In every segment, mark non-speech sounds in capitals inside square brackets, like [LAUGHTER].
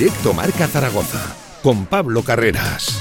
Directo Marca Zaragoza, con Pablo Carreras.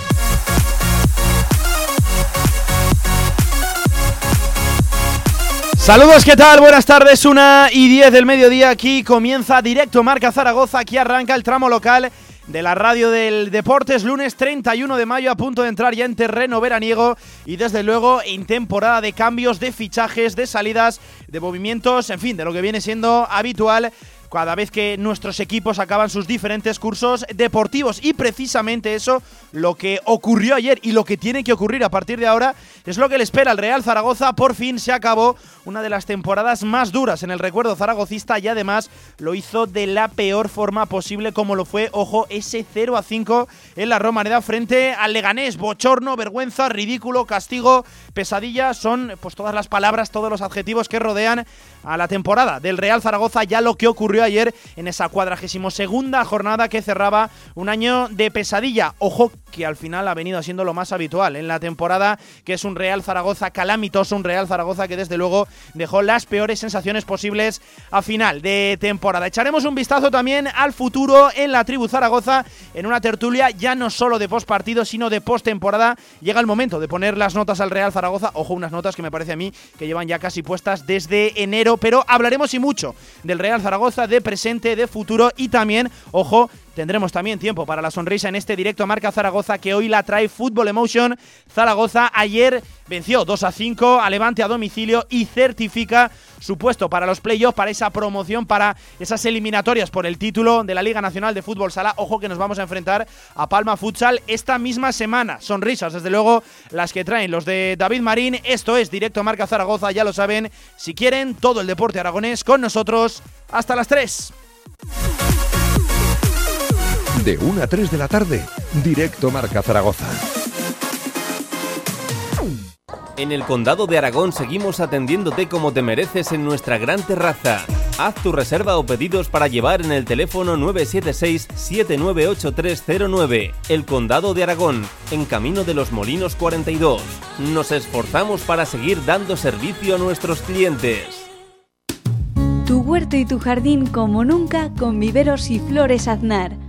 Saludos, ¿qué tal? Buenas tardes, una y diez del mediodía. Aquí comienza Directo Marca Zaragoza. Aquí arranca el tramo local de la radio del Deportes, lunes 31 de mayo, a punto de entrar ya en terreno veraniego y desde luego en temporada de cambios, de fichajes, de salidas, de movimientos, en fin, de lo que viene siendo habitual cada vez que nuestros equipos acaban sus diferentes cursos deportivos. Y precisamente eso, lo que ocurrió ayer y lo que tiene que ocurrir a partir de ahora, es lo que le espera al Real Zaragoza. Por fin se acabó una de las temporadas más duras en el recuerdo zaragocista y además lo hizo de la peor forma posible, como lo fue, ojo, ese 0 a 5 en la Romareda frente al Leganés. Bochorno, vergüenza, ridículo, castigo, pesadilla, son pues todas las palabras, todos los adjetivos que rodean a la temporada del Real Zaragoza, ya lo que ocurrió ayer en esa cuadragésimo segunda jornada que cerraba un año de pesadilla. Ojo que al final ha venido siendo lo más habitual en la temporada, que es un Real Zaragoza calamitoso, un Real Zaragoza que desde luego dejó las peores sensaciones posibles a final de temporada. Echaremos un vistazo también al futuro en la tribu Zaragoza en una tertulia ya no solo de post partido, sino de post temporada. Llega el momento de poner las notas al Real Zaragoza, ojo, unas notas que me parece a mí que llevan ya casi puestas desde enero, pero hablaremos y mucho del Real Zaragoza, de presente, de futuro y también, ojo, Tendremos también tiempo para la sonrisa en este directo Marca Zaragoza que hoy la trae Fútbol Emotion. Zaragoza ayer venció 2 a 5 a Levante a domicilio y certifica su puesto para los playoffs, para esa promoción, para esas eliminatorias por el título de la Liga Nacional de Fútbol Sala. Ojo que nos vamos a enfrentar a Palma Futsal esta misma semana. Sonrisas, desde luego, las que traen los de David Marín. Esto es Directo Marca Zaragoza, ya lo saben. Si quieren, todo el deporte aragonés con nosotros hasta las 3. De 1 a 3 de la tarde, directo Marca Zaragoza. En el Condado de Aragón seguimos atendiéndote como te mereces en nuestra gran terraza. Haz tu reserva o pedidos para llevar en el teléfono 976-798309. El Condado de Aragón, en Camino de los Molinos 42. Nos esforzamos para seguir dando servicio a nuestros clientes. Tu huerto y tu jardín como nunca con viveros y flores aznar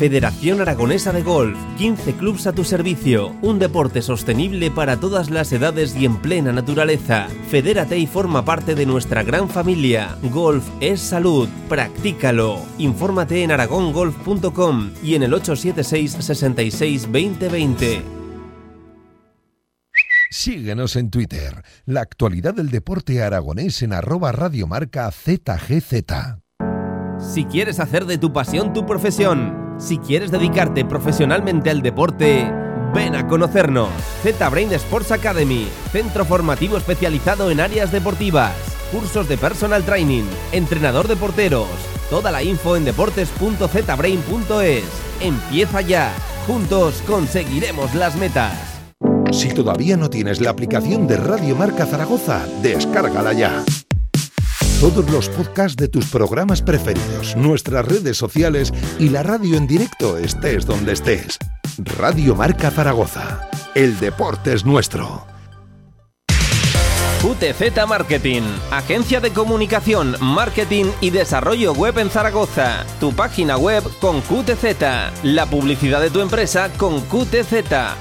Federación Aragonesa de Golf, 15 clubs a tu servicio, un deporte sostenible para todas las edades y en plena naturaleza. Fedérate y forma parte de nuestra gran familia. Golf es salud, practícalo. Infórmate en aragongolf.com y en el 876 66 2020. Síguenos en Twitter, la actualidad del deporte aragonés en arroba radiomarca ZGZ. Si quieres hacer de tu pasión tu profesión, si quieres dedicarte profesionalmente al deporte, ven a conocernos. Z-Brain Sports Academy, centro formativo especializado en áreas deportivas, cursos de personal training, entrenador de porteros. Toda la info en deportes.zbrain.es. Empieza ya. Juntos conseguiremos las metas. Si todavía no tienes la aplicación de Radio Marca Zaragoza, descárgala ya todos los podcasts de tus programas preferidos, nuestras redes sociales y la radio en directo estés donde estés. Radio Marca Zaragoza. El deporte es nuestro. QTZ Marketing, agencia de comunicación, marketing y desarrollo web en Zaragoza. Tu página web con QTZ, la publicidad de tu empresa con QTZ.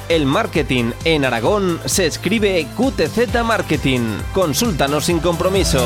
El marketing en Aragón se escribe QTZ Marketing. Consúltanos sin compromiso.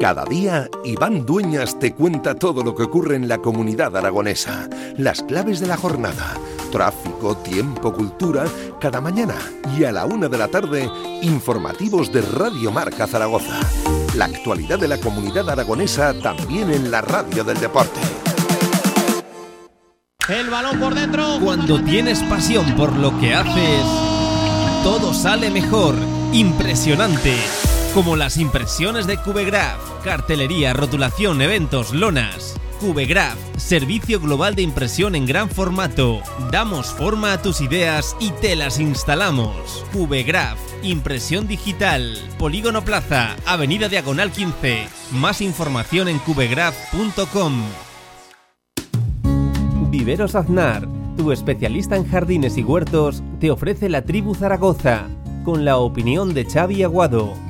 Cada día, Iván Dueñas te cuenta todo lo que ocurre en la comunidad aragonesa, las claves de la jornada, tráfico, tiempo, cultura, cada mañana y a la una de la tarde, informativos de Radio Marca Zaragoza. La actualidad de la comunidad aragonesa también en la radio del deporte. El balón por dentro. Cuando tienes pasión por lo que haces, todo sale mejor. Impresionante. Como las impresiones de Cubegraph, cartelería, rotulación, eventos, lonas. Cubegraph, servicio global de impresión en gran formato. Damos forma a tus ideas y te las instalamos. Cubegraph, impresión digital. Polígono Plaza, Avenida Diagonal 15. Más información en cubegraph.com. Viveros Aznar, tu especialista en jardines y huertos, te ofrece la tribu Zaragoza, con la opinión de Xavi Aguado.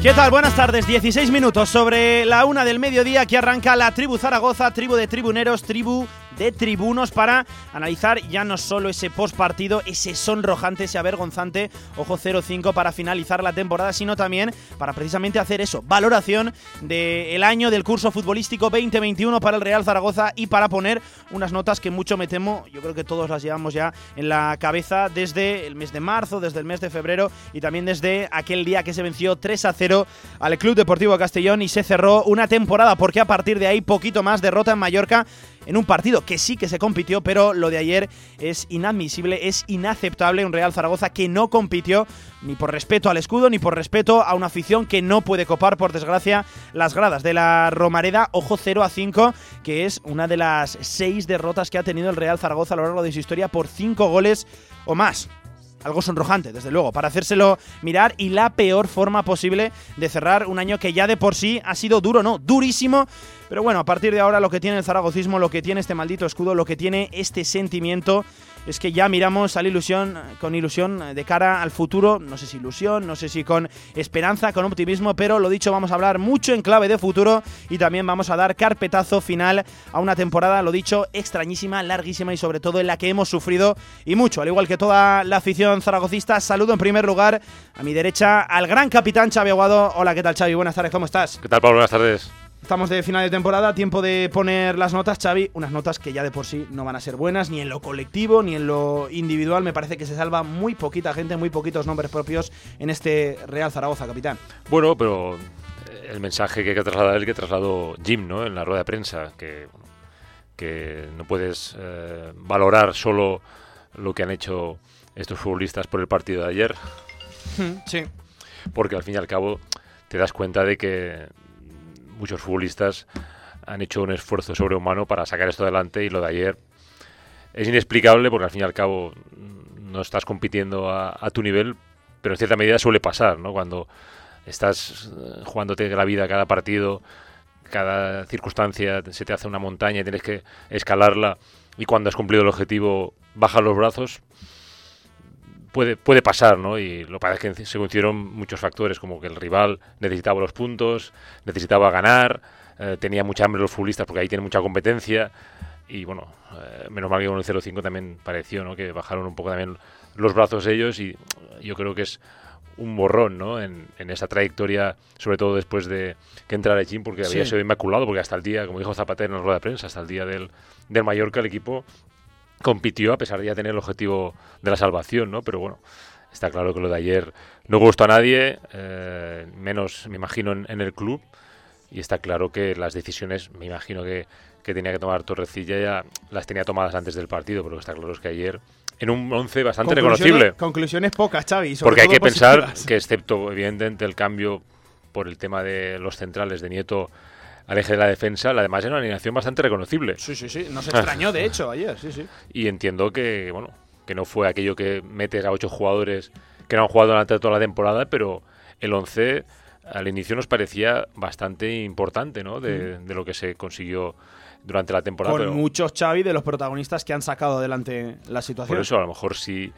¿Qué tal? Buenas tardes, 16 minutos sobre la una del mediodía que arranca la tribu Zaragoza, tribu de tribuneros, tribu de tribunos para analizar ya no solo ese post partido, ese sonrojante, ese avergonzante ojo 0-5 para finalizar la temporada, sino también para precisamente hacer eso, valoración del año del curso futbolístico 2021 para el Real Zaragoza y para poner unas notas que mucho me temo, yo creo que todos las llevamos ya en la cabeza desde el mes de marzo, desde el mes de febrero y también desde aquel día que se venció 3 0 al Club Deportivo Castellón y se cerró una temporada porque a partir de ahí poquito más derrota en Mallorca en un partido que sí que se compitió, pero lo de ayer es inadmisible, es inaceptable. Un Real Zaragoza que no compitió ni por respeto al escudo, ni por respeto a una afición que no puede copar, por desgracia, las gradas de la Romareda. Ojo 0 a 5, que es una de las seis derrotas que ha tenido el Real Zaragoza a lo largo de su historia por cinco goles o más algo sonrojante, desde luego, para hacérselo mirar y la peor forma posible de cerrar un año que ya de por sí ha sido duro, no, durísimo. Pero bueno, a partir de ahora lo que tiene el zaragocismo, lo que tiene este maldito escudo, lo que tiene este sentimiento es que ya miramos a la ilusión, con ilusión de cara al futuro, no sé si ilusión, no sé si con esperanza, con optimismo, pero lo dicho, vamos a hablar mucho en clave de futuro y también vamos a dar carpetazo final a una temporada, lo dicho, extrañísima, larguísima y sobre todo en la que hemos sufrido y mucho, al igual que toda la afición zaragocista. Saludo en primer lugar a mi derecha al gran capitán Xavi Aguado. Hola, ¿qué tal Xavi? Buenas tardes, ¿cómo estás? ¿Qué tal, Pablo? Buenas tardes. Estamos de final de temporada, tiempo de poner las notas, Xavi. Unas notas que ya de por sí no van a ser buenas, ni en lo colectivo, ni en lo individual. Me parece que se salva muy poquita gente, muy poquitos nombres propios en este Real Zaragoza, capitán. Bueno, pero el mensaje que hay que trasladar es el que trasladó Jim ¿no? en la rueda de prensa, que, que no puedes eh, valorar solo lo que han hecho estos futbolistas por el partido de ayer. Sí. Porque al fin y al cabo te das cuenta de que muchos futbolistas han hecho un esfuerzo sobrehumano para sacar esto adelante y lo de ayer es inexplicable porque al fin y al cabo no estás compitiendo a, tu nivel, pero en cierta medida suele pasar, ¿no? Cuando estás eh, jugándote la vida cada partido, cada circunstancia se te hace una montaña y tienes que escalarla y cuando has cumplido el objetivo bajas los brazos, puede, puede pasar, ¿no? Y lo que pasa es que se coincidieron muchos factores, como que el rival necesitaba los puntos, necesitaba ganar, eh, tenía mucha hambre los futbolistas porque ahí tiene mucha competencia. Y bueno, eh, menos mal que con el 0-5 también pareció, ¿no? Que bajaron un poco también los brazos ellos y yo creo que es un borrón, ¿no? En, en esa trayectoria, sobre todo después de que entrara Jim, porque había sido inmaculado, porque hasta el día, como dijo Zapatero en la rueda de prensa, hasta el día del, del Mallorca el equipo compitió a pesar de ya tener el objetivo de la salvación, ¿no? Pero bueno, está claro que lo de ayer no gustó a nadie, eh, menos me imagino en, el club, y está claro que las decisiones, me imagino que, que tenía que tomar Torrecilla ya las tenía tomadas antes del partido, pero está claro es que ayer en un 11 bastante reconocible. Conclusiones pocas, Xavi. Porque hay que pensar que excepto evidentemente el cambio por el tema de los centrales de Nieto al eje de la defensa, la demás era una alineación bastante reconocible. Sí, sí, sí. No se extrañó, de hecho, ayer, sí, sí. Y entiendo que, bueno, que no fue aquello que metes a ocho jugadores que no han jugado durante toda la temporada, pero el 11 al inicio nos parecía bastante importante, ¿no? De, de lo que se consiguió durante la temporada. Con pero muchos Xavi de los protagonistas que han sacado adelante la situación. por eso, a lo mejor si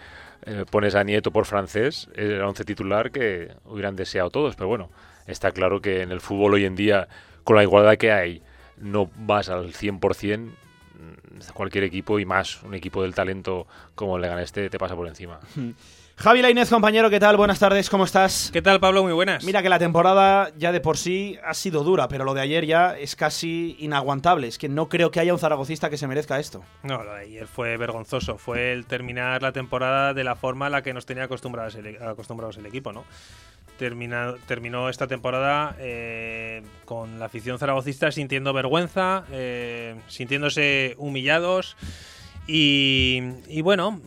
eh, pones a Nieto por francés, era once titular que hubieran deseado todos. Pero bueno, está claro que en el fútbol hoy en día, con la igualdad que hay, no vas al 100%. mm, Cualquier equipo y más un equipo del talento como el Leganés te, te pasa por encima. [LAUGHS] Javi Lainez, compañero, ¿qué tal? Buenas tardes, ¿cómo estás? ¿Qué tal, Pablo? Muy buenas. Mira que la temporada ya de por sí ha sido dura, pero lo de ayer ya es casi inaguantable. Es que no creo que haya un zaragocista que se merezca esto. No, lo de ayer fue vergonzoso. Fue el terminar la temporada de la forma a la que nos tenía acostumbrados el, acostumbrados el equipo, ¿no? Termina- terminó esta temporada eh, con la afición zaragocista sintiendo vergüenza, eh, sintiéndose humillados. Y, y bueno,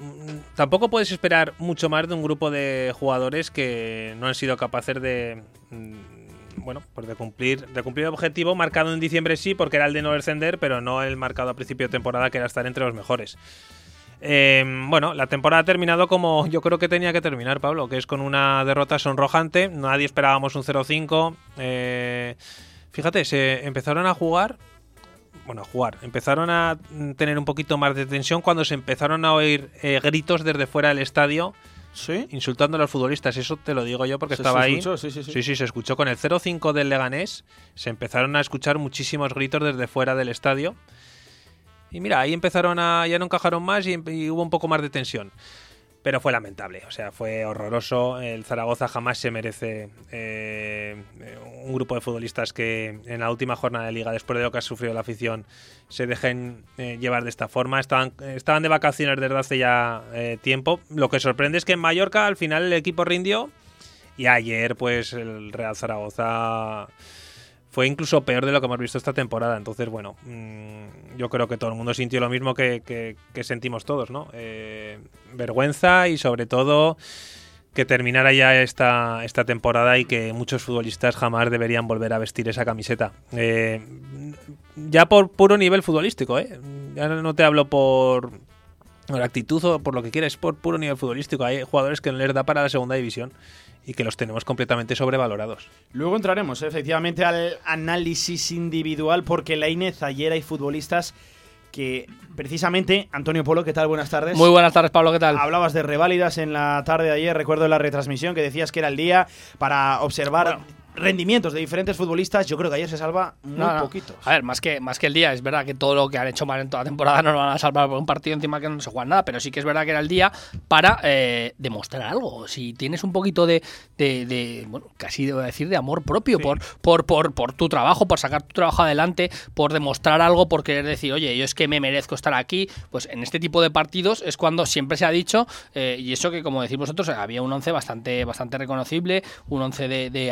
tampoco puedes esperar mucho más de un grupo de jugadores que no han sido capaces de, mm, bueno, pues de cumplir, de cumplir el objetivo marcado en diciembre sí, porque era el de no descender, pero no el marcado a principio de temporada que era estar entre los mejores. Eh, bueno, la temporada ha terminado como yo creo que tenía que terminar, Pablo, que es con una derrota sonrojante. Nadie esperábamos un 0-5. Eh, fíjate, se empezaron a jugar. Bueno, a jugar. Empezaron a tener un poquito más de tensión cuando se empezaron a oír eh, gritos desde fuera del estadio ¿Sí? insultando a los futbolistas. Eso te lo digo yo porque estaba se ahí. escuchó, sí, sí, sí. Sí, sí, se escuchó con el 0-5 del Leganés. Se empezaron a escuchar muchísimos gritos desde fuera del estadio. Y mira, ahí empezaron a. Ya no encajaron más y, y hubo un poco más de tensión. Pero fue lamentable, o sea, fue horroroso. El Zaragoza jamás se merece eh, un grupo de futbolistas que en la última jornada de liga, después de lo que ha sufrido la afición, se dejen eh, llevar de esta forma. Estaban, estaban de vacaciones desde hace ya eh, tiempo. Lo que sorprende es que en Mallorca al final el equipo rindió y ayer pues el Real Zaragoza fue incluso peor de lo que hemos visto esta temporada. Entonces, bueno, mm, yo creo que todo el mundo sintió lo mismo que, sentimos todos, ¿no? Eh, vergüenza y sobre todo que terminara ya esta, esta temporada y que muchos futbolistas jamás deberían volver a vestir esa camiseta. Eh, ya por puro nivel futbolístico, ¿eh? Ya no te hablo por, por actitud o por lo que quieras, por puro nivel futbolístico. Hay jugadores que no les da para la segunda división y que los tenemos completamente sobrevalorados. Luego entraremos eh, efectivamente al análisis individual porque la Inés ayer hay futbolistas que precisamente, Antonio Polo, ¿qué tal? Buenas tardes. Muy buenas tardes, Pablo, ¿qué tal? Hablabas de reválidas en la tarde de ayer, recuerdo la retransmisión que decías que era el día para observar rendimientos de diferentes futbolistas. Yo creo que ayer se salva muy No, no. poquitos. A ver, más que, más que el día, es verdad que todo lo que han hecho mal en toda la temporada no lo van a salvar por un partido encima que no se juega nada, pero sí que es verdad que era el día para eh, demostrar algo. Si tienes un poquito de, de, de, bueno, casi debo decir, de amor propio por, por, por, por tu trabajo, por sacar tu trabajo adelante, por demostrar algo, por querer decir, oye, yo es que me merezco estar aquí, pues en este tipo de partidos es cuando siempre se ha dicho, eh, y eso que como decís vosotros, había un once bastante, bastante reconocible, un once de, de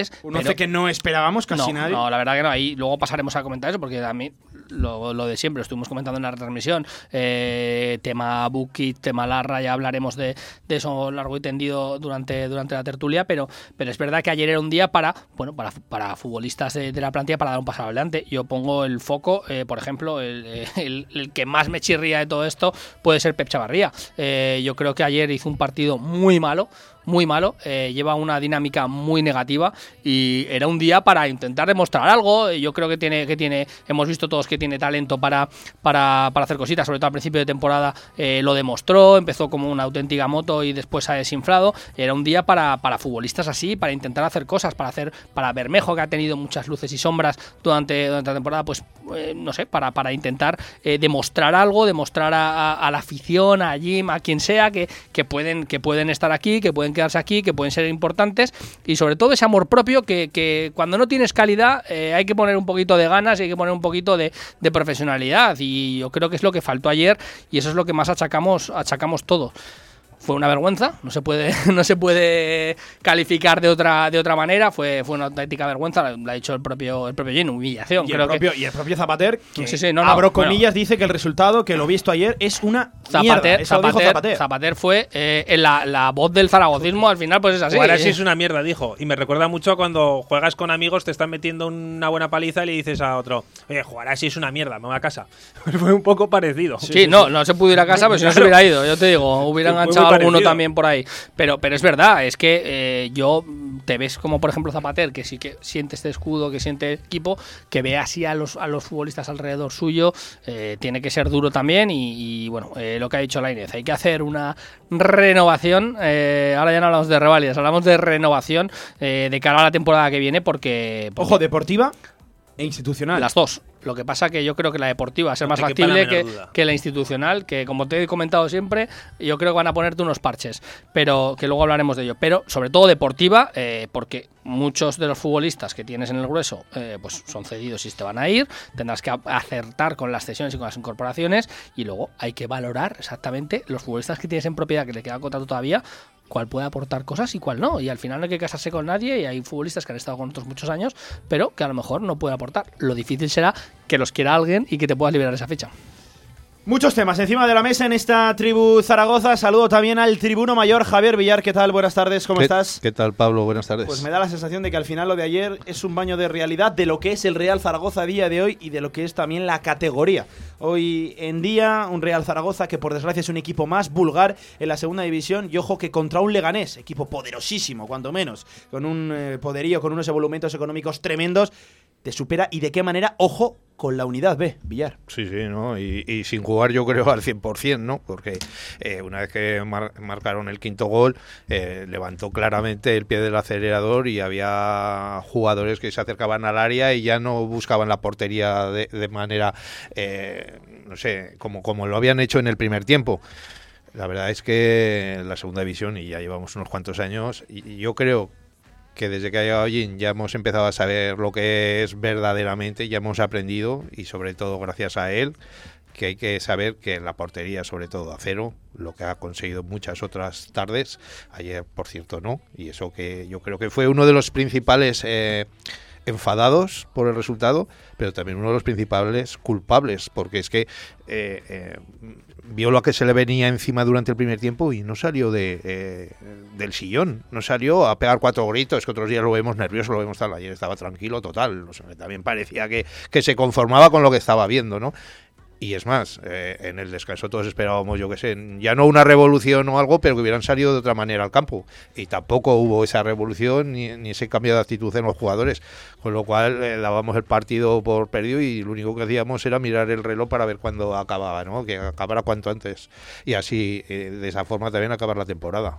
habituales. Un pero- once que no esperábamos casi no, nadie. No, la verdad que no. Ahí luego pasaremos a comentar eso, porque a mí lo, lo de siempre, lo estuvimos comentando en la retransmisión. eh, tema Buki, tema Larra, ya hablaremos de, de eso largo y tendido durante, durante la tertulia, pero, pero es verdad que ayer era un día para, bueno, para, para futbolistas de, de la plantilla para dar un paso adelante. Yo pongo el foco, eh, por ejemplo, el, el- el que más me chirría de todo esto puede ser Pep Chavarría. Eh, yo creo que ayer hizo un partido muy malo muy malo, eh, lleva una dinámica muy negativa y era un día para intentar demostrar algo. Yo creo que tiene, que tiene, hemos visto todos que tiene talento para, para, para hacer cositas, sobre todo al principio de temporada eh, lo demostró, empezó como una auténtica moto y después ha desinflado. Era un día para, para futbolistas así, para intentar hacer cosas, para hacer, para Bermejo, que ha tenido muchas luces y sombras durante, durante la temporada, pues eh, no sé, para, para intentar demostrar algo, demostrar a, a- a la afición, a Jim, a quien sea, que, que, pueden, que pueden estar aquí, que pueden quedarse aquí, que pueden ser importantes y sobre todo ese amor propio que, que cuando no tienes calidad eh, hay que poner un poquito de ganas y hay que poner un poquito de, de profesionalidad y yo creo que es lo que faltó ayer y eso es lo que más achacamos, achacamos todos fue una vergüenza, no se puede, [LAUGHS] no se puede calificar de otra, de otra manera, fue, fue una auténtica vergüenza, lo ha dicho el propio, el propio Jim, humillación. Y el, creo que- propio, y el propio Zapater, que Sí, sí, no, no, abro bueno. comillas, dice que el resultado que lo visto ayer es una mierda. Zapater, Eso dijo Zapater, Zapater. Zapater fue eh, en la, la voz del zaragocismo, al final pues es así. Ahora sí eh. es una mierda, dijo. Y me recuerda mucho a cuando juegas con amigos, te están metiendo una buena paliza y le dices a otro, oye, jugar así es una mierda, me voy a casa. [LAUGHS] Fue un poco parecido. Sí, no, no se pudo ir a casa, pero si no se hubiera ido, yo te digo, hubiera Fue muy enganchado alguno también por ahí. Pero, pero es verdad, es que eh, yo te ves como por ejemplo Zapater, que sí que siente este escudo, que siente equipo, que ve así a los, a los futbolistas alrededor suyo, eh, tiene que ser duro también y, bueno, eh, lo que ha dicho Lainez, hay que hacer una renovación, ahora ya no hablamos de revalidas, hablamos de renovación de cara a la temporada que viene porque... Ojo, deportiva e institucional. Las dos. Lo que pasa que yo creo que la deportiva va a ser más factible que, la institucional, que como te he comentado siempre, yo creo que van a ponerte unos parches, pero que luego hablaremos de ello. Pero sobre todo deportiva, eh, porque muchos de los futbolistas que tienes en el grueso eh, pues son cedidos y te van a ir, tendrás que acertar con las cesiones y con las incorporaciones y luego hay que valorar exactamente los futbolistas que tienes en propiedad que le queda contrato todavía cuál puede aportar cosas y cuál no. Y al final no hay que casarse con nadie y hay futbolistas que han estado con nosotros muchos años, pero que a lo mejor no puede aportar. Lo difícil será que los quiera alguien y que te puedas liberar esa fecha. Muchos temas encima de la mesa en esta tribu Zaragoza. Saludo también al tribuno mayor Javier Villar. ¿Qué tal? Buenas tardes, ¿cómo estás? ¿Qué tal, Pablo? Buenas tardes. Pues me da la sensación de que al final lo de ayer es un baño de realidad de lo que es el Real Zaragoza a día de hoy y de lo que es también la categoría. Hoy en día, un Real Zaragoza que por desgracia es un equipo más vulgar en la segunda división y ojo que contra un Leganés, equipo poderosísimo, cuando menos, con un eh, poderío, con unos evolumentos económicos tremendos te supera y de qué manera, ojo, con la unidad B, Villar. Sí, sí, ¿no? Y, sin jugar yo creo al 100%, ¿no? Porque eh, una vez que marcaron el quinto gol, eh, levantó claramente el pie del acelerador y había jugadores que se acercaban al área y ya no buscaban la portería de, manera, eh, no sé, como, como lo habían hecho en el primer tiempo. La verdad es que la segunda división, y ya llevamos unos cuantos años, y yo creo que desde que ha llegado Jin ya hemos empezado a saber lo que es verdaderamente, ya hemos aprendido y sobre todo gracias a él que hay que saber que la portería, sobre todo a cero, lo que ha conseguido muchas otras tardes, ayer por cierto no, y eso que yo creo que fue uno de los principales eh, enfadados por el resultado, pero también uno de los principales culpables, porque es que eh, eh, vio lo que se le venía encima durante el primer tiempo y no salió de, eh, del sillón, no salió a pegar cuatro gritos, que otros días lo vemos nervioso, lo vemos tal, ayer estaba tranquilo, total, también parecía que, que se conformaba con lo que estaba viendo, ¿no? Y es más, eh, en el descanso todos esperábamos, yo que sé, ya no una revolución o algo, pero que hubieran salido de otra manera al campo. Y tampoco hubo esa revolución ni, ese cambio de actitud en los jugadores. Con lo cual eh, dábamos el partido por perdido y lo único que hacíamos era mirar el reloj para ver cuándo acababa, ¿no? Que acabara cuanto antes. Y así, eh, de esa forma también acabar la temporada.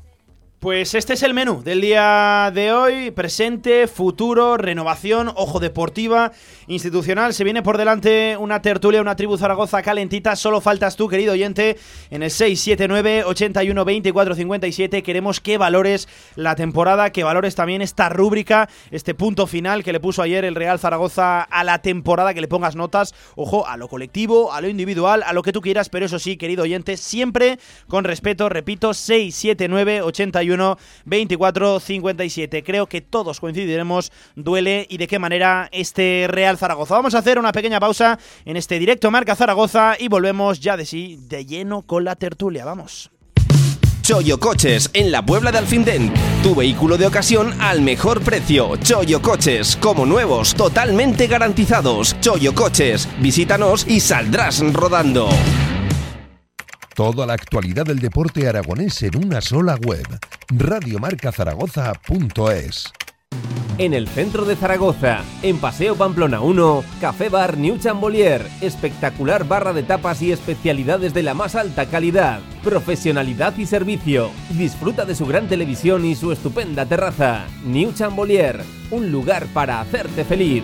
Pues este es el menú del día de hoy, presente, futuro, renovación, ojo deportiva, institucional. Se viene por delante una tertulia, una tribu Zaragoza calentita. Solo faltas tú, querido oyente, en el 679 81 24 57. Queremos que valores la temporada, que valores también esta rúbrica, este punto final que le puso ayer el Real Zaragoza a la temporada, que le pongas notas, ojo, a lo colectivo, a lo individual, a lo que tú quieras, pero eso sí, querido oyente, siempre con respeto, repito, 679 81 24 57. Creo que todos coincidiremos, duele y de qué manera este Real Zaragoza. Vamos a hacer una pequeña pausa en este directo Marca Zaragoza y volvemos ya de sí, de lleno con la tertulia. Vamos. Choyo Coches, en la Puebla de Alfindén. Tu vehículo de ocasión al mejor precio. Choyo Coches, como nuevos, totalmente garantizados. Choyo Coches, visítanos y saldrás rodando. Toda la actualidad del deporte aragonés en una sola web. Radiomarcazaragoza.es. En el centro de Zaragoza, en Paseo Pamplona 1, Café Bar New Chambolier, espectacular barra de tapas y especialidades de la más alta calidad, profesionalidad y servicio. Disfruta de su gran televisión y su estupenda terraza. New Chambolier, un lugar para hacerte feliz.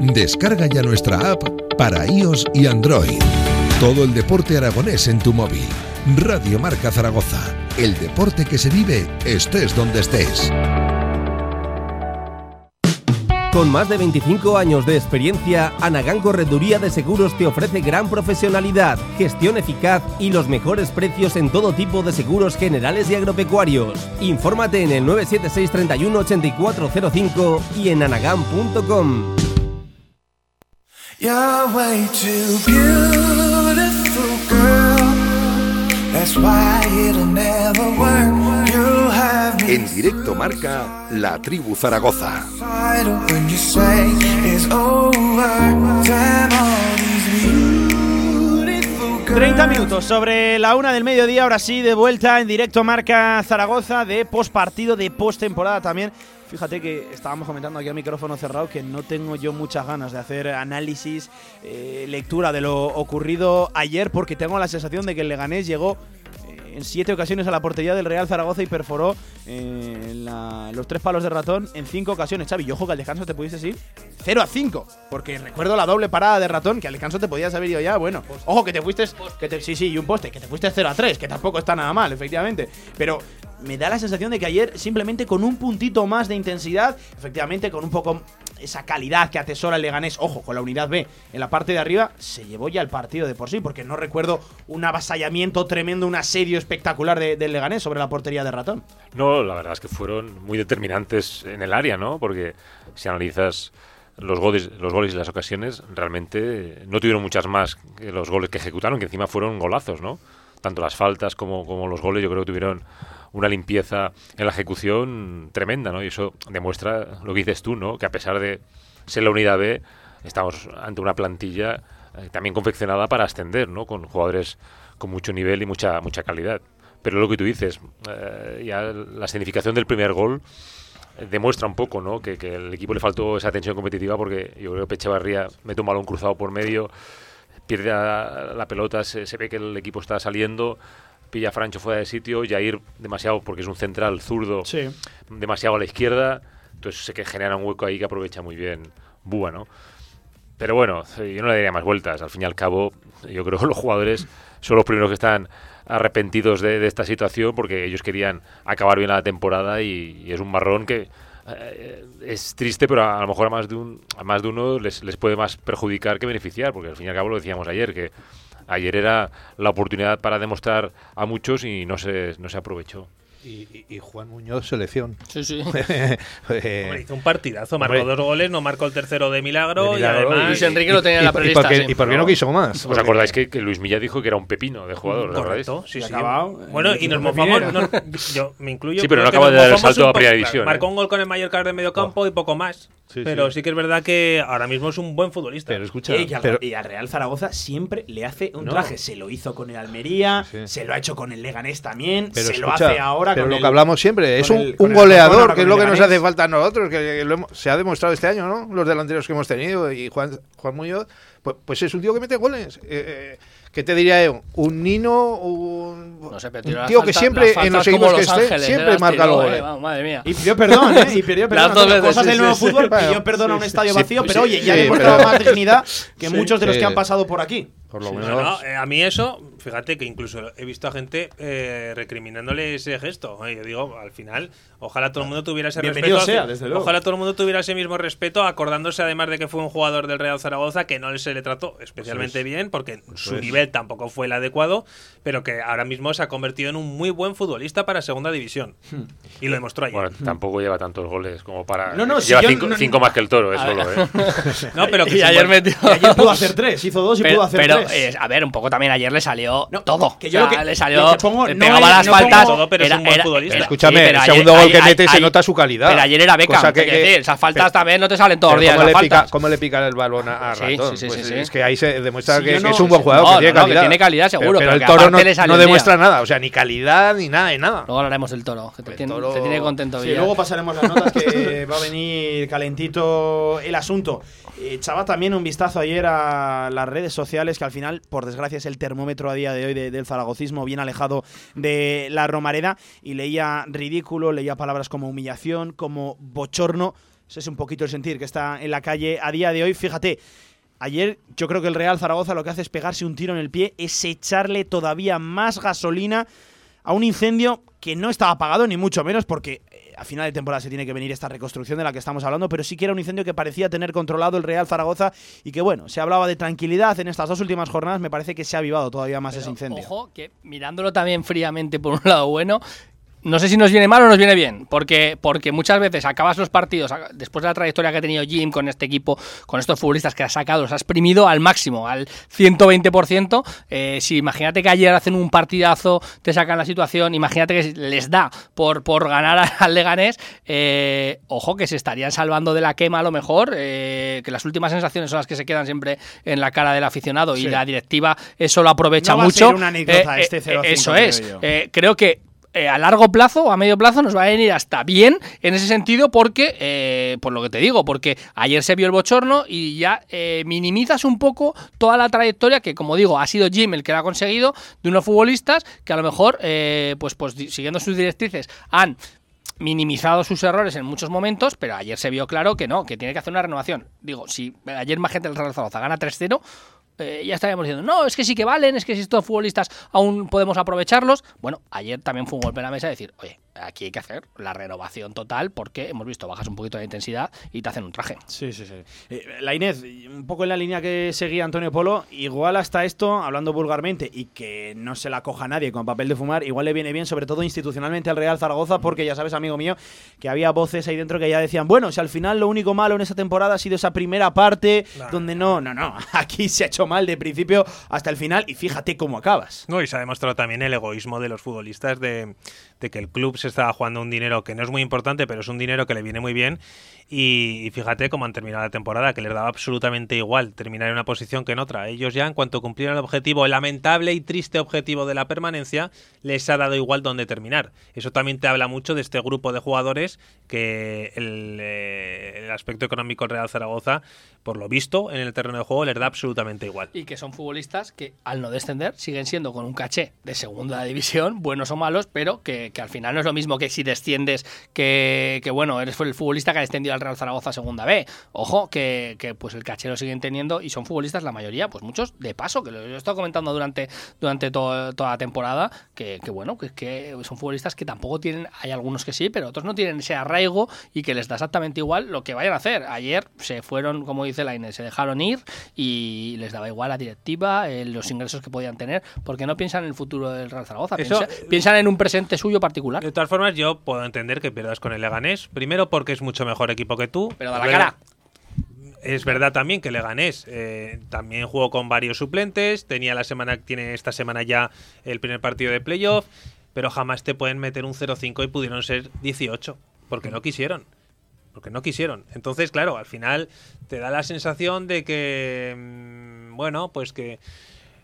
Descarga ya nuestra app para iOS y Android. Todo el deporte aragonés en tu móvil. Radio Marca Zaragoza. El deporte que se vive estés donde estés. Con más de 25 años de experiencia, Anagán Correduría de Seguros te ofrece gran profesionalidad, gestión eficaz y los mejores precios en todo tipo de seguros generales y agropecuarios. Infórmate en el 976 31 8405 y en anagán.com. En directo marca La Tribu Zaragoza. 30 minutos sobre la una del mediodía, ahora sí, de vuelta en directo marca Zaragoza de postpartido, de postemporada también. Fíjate que estábamos comentando aquí al micrófono cerrado que no tengo yo muchas ganas de hacer análisis, eh, lectura de lo ocurrido ayer porque tengo la sensación de que el Leganés llegó eh, en siete ocasiones a la portería del Real Zaragoza y perforó eh, los tres palos de ratón en cinco ocasiones. Xavi, yo ojo que al descanso te pudiste ir 0 a 5, porque recuerdo la doble parada de ratón que al descanso te podías haber ido ya. Bueno, ojo que te fuiste, que te, sí, sí, y un poste, que te fuiste 0 a 3, que tampoco está nada mal, efectivamente. Pero me da la sensación de que ayer simplemente con un puntito más de intensidad, efectivamente con un poco esa calidad que atesora el Leganés, ojo, con la unidad B en la parte de arriba, se llevó ya el partido de por sí, porque no recuerdo un avasallamiento tremendo, un asedio espectacular de- del Leganés sobre la portería de ratón. No, la verdad es que fueron muy determinantes en el área, ¿no? Porque si analizas los goles, los goles y las ocasiones, realmente no tuvieron muchas más que los goles que ejecutaron, que encima fueron golazos, ¿no? Tanto las faltas como, como los goles, yo creo que tuvieron una limpieza en la ejecución tremenda, ¿no? Y eso demuestra lo que dices tú, ¿no? Que a pesar de ser la unidad B, estamos ante una plantilla eh, también confeccionada para ascender, ¿no? Con jugadores con mucho nivel y mucha mucha calidad. Pero lo que tú dices, eh, ya la significación del primer gol eh, demuestra un poco, ¿no? Que, que el equipo le faltó esa tensión competitiva porque yo creo que Echevarría mete un balón cruzado por medio, pierde a- la pelota, se, se ve que el equipo está saliendo, pilla a Francho fuera de sitio, Jair demasiado porque es un central zurdo, Sí. demasiado a la izquierda, entonces sé que genera un hueco ahí que aprovecha muy bien Búa, ¿no? Pero bueno, yo no le daría más vueltas. Al fin y al cabo, yo creo que los jugadores son los primeros que están arrepentidos de, de esta situación porque ellos querían acabar bien la temporada y, y es un marrón que eh, es triste, pero a, a lo mejor a más de, un, a más de uno les, les puede más perjudicar que beneficiar, porque al fin y al cabo lo decíamos ayer, que ayer era la oportunidad para demostrar a muchos y no se, no se aprovechó. Y, y- y Juan Muñoz, selección. Sí, sí. [LAUGHS] Eh, Hombre, hizo un partidazo, marcó Hombre. dos goles, no marcó el tercero de milagro, De milagro, y además. Luis Enrique lo tenía en la y- y por qué- sí. ¿Y por qué no quiso más? ¿Os acordáis que, que Luis Milla dijo que era un pepino de jugador? Correcto, sí, sí. acabado Bueno, en y nos mofamos. no, yo me incluyo. Sí, pero no acaba de dar el salto a primera división, Marcó ¿eh? un gol con el Mallorca de medio campo y poco más. Sí, pero sí. sí. que es verdad que ahora mismo es un buen futbolista. Pero escucha, Y al, pero- y al Real Zaragoza siempre le hace un No. traje. Se lo hizo con el Almería, Sí. se lo ha hecho con el Leganés también, pero se lo hace ahora pero con lo el- que hablamos siempre es un, goleador que es lo que nos hace falta a nosotros que, que lo hemos- se ha demostrado este año no los delanteros que hemos tenido y Juan Juan Muñoz pues, pues es un tío que mete goles Eh, eh, ¿qué te diría yo? un Nino un, No sé, pero un tío que siempre en los equipos que Los esté Ángeles, siempre eh, marca tiró, los eh, goles vamos, madre mía. Y pidió perdón, ¿eh? Y pidió perdón. Las veces, cosas sí, del sí, nuevo sí. fútbol, pidió perdón a un sí, estadio sí, vacío, sí, pero oye, ya ha sí, demostrado pero- más dignidad que Sí, muchos de los sí. que han pasado por aquí. por lo No, menos no, eh, a mí eso, fíjate que incluso he visto a gente eh, recriminándole ese gesto. Oye, yo digo, al final, ojalá todo el mundo tuviera ese Bienvenido respeto. sea, desde luego. Ojalá todo el mundo tuviera ese mismo respeto, acordándose además de que fue un jugador del Real Zaragoza que no se le trató especialmente bien, porque su es. nivel tampoco fue el adecuado, pero que ahora mismo se ha convertido en un muy buen futbolista para segunda división. Y lo demostró ayer. Bueno, tampoco lleva tantos goles como para. No, no, si lleva yo cinco, no- cinco más que el toro, es solo, ¿eh? [LAUGHS] no, pero [LAUGHS] que y ayer metió. Y ayer [LAUGHS] pudo hacer tres, hizo dos y pero, pudo hacer pero, tres. eh, a ver, un poco también ayer le salió No, todo. que yo O lo sea, que- le salió. lo que pongo le no pegaba las no faltas. pongo todo, pero es un buen futbolista. Escúchame, pero el ayer- segundo gol que ayer- mete se ayer- nota su calidad. Pero ayer era. Cosa que- decir, esas faltas pero- también no te salen todos los días. ¿cómo, le pica, faltas. ¿Cómo le pica el balón a, Sí, Ratón? sí, sí, Pues sí, sí. Es que ahí se demuestra Sí, que, es un buen jugador, No, que tiene calidad. tiene calidad seguro, Pero, el toro no, demuestra nada, o sea, ni calidad ni nada, de nada. Luego hablaremos del toro, que te, tiene, contento Sí, luego pasaremos las notas que [LAUGHS] va a venir calentito el asunto. Eh, Echaba también un vistazo ayer a las redes sociales, que al final, por desgracia, es el termómetro a día de hoy de- del zaragocismo, bien alejado de la Romareda, y leía ridículo, leía palabras como humillación, como bochorno. Ese es un poquito el sentir que está en la calle a día de hoy. Fíjate, Ayer yo creo que el Real Zaragoza lo que hace es pegarse un tiro en el pie, es echarle todavía más gasolina a un incendio que no estaba apagado, ni mucho menos, porque a final de temporada se tiene que venir esta reconstrucción de la que estamos hablando, pero sí que era un incendio que parecía tener controlado el Real Zaragoza y que bueno, se hablaba de tranquilidad en estas dos últimas jornadas, me parece que se ha avivado todavía más ese incendio. Ojo, que mirándolo también fríamente por un lado bueno, no sé si nos viene mal o nos viene bien, porque, porque muchas veces acabas los partidos, después de la trayectoria que ha tenido Jim con este equipo, con estos futbolistas que ha sacado, los ha exprimido al máximo, al 120%. Eh, si imagínate que ayer hacen un partidazo, te sacan la situación, imagínate que les da por, por ganar al Leganés, eh, ojo que se estarían salvando de la quema a lo mejor, eh, que las últimas sensaciones son las que se quedan siempre en la cara del aficionado y la directiva eso lo aprovecha mucho. una anécdota este 0 Eso es. creo que eh, a largo plazo o a medio plazo nos va a venir hasta bien en ese sentido porque, eh, por lo que te digo, porque ayer se vio el bochorno y ya eh, minimizas un poco toda la trayectoria que, como digo, ha sido Jim el que lo ha conseguido de unos futbolistas que a lo mejor, pues, pues siguiendo sus directrices, han minimizado sus errores en muchos momentos, pero ayer se vio claro que no, que tiene que hacer una renovación. Digo, si ayer más gente del Real Zaragoza gana 3-0, eh, ya estaríamos diciendo, no, es que sí que valen, es que si estos futbolistas aún podemos aprovecharlos. Bueno, ayer también fue un golpe en la mesa de decir, oye, aquí hay que hacer la renovación total porque hemos visto bajas un poquito de intensidad y te hacen un traje. Sí, sí, sí. Eh, la Inés, un poco en la línea que seguía Antonio Polo, igual hasta esto, hablando vulgarmente y que no se la coja nadie con papel de fumar, igual le viene bien, sobre todo institucionalmente al Real Zaragoza, porque ya sabes, amigo mío, que había voces ahí dentro que ya decían, bueno, si al final lo único malo en esa temporada ha sido esa primera parte donde no, no, no, [LAUGHS] aquí se ha hecho mal de principio hasta el final y fíjate cómo acabas. No, y se ha demostrado también el egoísmo de los futbolistas de, de que el club se estaba jugando un dinero que no es muy importante, pero es un dinero que le viene muy bien y, fíjate cómo han terminado la temporada, que les daba absolutamente igual terminar en una posición que en otra. Ellos ya, en cuanto cumplieron el objetivo, el lamentable y triste objetivo de la permanencia, les ha dado igual dónde terminar. Eso también te habla mucho de este grupo de jugadores que el, eh, aspecto económico Real Zaragoza, por lo visto, en el terreno de juego les da absolutamente igual. Y que son futbolistas que, al no descender, siguen siendo con un caché de segunda división, buenos o malos, pero que, al final no es lo mismo que si desciendes, que, que bueno, eres el futbolista que ha descendido al Real Zaragoza Segunda B. Ojo, que, pues el caché lo siguen teniendo y son futbolistas la mayoría, pues muchos de paso, que lo he estado comentando durante, durante toda la temporada, que, bueno, que, que son futbolistas que tampoco tienen, hay algunos que sí, pero otros no tienen ese arraigo y que les da exactamente igual lo que vayan a hacer. Ayer se fueron, como dice la Inés, se dejaron ir y les daba igual la directiva, eh, los ingresos que podían tener, porque no piensan en el futuro del Real Zaragoza, piensan en un presente suyo particular. De todas formas, yo puedo entender que pierdas con el Leganés, primero porque es mucho mejor equipo que tú. Pero da la cara. Es verdad también que Leganés eh, también jugó con varios suplentes, tenía la semana, tiene esta semana ya el primer partido de playoff, pero jamás te pueden meter un 0-5 y pudieron ser 18, porque no quisieron. Porque no quisieron. Entonces, claro, al final te da la sensación de que, mm, bueno, pues que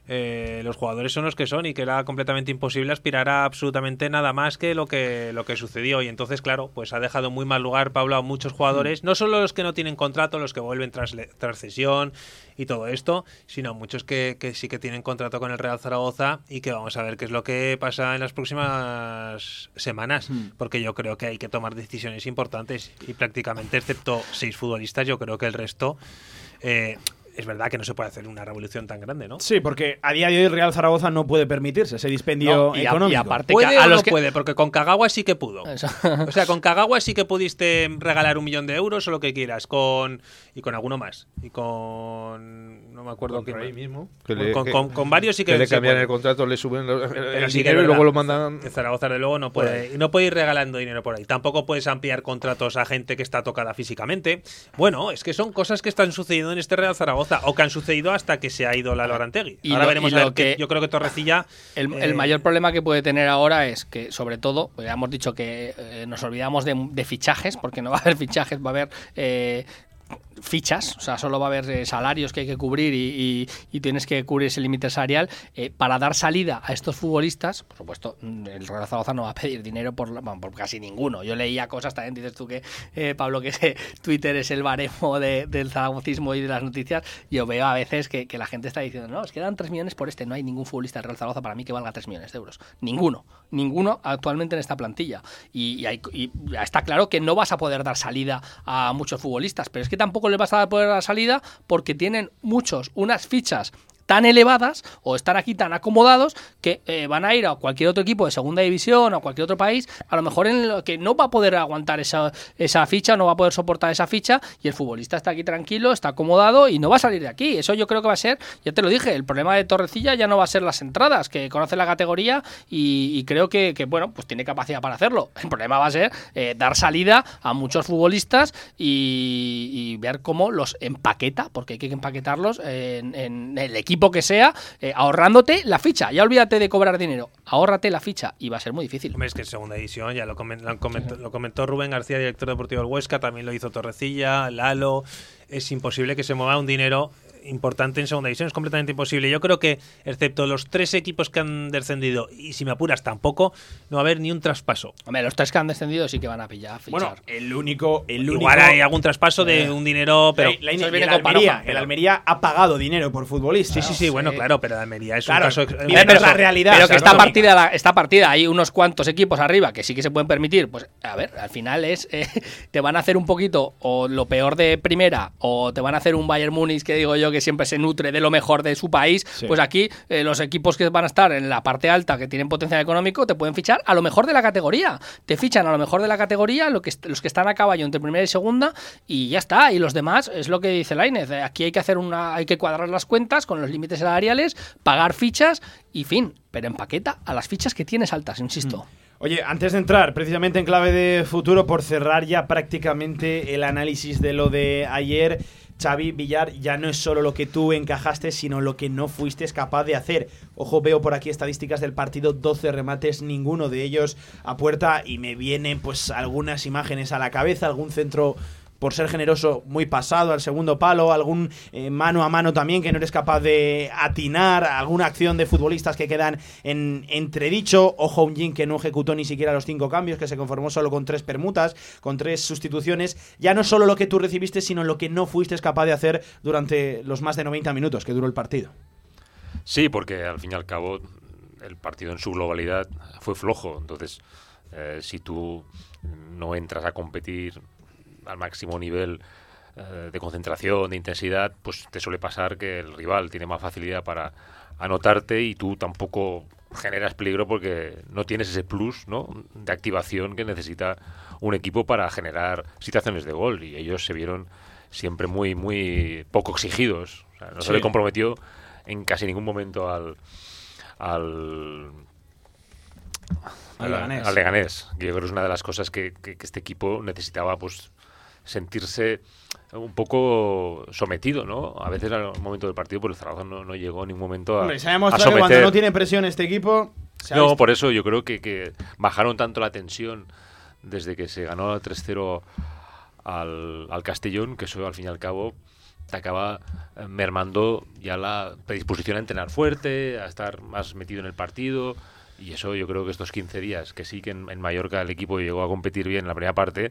eh, los jugadores son los que son y que era completamente imposible aspirar a absolutamente nada más que lo que lo que sucedió. Y entonces claro pues ha dejado muy mal lugar Pablo a muchos jugadores no solo los que no tienen contrato los que vuelven tras, tras cesión y todo esto sino muchos que, sí que tienen contrato con el Real Zaragoza y que vamos a ver qué es lo que pasa en las próximas semanas porque yo creo que hay que tomar decisiones importantes y prácticamente excepto seis futbolistas yo creo que el resto eh, es verdad que no se puede hacer una revolución tan grande, ¿no? Sí, porque a día de hoy Real Zaragoza no puede permitirse ese dispendio económico. y aparte ¿Puede a, los que... puede, porque con Kagawa sí que pudo. O sea, con Kagawa sí que pudiste regalar un millón de euros o lo que quieras, con y con alguno más. Y con no me acuerdo qué mismo. con, varios sí que, le cambian el contrato, le suben el, dinero y luego lo mandan. Zaragoza de luego no puede, no puede ir regalando dinero por ahí. Tampoco puedes ampliar contratos a gente que está tocada físicamente. Bueno, es que son cosas que están sucediendo en este Real Zaragoza o que han sucedido hasta que se ha ido la Lorantegui. Y ahora veremos que, yo creo que Torrecilla. El, eh, mayor problema que puede tener ahora es que, sobre todo, ya hemos dicho que eh, nos olvidamos de, fichajes, porque no va a haber fichajes, va a haber eh, fichas, o sea, solo va a haber eh, salarios que hay que cubrir y, tienes que cubrir ese límite salarial eh, para dar salida a estos futbolistas. Por supuesto, mm, el Real Zaragoza no va a pedir dinero por, casi ninguno. Yo leía cosas también, dices tú que, eh, Pablo, que [LAUGHS] Twitter es el baremo del zaragocismo y de las noticias. Yo veo a veces que, la gente está diciendo, no, es que dan 3 millones por este. No hay ningún futbolista del Real Zaragoza para mí que valga 3 millones de euros. Ninguno. Ninguno actualmente en esta plantilla. Y, y está claro que no vas a poder dar salida a muchos futbolistas, pero es que tampoco le vas a poder dar salida porque tienen muchos unas fichas tan elevadas o están aquí tan acomodados que eh, van a ir a cualquier otro equipo de segunda división o a cualquier otro país, a lo mejor en lo que no va a poder aguantar esa, esa ficha, no va a poder soportar esa ficha y el futbolista está aquí tranquilo, está acomodado y no va a salir de aquí. Eso yo creo que va a ser, ya te lo dije, el problema de Torrecilla ya no va a ser las entradas, que conoce la categoría y, creo que, bueno, pues tiene capacidad para hacerlo. [LAUGHS] El problema va a ser eh, dar salida a muchos futbolistas y, ver cómo los empaqueta, porque hay que empaquetarlos en, el equipo que sea, eh, ahorrándote la ficha. Ya olvídate de cobrar dinero, ahórrate la ficha y va a ser muy difícil. Hombre, es que en segunda división, ya lo, comentó, lo comentó Rubén García, director deportivo del Huesca, también lo hizo Torrecilla, Lalo. Es imposible que se mueva un dinero importante en segunda división. Es completamente imposible. Yo creo que, excepto los tres equipos que han descendido, y si me apuras tampoco, no va a haber ni un traspaso. Hombre, los tres que han descendido sí que van a pillar. Bueno, el único, el único. Igual hay algún traspaso de eh, un dinero, pero. el, Almería, el Almería ha pagado dinero por futbolistas. Sí, sí, sí, bueno, claro, pero el Almería es un caso. pero la realidad. Pero que está partida, está partida, hay unos cuantos equipos arriba que sí que se pueden permitir. Pues, a ver, al final es. Eh, [LAUGHS] te van a hacer un poquito o lo peor de primera, o te van a hacer un Bayern Múnich que digo yo que siempre se nutre de lo mejor de su país, pues aquí eh, los equipos que van a estar en la parte alta, que tienen potencial económico, te pueden fichar a lo mejor de la categoría. Te fichan a lo mejor de la categoría lo que los que están a caballo entre primera y segunda y ya está. Y los demás es lo que dice Lainez. Eh, aquí hay que hacer una, hay que cuadrar las cuentas con los límites salariales, pagar fichas y fin. Pero empaqueta a las fichas que tienes altas, insisto. Mm. Oye, antes de entrar precisamente en clave de futuro, por cerrar ya prácticamente el análisis de lo de ayer, Xavi Villar ya no es solo lo que tú encajaste, sino lo que no fuiste capaz de hacer. Ojo, veo por aquí estadísticas del partido, 12 remates, ninguno de ellos a puerta y me vienen pues algunas imágenes a la cabeza, algún centro por ser generoso, muy pasado al segundo palo, algún eh, mano a mano también que no eres capaz de atinar, alguna acción de futbolistas que quedan en entredicho, ojo un Jin que no ejecutó ni siquiera los cinco cambios, que se conformó solo con tres permutas, con tres sustituciones, ya no solo lo que tú recibiste, sino lo que no fuiste capaz de hacer durante los más de 90 minutos que duró el partido. Sí, porque al fin y al cabo el partido en su globalidad fue flojo, entonces eh, si tú no entras a competir al máximo nivel eh, de concentración, de intensidad, pues te suele pasar que el rival tiene más facilidad para anotarte y tú tampoco generas peligro porque no tienes ese plus ¿no? de activación que necesita un equipo para generar situaciones de gol y ellos se vieron siempre muy muy poco exigidos no se le comprometió en casi ningún momento al al al, Leganés. que yo creo que es una de las cosas que, que este equipo necesitaba pues sentirse un poco sometido, ¿no? A veces al momento del partido, por el Zaragoza no, llegó en ningún momento a, Hombre, se ha demostrado que cuando no tiene presión este equipo... no, por eso yo creo que, bajaron tanto la tensión desde que se ganó 3-0 al, al Castellón, que eso al fin y al cabo te acaba eh, mermando ya la predisposición a entrenar fuerte, a estar más metido en el partido. Y eso yo creo que estos 15 días, que sí que en, en Mallorca el equipo llegó a competir bien en la primera parte,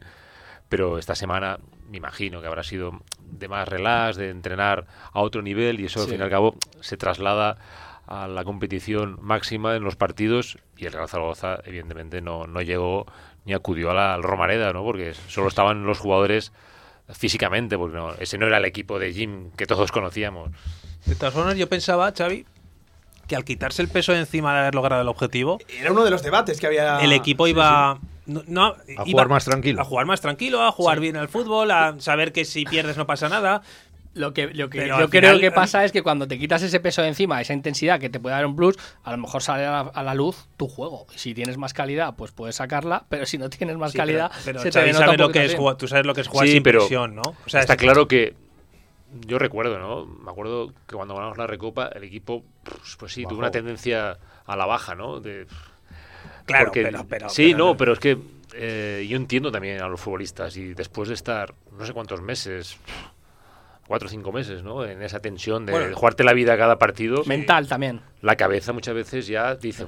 pero esta semana me imagino que habrá sido de más relax, de entrenar a otro nivel y eso al fin y al cabo se traslada a la competición máxima en los partidos y el Real Zaragoza evidentemente no, no llegó ni acudió a la, al Romareda, ¿no? porque solo estaban los jugadores físicamente, porque ese no era el equipo de Jim que todos conocíamos. De todas formas, yo pensaba, Xavi, que al quitarse el peso de encima de haber logrado el objetivo... Era uno de los debates que había... El equipo iba... No, a jugar más tranquilo. A jugar más tranquilo, a jugar bien al fútbol, a saber que si pierdes no pasa nada. Lo que, lo que yo creo que pasa es que cuando te quitas ese peso de encima, esa intensidad que te puede dar un plus, a lo mejor sale a la, luz tu juego. Si tienes más calidad, pues puedes sacarla, pero si no tienes más calidad, pero, se te sabes lo que es jugar, tú sabes lo que es jugar sin presión, ¿no? O sea, está claro que yo recuerdo, ¿no? Me acuerdo que cuando ganamos la Recopa, el equipo, pues, pues sí, tuvo una tendencia a la baja, ¿no? De, Claro, pero, Sí, no, pero es que eh, yo entiendo también a los futbolistas y después de estar no sé cuántos meses, cuatro o cinco meses, ¿no? En esa tensión de jugarte la vida a cada partido. Mental también. La cabeza muchas veces ya dice,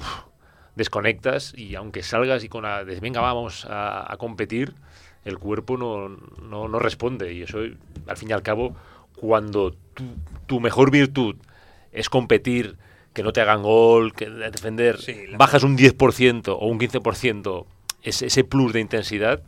desconectas y aunque salgas y con la, de, venga, vamos a, competir, el cuerpo no, no, no, responde y eso, al fin y al cabo, cuando tu mejor virtud es competir que no te hagan gol, que defender, bajas un 10% o un 15%, ese, ese plus de intensidad,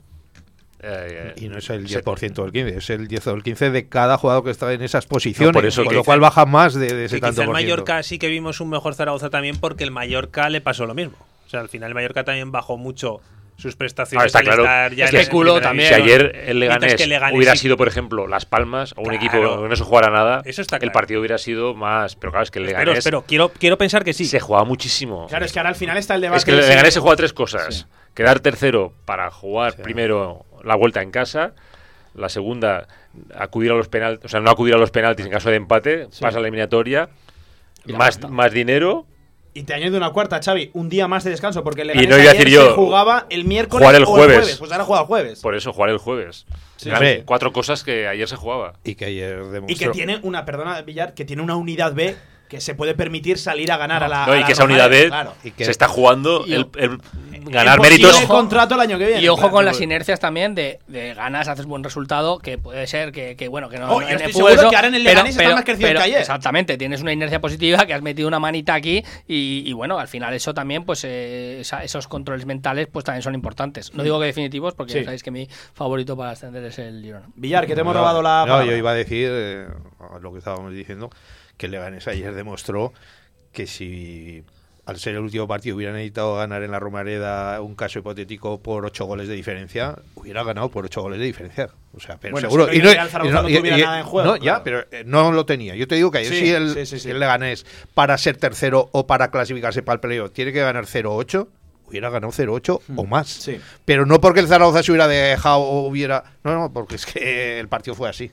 eh, Y no es el se- 10% del 15, es el 10 o el 15 de cada jugador que está en esas posiciones. por eso con lo cual baja más de, de ese Que tanto el. Mallorca sí que vimos un mejor Zaragoza también porque el Mallorca le pasó lo mismo. O sea, al final el Mallorca también bajó mucho sus prestaciones Ah, está al claro. estar ya Es en que la especuló primera también. Si ayer el Leganés, que el Leganés hubiera sí- sido, por ejemplo, Las Palmas o un Claro. equipo que no se jugara nada, Eso está el partido hubiera sido más. Pero claro, es que el Pero, Leganés pero quiero, quiero pensar que sí. se jugaba muchísimo. Claro, es que ahora al final está el debate. Es que el Leganés se juega tres cosas. Sí. Quedar tercero para jugar primero la vuelta en casa. La segunda, acudir a los penaltis, o sea, no acudir a los penaltis en caso de empate, pasa a la eliminatoria, Y la más, más dinero, Y te añado una cuarta, Xavi, un día más de descanso, porque el Y no iba a decir yo, se jugaba el miércoles jugar el o jueves. Pues ahora juega el jueves. por eso jugar el jueves. Sí. Cuatro cosas que ayer se jugaba. Y que ayer Y demostró. que tiene una, perdona, Villar, que tiene una unidad B que se puede permitir salir a ganar a la. No, a y la que esa unidad B claro. Y que- se está jugando Y- el, el ganar El méritos. contrato el año que viene. Y ojo claro. con las inercias también de, de ganas, haces buen resultado, que puede ser que, que, bueno, que no. Oh, no- yo en estoy el fútbol seguro eso, que ahora en el Leganés está más crecido que ayer. Exactamente, tienes una inercia positiva, que has metido una manita aquí y, y bueno, al final eso también, pues eh, esa- esos controles mentales pues también son importantes. No digo que definitivos, porque Sí. ya sabéis que mi favorito para ascender es el Girona. Villar, que te hemos No, robado la. No, palabra. yo iba a decir eh, lo que estábamos diciendo, que el Leganés ayer demostró que si al ser el último partido hubieran necesitado ganar en la Romareda un caso hipotético por ocho goles de diferencia, hubiera ganado por ocho goles de diferencia. O sea, pero Bueno, seguro. si no, el Real Zaragoza no tuviera nada en juego, No, ya, pero eh, no lo tenía. Yo te digo que ayer Sí, sí, el, sí, sí, sí. el Leganés, para ser tercero o para clasificarse para el playoff, tiene que ganar 0-8 hubiera ganado 0-8 o más. Sí. Pero no porque el Zaragoza se hubiera dejado o hubiera... No, no, porque es que el partido fue así.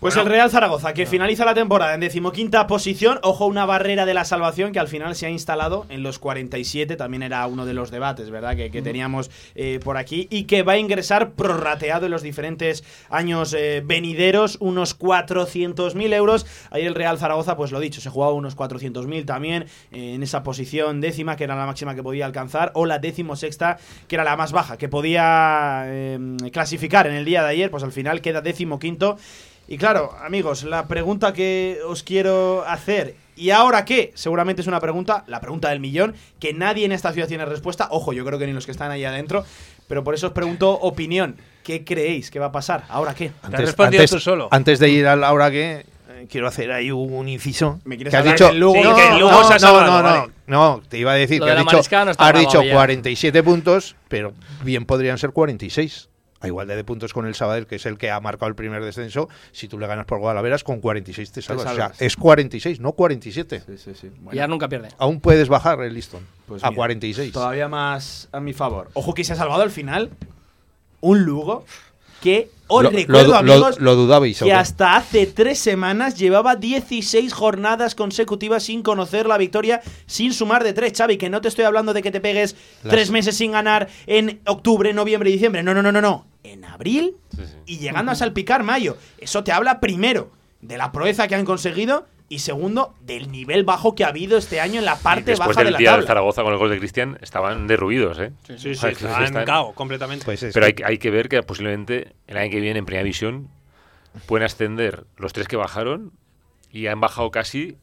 Pues el Real Zaragoza, que finaliza la temporada en decimoquinta posición. Ojo, una barrera de la salvación que al final se ha instalado en los 47. También era uno de los debates, ¿verdad? Que, que teníamos eh, por aquí. Y que va a ingresar prorrateado en los diferentes años eh, venideros unos 400.000 euros. Ahí el Real Zaragoza, pues lo dicho, se jugaba unos 400.000 también eh, en esa posición décima, que era la máxima que podía alcanzar, o la décimo sexta, que era la más baja, que podía eh, clasificar en el día de ayer. Pues al final queda décimo quinto. Y claro, amigos, la pregunta que os quiero hacer, ¿y ahora qué? Seguramente es una pregunta, la pregunta del millón, que nadie en esta ciudad tiene respuesta. Ojo, yo creo que ni los que están ahí adentro, pero por eso os pregunto opinión. ¿Qué creéis que va a pasar? ¿Ahora qué? has respondido tú solo. Antes de ir a la hora que eh, quiero hacer ahí un inciso. ¿Me quieres que has dicho del Lugo? Sí, no, que el Lugo no, se ha no, salvado, no, vale. no, no, te iba a decir Lo que de has la dicho, has dicho ya. 47 puntos, pero bien podrían ser 46. A igualdad de puntos con el Sabadell, que es el que ha marcado el primer descenso, si tú le ganas por Guadalaveras, con 46 te salvas. O sea, salvas. es 46, no 47. Sí, sí, sí. Ya nunca pierde. Aún puedes bajar el listón Pues a mira, 46. Todavía más a mi favor. Ojo que se ha salvado al final un Lugo que os Lo- recuerdo, lo, amigos, lo dudabais. ¿o que hasta hace tres semanas llevaba 16 jornadas consecutivas sin conocer la victoria, sin sumar de tres, Xavi, que no te estoy hablando de que te pegues Las- tres meses sin ganar en octubre, noviembre y diciembre. No, no, no, no, no. En abril Sí, sí. y llegando a salpicar mayo. Eso te habla primero de la proeza que han conseguido y segundo del nivel bajo que ha habido este año en la parte después baja de del la día del tabla. Zaragoza con el gol de Cristian estaban derruidos, ¿eh? Sí, sí, estaban están- cao completamente. Pues es Pero hay, hay que ver que posiblemente el año que viene en Primera División pueden ascender los tres que bajaron y han bajado casi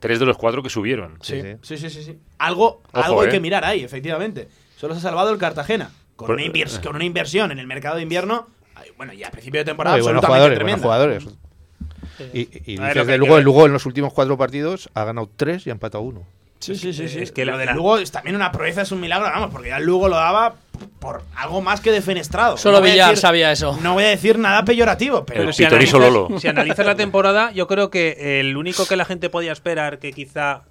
tres de los cuatro que subieron. Sí, Sí, sí, sí, sí, sí. Algo, Ojo, algo hay eh. que mirar ahí, efectivamente. Solo se ha salvado el Cartagena. Con, Por- una, invers- con una inversión en el mercado de invierno, bueno, y a principio de No, temporada hay buenos absolutamente jugadores, buenos tremenda. jugadores. Y, y ver, dices de Lugo, el Lugo en los últimos cuatro partidos ha ganado tres y ha empatado uno. Sí, sí, sí, sí. Es que lo la- Lugo es también una proeza, es un milagro, vamos, porque ya el Lugo lo daba por algo más que defenestrado. Solo a Villar decir- sabía eso. No voy a decir nada peyorativo, pero si analizas, Lolo. si analizas la temporada, yo creo que el único que la gente podía esperar que quizá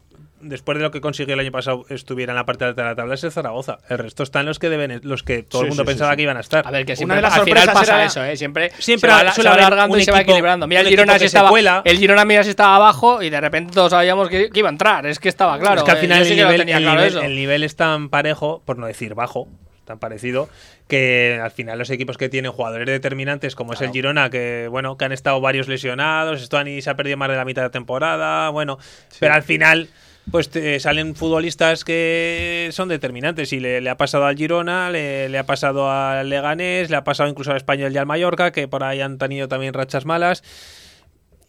después de lo que consiguió el año pasado estuviera en la parte alta de la tabla es el Zaragoza. El resto están los que deben, los que todo Sí, el mundo sí, pensaba sí. que iban a estar. A ver, que Una siempre de las al final pasa era- eso, ¿eh? Siempre, Siempre se va, suele se va haber alargando y se va equilibrando. Mira, el Girona se estaba, cuela. el Girona mira si estaba abajo y de repente todos sabíamos que, que iba a entrar. Es que estaba claro. es que al eh, final yo el, nivel, tenía el claro nivel- eso. el nivel es tan parejo, por no decir bajo, tan parecido, que al final los equipos que tienen jugadores determinantes, como es el Girona, que bueno, que han estado varios lesionados, y se ha perdido más de la mitad de la temporada, bueno, pero al final pues te salen futbolistas que son determinantes y le, le ha pasado al Girona, le, le ha pasado al Leganés, le ha pasado incluso al Español y al Mallorca, que por ahí han tenido también rachas malas.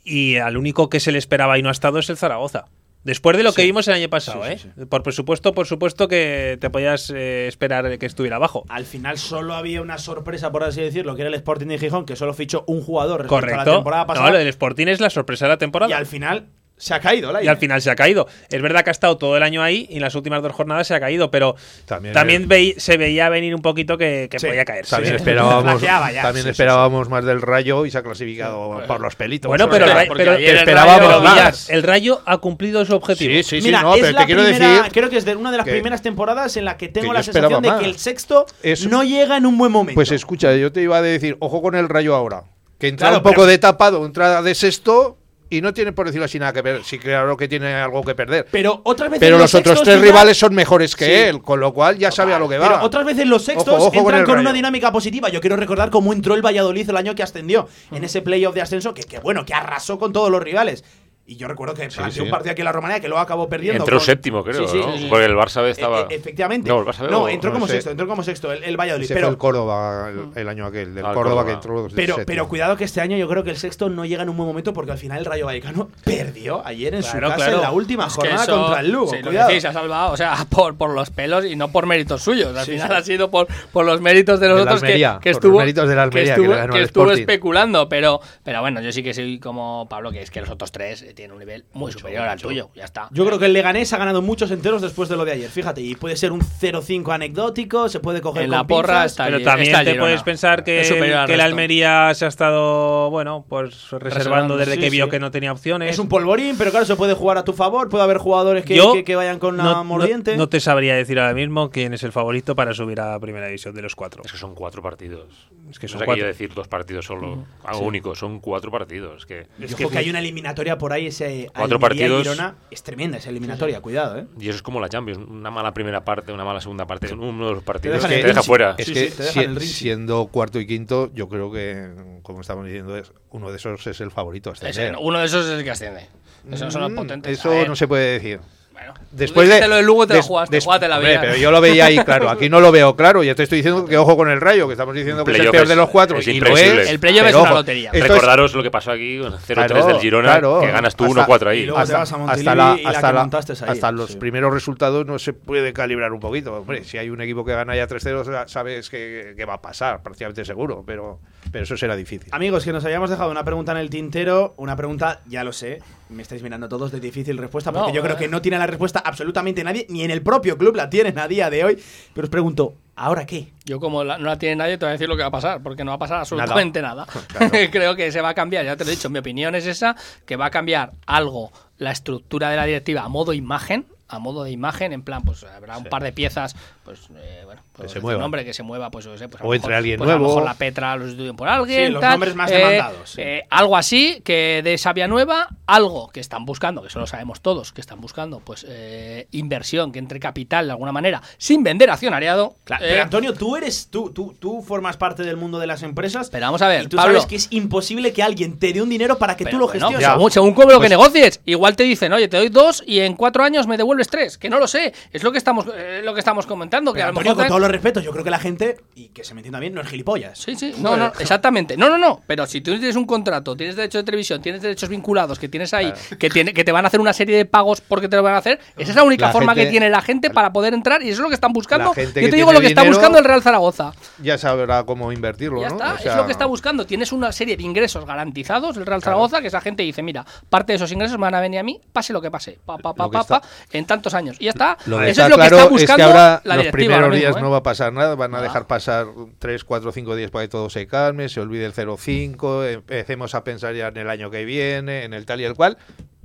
Y al único que se le esperaba y no ha estado es el Zaragoza. Después de lo que vimos el año pasado, Sí, ¿eh? Por presupuesto, por supuesto que te podías eh, esperar que estuviera abajo. Al final solo había una sorpresa, por así decirlo, que era el Sporting de Gijón, que solo fichó un jugador respecto a la Correcto. temporada pasada. No, lo del Sporting es la sorpresa de la temporada. y al final se ha caído la Y al final se ha caído. Es verdad que ha estado todo el año ahí y en las últimas dos jornadas se ha caído, pero También, también, veí- se veía venir un poquito que, que Sí. podía caerse. También sí. esperábamos, [LAUGHS] ya, también sí, sí, esperábamos más del Rayo y se ha clasificado por los pelitos. Bueno, pero, el pero- ayer el esperábamos Rayo- Villar, más. el Rayo ha cumplido su objetivo. Sí, sí, sí, Mira, no, es pero la te quiero primera- decir creo que es de una de las que- primeras temporadas en la que tengo que la sensación de más. que el sexto Eso- no llega en un buen momento. Pues escucha, yo te iba a decir, ojo con el Rayo ahora, que entra Claro, un poco pero- de tapado, entra de sexto y no tiene, por decirlo así, nada que ver. Sí, claro que tiene algo que perder. pero otras veces Pero los otros tres rivales son mejores que Sí. él, con lo cual ya sabe a lo que va. Pero otras veces los sextos Ojo, ojo con entran con, Rayo. una dinámica positiva. Yo quiero recordar cómo entró el Valladolid el año que ascendió en ese playoff de ascenso, que, que bueno, que arrasó con todos los rivales. Y yo recuerdo que planteó sí. un partido aquí en la Romanía que luego acabó perdiendo. Entró con- séptimo, creo, Sí, sí, ¿no? sí, sí. Porque el Barça B estaba. E- e- efectivamente. No, el Barça B No, entró no como sé. sexto, entró como sexto el, el Valladolid. Pero, fue el Córdoba el, el año aquel, del Ah, el Córdoba, Córdoba. que entró. pero, pero cuidado que este año yo creo que el sexto no llega en un buen momento porque al final el Rayo Vallecano [LAUGHS] perdió ayer en Claro, su casa claro. en la última Es jornada eso- contra el Lugo. sí, lo cuidado. se ha salvado, o sea, [LAUGHS] por, por los pelos y no por méritos suyos. Al Sí, final sí. ha sido por, por los méritos de los De la otros que, que por estuvo, los méritos de la Almería que estuvo, especulando. Pero, pero bueno, yo sí que soy como Pablo, que es que los otros tres tienen un nivel muy superior al tuyo. Ya está. Yo creo que el Leganés ha ganado muchos enteros después de lo de ayer, fíjate, y puede ser un 0-5 anecdótico, se puede coger En con la porra pinzas. está Pero también está te Girona. puedes pensar que, Es que la. Almería se ha estado, bueno, pues reservando Reservando, desde sí, que vio sí. que no tenía opciones. Es un polvorín, pero claro, se puede jugar a tu favor, puede haber jugadores que, Yo que- que vayan con la no, no- mordiente. no te sabría decir ahora mismo quién es el favorito para subir a primera división de los cuatro. Es que son cuatro partidos. Es que no son sé qué cuatro. decir dos partidos solo. Algo único, son cuatro partidos. Que, Y ojo que hay una eliminatoria por ahí, ese Cuatro partidos. Girona, es tremenda esa eliminatoria, cuidado, eh. y eso es como la Champions. Una mala primera parte, una mala segunda parte. Uno de los partidos dejan que te deja fuera. Es Sí, que sí, te dejan si- siendo cuarto y quinto, yo creo que, como estamos diciendo, es uno de esos es el favorito ascender. uno de esos es el que asciende. Esos son los Mm, potentes. Eso no se puede decir. Bueno, Después de, lo de Lugo te des- la jugaste, des- jugate la hombre, vida. pero yo lo veía ahí, claro. Aquí no lo veo claro. Ya te estoy diciendo que ojo con el Rayo, que estamos diciendo que es el peor es- de los cuatro. es y lo es. El playoff es una ojo, lotería. esto es- Recordaros lo que pasó aquí con el 0-3 Claro, del Girona, claro. que ganas tú Hasta- 1-4 ahí. y luego te hasta, vas a hasta la- y hasta la- ahí. hasta los Sí. primeros resultados no se puede calibrar un poquito. Hombre, si hay un equipo que gana ya 3-0, sa- sabes que, que va a pasar, prácticamente seguro, pero, pero eso será difícil. Amigos, que nos habíamos dejado una pregunta en el tintero, una pregunta, ya lo sé, me estáis mirando todos de difícil respuesta, porque No, yo creo eh. que no tiene la respuesta absolutamente nadie, ni en el propio club la tienen a día de hoy, pero os pregunto, ¿ahora qué? Yo como la- no la tiene nadie, te voy a decir lo que va a pasar, porque no va a pasar absolutamente nada. [LAUGHS] [LAUGHS] Creo que se va a cambiar, ya te lo he dicho, mi opinión es esa, que va a cambiar algo la estructura de la directiva a modo imagen, a modo de imagen, en plan, pues habrá un par de piezas, pues eh, bueno, pues, se muevan. un nombre que se mueva, pues pues a O entre mejor- alguien pues, A lo nuevo. mejor la Petra lo sustituyen por alguien, Sí, los tal, nombres más eh, demandados, sí. eh, algo así que de Sabia Nueva, algo que están buscando, que eso lo sabemos todos, que están buscando, pues eh, inversión, que entre capital de alguna manera, sin vender accionariado. Claro, eh, pero Antonio, tú eres, tú, tú, tú formas parte del mundo de las empresas. Pero vamos a ver, y tú Pablo. sabes que es imposible que alguien te dé un dinero para que Pero tú lo bueno, gestiones. según, según cómo lo que negocies. Igual te dicen, oye, te doy dos y en cuatro años me devuelves tres. Que no lo sé. Es lo que estamos, eh, lo que estamos comentando. que a lo Antonio, mejor con todos los respetos, yo creo que la gente, y que se me entienda bien, no es gilipollas. Sí, sí, no, no, exactamente. No, no, no. Pero si tú tienes un contrato, tienes derecho de televisión, tienes derechos vinculados que tienes ahí, que, tiene, que te van a hacer una serie de pagos porque te lo van a hacer, esa es la única La forma gente- que tiene la gente para poder entrar y eso es lo que están buscando. Yo que te digo lo que está buscando el Real Zaragoza. Ya sabrá cómo invertirlo, Ya ¿no? está, O sea, es lo que está buscando. Tienes una serie de ingresos garantizados, el Real Zaragoza, que esa gente dice, mira, parte de esos ingresos me van a venir a mí, pase lo que pase, pa, pa, pa, Lo que pa, está- pa, en tantos años. Y ya está. Lo Eso está es lo claro que está es que buscando ahora la los primeros ahora mismo, días ¿eh? no va a pasar nada, van a Nada. dejar pasar 3, 4, 5 días para que todo se calme, se olvide el 0,5, empecemos a pensar ya en el año que viene, en el tal y el cual.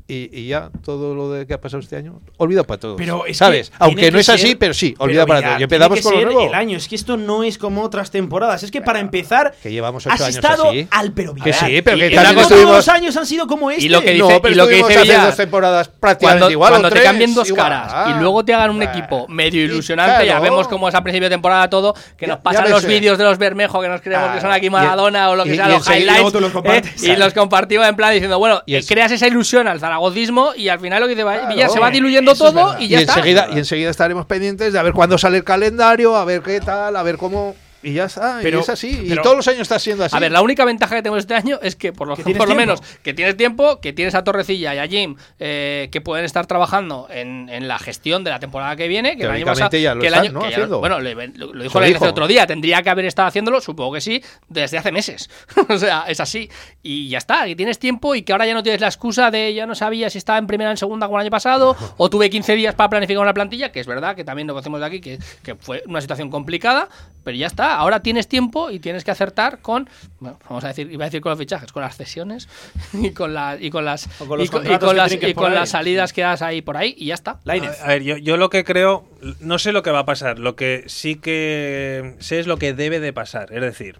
Y, y ya todo lo de que ha pasado este año, olvida para todos. Pero es ¿Sabes? que Aunque no es así, ser- pero sí, pero olvida para todos. Y empezamos con lo nuevo. el año. Es que esto no es como otras temporadas. Es que para empezar, Que llevamos ocho has años estado así. al pero Que sí, pero que todos estuvimos. los años han sido como este. Y lo que no, dice- pero y lo que dice hace Villar, dos temporadas prácticamente Cuando, igual. cuando o te cambien dos igual. caras y luego te hagan un Bah. equipo medio ilusionante, ya vemos cómo es a principio de temporada todo, que nos pasan ya los vídeos de los Bermejo que nos creemos que son aquí. Maradona o lo que sea, los highlights, eh, y los compartimos en plan diciendo, bueno, Y eh, creas esa ilusión al zaragocismo y al final lo que dice Claro. Villar se va diluyendo todo y Y ya está. enseguida, y enseguida estaremos pendientes de a ver cuándo sale el calendario, a ver qué tal, a ver cómo. Y ya está, Pero- y es así. pero- y todos los años está siendo así. A ver, la única ventaja que tenemos este año es que por lo, Que tienes por lo tiempo. menos que tienes tiempo, que tienes a Torrecilla y a Jim eh, que pueden estar trabajando en, en la gestión de la temporada que viene. Que el año pasado, ya lo que el están, año- ¿no? que ya- Haciendo. bueno, le- lo, lo dijo la el otro día. Tendría que haber estado haciéndolo, supongo que sí, desde hace meses. [LAUGHS] o sea, es así. Y ya está, que tienes tiempo y que ahora ya no tienes la excusa de ya no sabía si estaba en primera o en segunda como el año pasado, o tuve 15 días para planificar una plantilla, que es verdad que también lo conocemos de aquí, que, que fue una situación complicada, pero ya está. Ahora tienes tiempo y tienes que acertar con, bueno, vamos a decir, iba a decir con los fichajes, con las cesiones [LAUGHS] y con, la, y con las O con los y con, y las, y con las salidas que das ahí por ahí y ya está. Lainez. A ver, yo, yo lo que creo, no sé lo que va a pasar, lo que sí que sé es lo que debe de pasar. Es decir,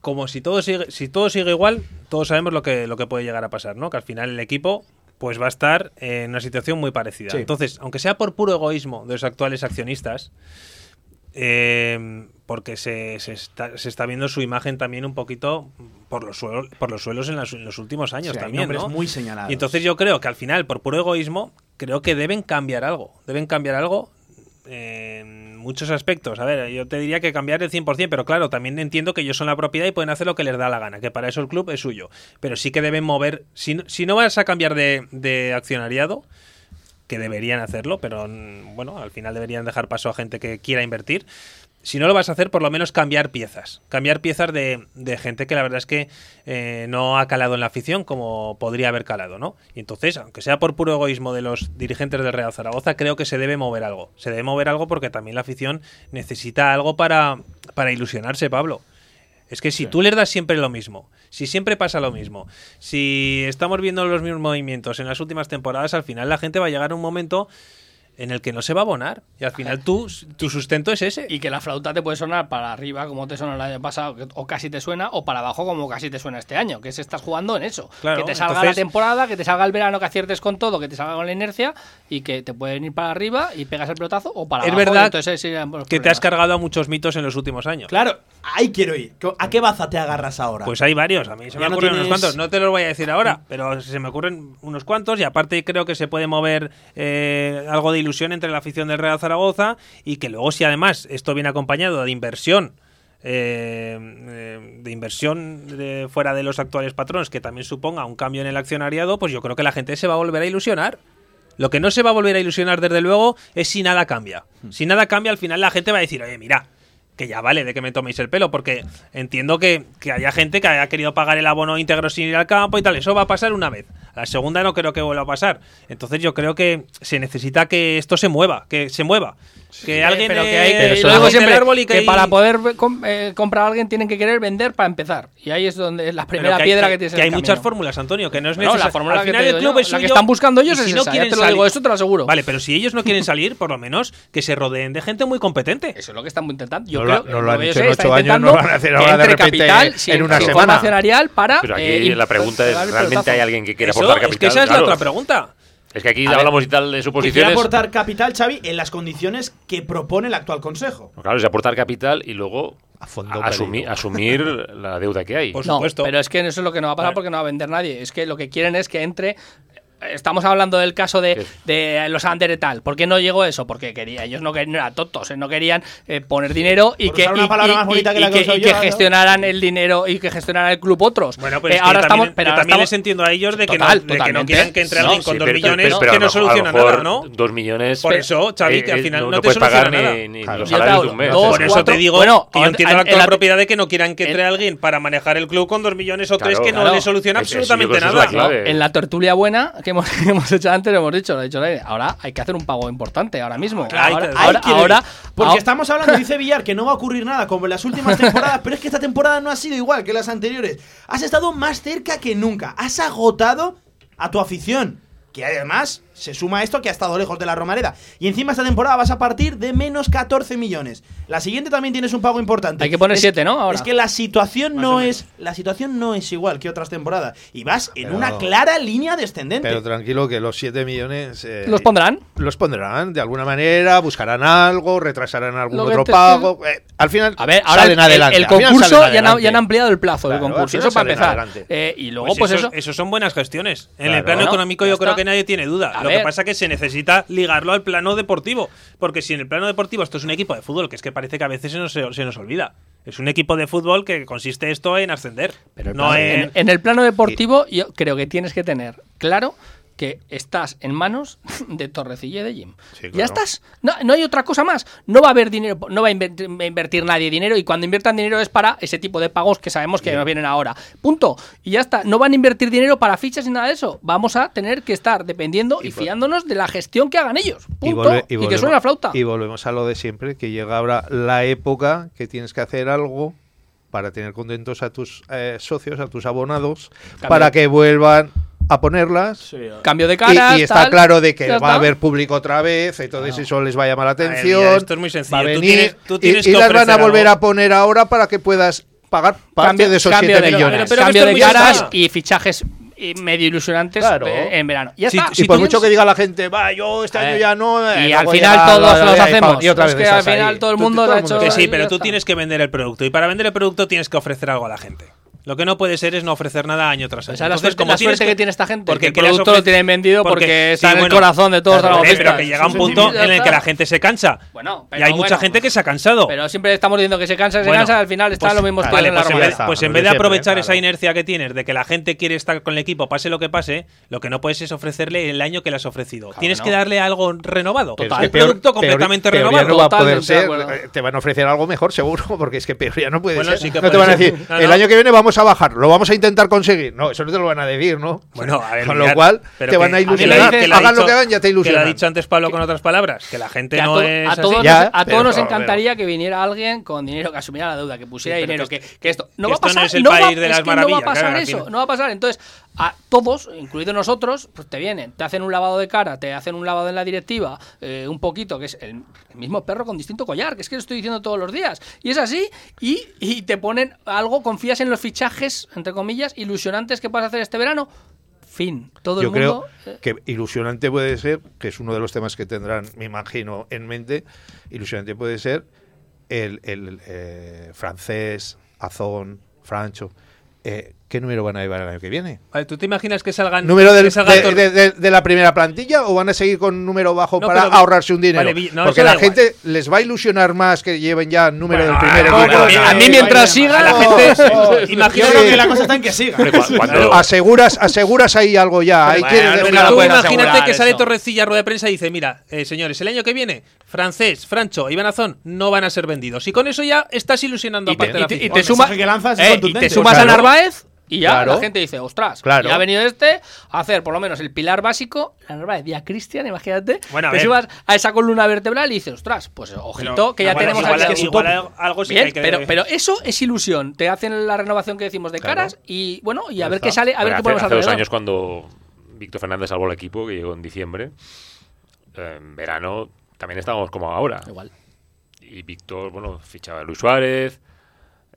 como si todo sigue, si todo sigue igual, todos sabemos lo que, lo que puede llegar a pasar, ¿no? Que al final el equipo pues va a estar en una situación muy parecida. Sí. Entonces, aunque sea por puro egoísmo de los actuales accionistas, eh, porque se, se está, se está viendo su imagen también un poquito por los suelos, por los suelos en, las- en los últimos años Sí, hay también, muy señalados. Y entonces yo creo que al final, por puro egoísmo, creo que deben cambiar algo. Deben cambiar algo en muchos aspectos. A ver, yo te diría que cambiar el 100%, pero claro, también entiendo que ellos son la propiedad y pueden hacer lo que les da la gana, que para eso el club es suyo. Pero sí que deben mover, si, no- si no vas a cambiar de, de accionariado, que deberían hacerlo, pero mm, bueno, al final deberían dejar paso a gente que quiera invertir. Si no lo vas a hacer, por lo menos cambiar piezas. Cambiar piezas de, gente que la verdad es que eh, no ha calado en la afición como podría haber calado, ¿no? Y entonces, aunque sea por puro egoísmo de los dirigentes del Real Zaragoza, creo que se debe mover algo. Se debe mover algo porque también la afición necesita algo para, para ilusionarse, Pablo. Es que si tú les das siempre lo mismo, si siempre pasa lo mismo, si estamos viendo los mismos movimientos en las últimas temporadas, al final la gente va a llegar a un momento en el que no se va a abonar. Y al final tú, tu sustento es ese. Y que la flauta te puede sonar para arriba como te sonó el año pasado, o casi te suena, o para abajo como casi te suena este año, que es estás jugando en eso. Claro, que te salga entonces- la temporada, que te salga el verano, que aciertes con todo, que te salga con la inercia, y que te pueden ir para arriba y pegas el pelotazo, o para es abajo. y verdad entonces que te has cargado a muchos mitos en los últimos años. Claro, ahí quiero ir. ¿A qué baza te agarras ahora? Pues hay varios, a mí se Ya me no ocurren unos cuantos. No te los voy a decir ahora, pero se me ocurren unos cuantos y aparte creo que se puede mover eh, algo de ilusión entre la afición del Real Zaragoza y que luego si además esto viene acompañado de inversión. eh, eh, de inversión de- fuera de los actuales patrones que también suponga un cambio en el accionariado, pues yo creo que la gente se va a volver a ilusionar. Lo que no se va a volver a ilusionar desde luego es si nada cambia. Si nada cambia, al final la gente va a decir, oye, mira, que ya vale de que me toméis el pelo, porque entiendo que, que haya gente que haya querido pagar el abono íntegro sin ir al campo y tal. Eso va a pasar una vez. La segunda no creo que vuelva a pasar. Entonces yo creo que se necesita que esto se mueva, que se mueva. Que alguien pero eh, que hay el siempre, árbol y que, que, para y- poder com- eh, comprar a alguien tienen que querer vender para empezar. Y ahí es donde es la primera que piedra que, que, tienes que hay muchas fórmulas, Antonio, que no es No, la necesario. fórmula Al que final te el club yo, es la que suyo, están buscando y ellos si es no esa, ya quieren te lo digo, te lo aseguro. Vale, pero si ellos no quieren [LAUGHS] salir, por lo menos que se rodeen de gente muy competente. Eso es lo que están intentando. Yo No creo lo- no lo han que hecho en ocho años, no lo van a hacer ahora de repente capital, en una semana. forma accionarial para. Pero aquí eh, la pregunta es, ¿realmente hay alguien que quiera aportar es que esa es la otra pregunta. Es que aquí A ver, hablamos y tal de Y quiere suposiciones. aportar capital, Xavi, en las condiciones que propone el actual consejo. Claro, es aportar capital y luego A fondo a- asumi- perdido. asumir la deuda que hay. Por No, supuesto. pero es que eso es lo que no va a pasar porque no va a vender nadie. Es que lo que quieren es que entre. Estamos hablando del caso de, de los Ander y tal. ¿Por qué no llegó eso? Porque quería, ellos no, querían, no eran tontos, eh, no querían eh, poner dinero y que, que ¿no? gestionaran el dinero y que gestionaran el club otros. Bueno, pero Eh, es que ahora también, estamos, pero ahora también les estamos- entiendo a ellos de que, Total, no, de que no quieran que entre No, alguien sí, con dos pero- millones pero- que no soluciona nada, ¿no? Dos millones. Por eso, Xavi, que al final no te puedes pagar soluciona ni, nada. ni Claro. los te salarios hablo, de un mes. dos, Por eso cuatro- te digo que yo en- entiendo la actual propiedad de que no quieran que en- entre alguien para manejar el club con dos millones o tres que no le soluciona absolutamente nada. En la tertulia buena que hemos, [LAUGHS] hemos hecho antes, lo hemos dicho, lo ha dicho Ahora hay que hacer un pago importante, ahora mismo. Claro, ahora, ahí ahora, porque ahora- estamos hablando, dice Villar, que no va a ocurrir nada como en las últimas [LAUGHS] temporadas, pero es que esta temporada no ha sido igual que las anteriores. Has estado más cerca que nunca. Has agotado a tu afición. Que además se suma esto que ha estado lejos de la Romareda. Y encima esta temporada vas a partir de menos 14 millones. La siguiente también tienes un pago importante. Hay que poner Es- siete, ¿no? Ahora. Es que la situación Más no es la situación no es igual que otras temporadas y vas en Pero- una clara línea descendente. Pero tranquilo que los 7 millones... eh, los pondrán. Los pondrán de alguna manera, buscarán algo, retrasarán algún otro te- pago. eh, al final A ver, ahora el, salen adelante. el al final concurso ya han, adelante. ya han ampliado el plazo del Claro, concurso. Eso para empezar. adelante. Eh, y luego, Pues pues, eso, eso. eso son buenas gestiones. En Claro. el plano económico yo creo que nadie tiene duda. A Lo que pasa es que se necesita ligarlo al plano deportivo. Porque si en el plano deportivo esto es un equipo de fútbol, que es que parece que a veces se nos, se nos olvida. Es un equipo de fútbol que consiste esto en ascender. Pero no en, en el plano deportivo, yo creo que tienes que tener claro que estás en manos [LAUGHS] de Torrecilla y de Jim. Sí, Ya estás. No, no hay otra cosa más. No va a haber dinero, no va a invertir, va a invertir nadie dinero y cuando inviertan dinero es para ese tipo de pagos que sabemos que nos vienen ahora. Punto. Y ya está. No van a invertir dinero para fichas ni nada de eso. Vamos a tener que estar dependiendo y, fiándonos de la gestión que hagan ellos. Punto. volve- Y, que suene la flauta. Y volvemos a lo de siempre, que llega ahora la época que tienes que hacer algo para tener contentos a tus eh, socios, a tus abonados, para que vuelvan a ponerlas. Cambio de Y, cara. y está tal, claro de que va a haber público otra vez, entonces eso les va a llamar la atención. esto es muy sencillo. Va a Tú venir tienes- tú y- tienes y, que las van a volver algo. a poner ahora para que puedas pagar parte Cambio, de esos cambio 7 de, millones. pero cambio esto de caras y fichajes eh, medio ilusionantes Claro. eh, en verano. Ya Si- está. si y por tú mucho tienes- que diga la gente, va, yo este año Eh, ya no. eh, y luego al final todos la- los la- hacemos. Y otra Es vez que al final ahí. todo el Tú- mundo todo lo ha el mundo hecho- Que sí, pero tú tienes que vender el producto. Y para vender el producto tienes que ofrecer algo a la gente. Lo que no puede ser es no ofrecer nada año tras año. Esa la Entonces, suerte, como la tienes suerte que tiene esta gente. porque que el producto lo tienen vendido porque, está sí, en el bueno, corazón de todos los pero que llega un punto en el que está. la gente se cansa. Bueno, y pero hay mucha gente que se ha cansado. Pero siempre estamos diciendo que se cansa, se Bueno, cansa, al final están pues, los mismos en la pues en rueda. está, pues en vez de aprovechar claro. esa inercia que tienes de que la gente quiere estar con el equipo, pase lo que pase, lo que no puedes es ofrecerle el año que le has ofrecido. Tienes no. que darle algo renovado. Es un producto completamente peor renovado. no va a poder ser. eh, Te van a ofrecer algo mejor, seguro, [LAUGHS] porque es que peor ya no puede Bueno, ser. sí que no te van a decir, el año que viene vamos a bajar, lo vamos a intentar conseguir. No, eso no te lo van a decir, ¿no? Bueno, a ver, Con mirad, lo cual, pero te van que- a ilusionar. dice- Hagan lo que hagan, ya te Que lo ha ilusionan. dicho antes Pablo con otras palabras, que la gente Que a, no es a así. todos, Ya, nos, a pero- todos nos pero- encantaría que viniera alguien con dinero, que asumiera la deuda, que pusiera Sí, dinero, que que, que esto no que va a pasar, es el no va- país de es las que no va a maravillas, pasar eso, no va a pasar. Entonces, a todos, incluidos nosotros, pues te vienen, te hacen un lavado de cara, te hacen un lavado en la directiva, eh, un poquito, que es el, el mismo perro con distinto collar, que es que lo estoy diciendo todos los días. Y es así, y, y te ponen algo, confías en los fichajes, entre comillas, ilusionantes que a hacer este verano. Fin. Todo Yo el mundo. creo eh, que ilusionante puede ser, que es uno de los temas que tendrán, me imagino, en mente, ilusionante puede ser el, el, eh, francés, Azón, Francho. Eh, ¿Qué número van a llevar el año que viene? Vale, ¿Tú te imaginas que salgan. ¿Número del- que salgan de, tor- de- de- de la primera plantilla o van a seguir con un número bajo No, para pero- ahorrarse un dinero? Vale, vi- no, Porque la igual. gente les va a ilusionar más que lleven ya número Bueno, del primer a- equipo. a mí- a mí mientras siga, la gente- [LAUGHS] imagino Yo creo que- que la cosa está en que siga. Cuando-. Aseguras, aseguras ahí algo ya. Bueno, Tú imagínate que sale eso. Torrecilla a rueda de prensa y dice, mira, eh, señores, el año que viene, francés, Francho y Benazón no van a ser vendidos. Y con eso ya estás ilusionando y a te, parte de la y te- y te suma- que lanzas eh, y contundente. te sumas Claro. a Narváez y ya Claro. la gente dice, ostras, Claro. ya ha venido este a hacer por lo menos el pilar básico, a Narváez y a Cristian, imagínate, Bueno, a te ver. subas a esa columna vertebral y dices, ostras, pues ojito, Pero- que ya bueno, tenemos igual, aquí igual algo sí Bien, que hay que pero, pero eso es ilusión. Te hacen la renovación que decimos de Claro. caras y bueno, y a ver qué sale, a ver Bueno, qué hace, ponemos hace dos años cuando Víctor Fernández salvó el equipo, que llegó en diciembre, eh, en verano también estábamos como ahora. Igual. Y Víctor, bueno, fichaba a Luis Suárez,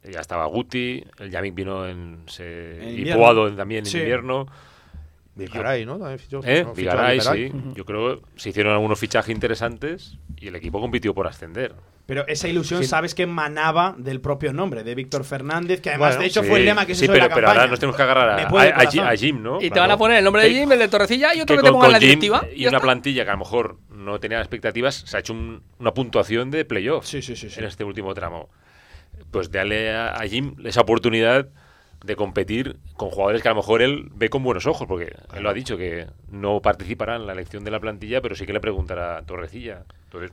ya estaba Guti, el Yamik vino en, se, En y. Puado en- también en Sí. invierno. Vigaray, ¿no? También fichó- ¿Eh? no, fichó Vigaray, sí. Yo creo que se hicieron algunos fichajes interesantes y el equipo compitió por ascender. Pero esa ilusión Sí. sabes que emanaba del propio nombre, de Víctor Fernández, que además Bueno, de hecho Sí, fue el lema que se sí, hizo pero, en la pero campaña. ahora nos tenemos que agarrar a, a- a. Jim- ¿no? Y te van a poner el nombre de Jim, el de Torrecilla y otro que, que te pongan en la directiva. y ya una está. plantilla que a lo mejor no tenía expectativas, se ha hecho un- una puntuación de playoff Sí, sí, sí, sí. en este último tramo. Pues darle a, a Jim esa oportunidad de competir con jugadores que a lo mejor él ve con buenos ojos, porque él lo ha dicho, que no participará en la elección de la plantilla, pero sí que le preguntará a Torrecilla. Entonces,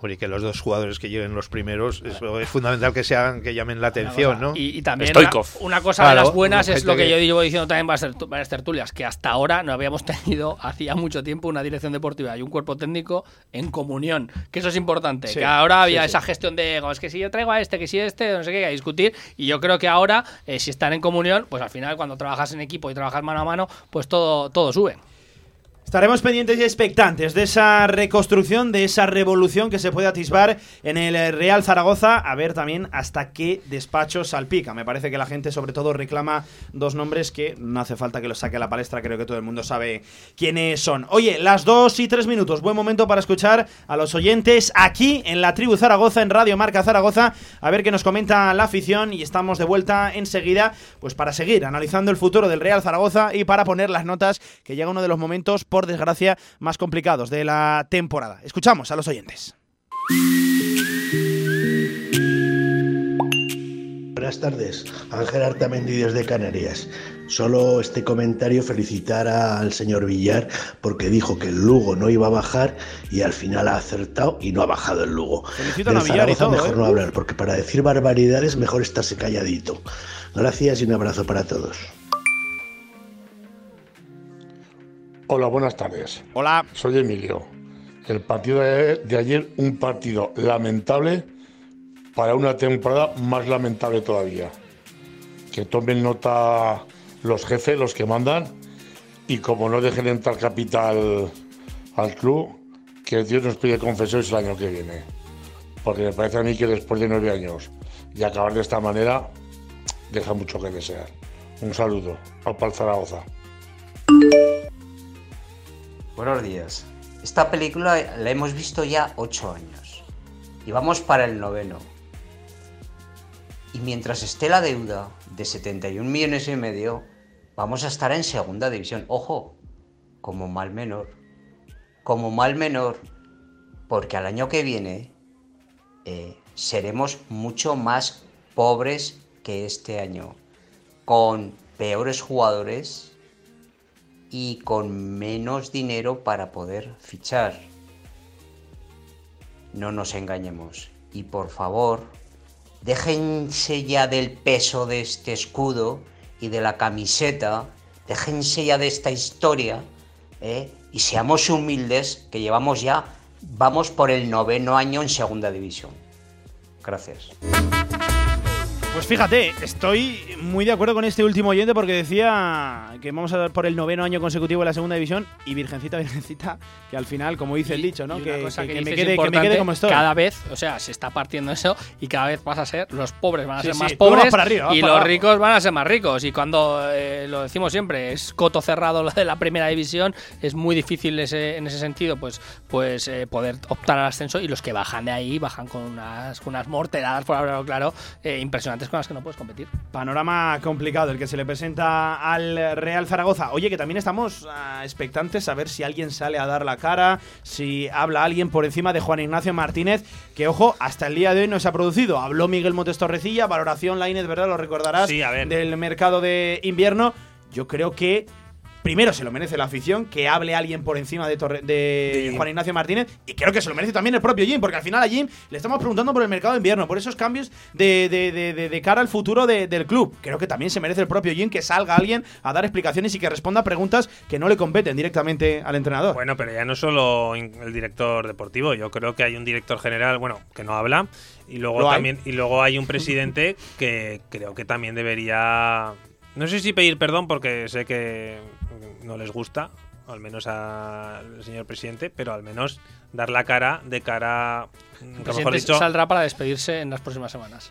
Oye, que los dos jugadores que lleguen los primeros, eso es fundamental que se hagan, que llamen la atención, ¿no? Y, y también una, una cosa de las buenas es lo que, que- yo llevo diciendo también tertu- varias tertulias, que hasta ahora no habíamos [LAUGHS] tenido, hacía mucho tiempo, una dirección deportiva y un cuerpo técnico en comunión, que eso es importante, Sí, que ahora había sí, sí. esa gestión de ego, es que si yo traigo a este, que si este, no sé qué, a discutir, y yo creo que ahora, eh, si están en comunión, pues al final cuando trabajas en equipo y trabajas mano a mano, pues todo, todo sube. Estaremos pendientes y expectantes de esa reconstrucción, de esa revolución que se puede atisbar en el Real Zaragoza, a ver también hasta qué despacho salpica. Me parece que la gente sobre todo reclama dos nombres que no hace falta que los saque a la palestra, creo que todo el mundo sabe quiénes son. Oye, las dos y tres minutos, buen momento para escuchar a los oyentes aquí en la tribu Zaragoza, en Radio Marca Zaragoza, a ver qué nos comenta la afición. Y estamos de vuelta enseguida, pues para seguir analizando el futuro del Real Zaragoza y para poner las notas que llega uno de los momentos, por desgracia, más complicados de la temporada. Escuchamos a los oyentes. Buenas tardes, Ángel Artamendi desde Canarias. Solo este comentario felicitar al señor Villar porque dijo que el Lugo no iba a bajar y al final ha acertado y no ha bajado el Lugo. Felicitan Del a Villar y Zaragoza todo, mejor ¿eh? no hablar porque para decir barbaridades mejor estarse calladito. Gracias y un abrazo para todos. Hola, buenas tardes. Hola. Soy Emilio. El partido de, ayer, un partido lamentable para una temporada más lamentable todavía. Que tomen nota los jefes, los que mandan, y como no dejen entrar capital al club, que Dios nos pide confesiones el año que viene. Porque me parece a mí que después de nueve años y acabar de esta manera, deja mucho que desear. Un saludo. Al Zaragoza. Buenos días. Esta película la hemos visto ya ocho años. Y vamos para el noveno. Y mientras esté la deuda de 71 millones y medio, vamos a estar en segunda división. Ojo, como mal menor. Como mal menor. Porque al año que viene eh, seremos mucho más pobres que este año. Con peores jugadores y con menos dinero para poder fichar. No nos engañemos. Y por favor, déjense ya del peso de este escudo y de la camiseta, déjense ya de esta historia ¿eh? y seamos humildes que llevamos ya, vamos por el noveno año en segunda división. Gracias. Pues fíjate, estoy muy de acuerdo con este último oyente porque decía que vamos a dar por el noveno año consecutivo en la segunda división y Virgencita, [LAUGHS] Virgencita, que al final, como dice el dicho, ¿no? Que, que- que que me quede, que me importante, quede como estoy. Cada vez, o sea, se está partiendo eso y cada vez vas a ser, los pobres van a Sí, ser sí, más pobres para arriba, vas y para los abajo. ricos van a ser más ricos. Y cuando eh, lo decimos siempre, es coto cerrado lo de la primera división, es muy difícil ese- en ese sentido pues, pues eh, poder optar al ascenso y los que bajan de ahí bajan con unas, con unas morteradas, por hablarlo claro, eh, impresionantes con las que no puedes competir. Panorama complicado el que se le presenta al Real Zaragoza. Oye, que también estamos ah, expectantes a ver si alguien sale a dar la cara, si habla alguien por encima de Juan Ignacio Martínez, que ojo, hasta el día de hoy no se ha producido. Habló Miguel Montes Torrecilla, valoración Lainez, ¿verdad? Lo recordarás Sí, a ver. del mercado de invierno. Yo creo que primero se lo merece la afición, que hable alguien por encima de, Torre- de De- Juan Ignacio Martínez, y creo que se lo merece también el propio Jim, porque al final a Jim le estamos preguntando por el mercado de invierno, por esos cambios de, de- de- cara al futuro de- del club. Creo que también se merece el propio Jim que salga alguien a dar explicaciones y que responda a preguntas que no le competen directamente al entrenador. Bueno, pero ya no solo el director deportivo, yo creo que hay un director general, bueno, que no habla, y luego Lo hay. también y luego hay un [LAUGHS] presidente que creo que también debería no sé si pedir perdón porque sé que no les gusta, al menos al señor presidente, pero al menos dar la cara de cara El presidente dicho, saldrá para despedirse en las próximas semanas.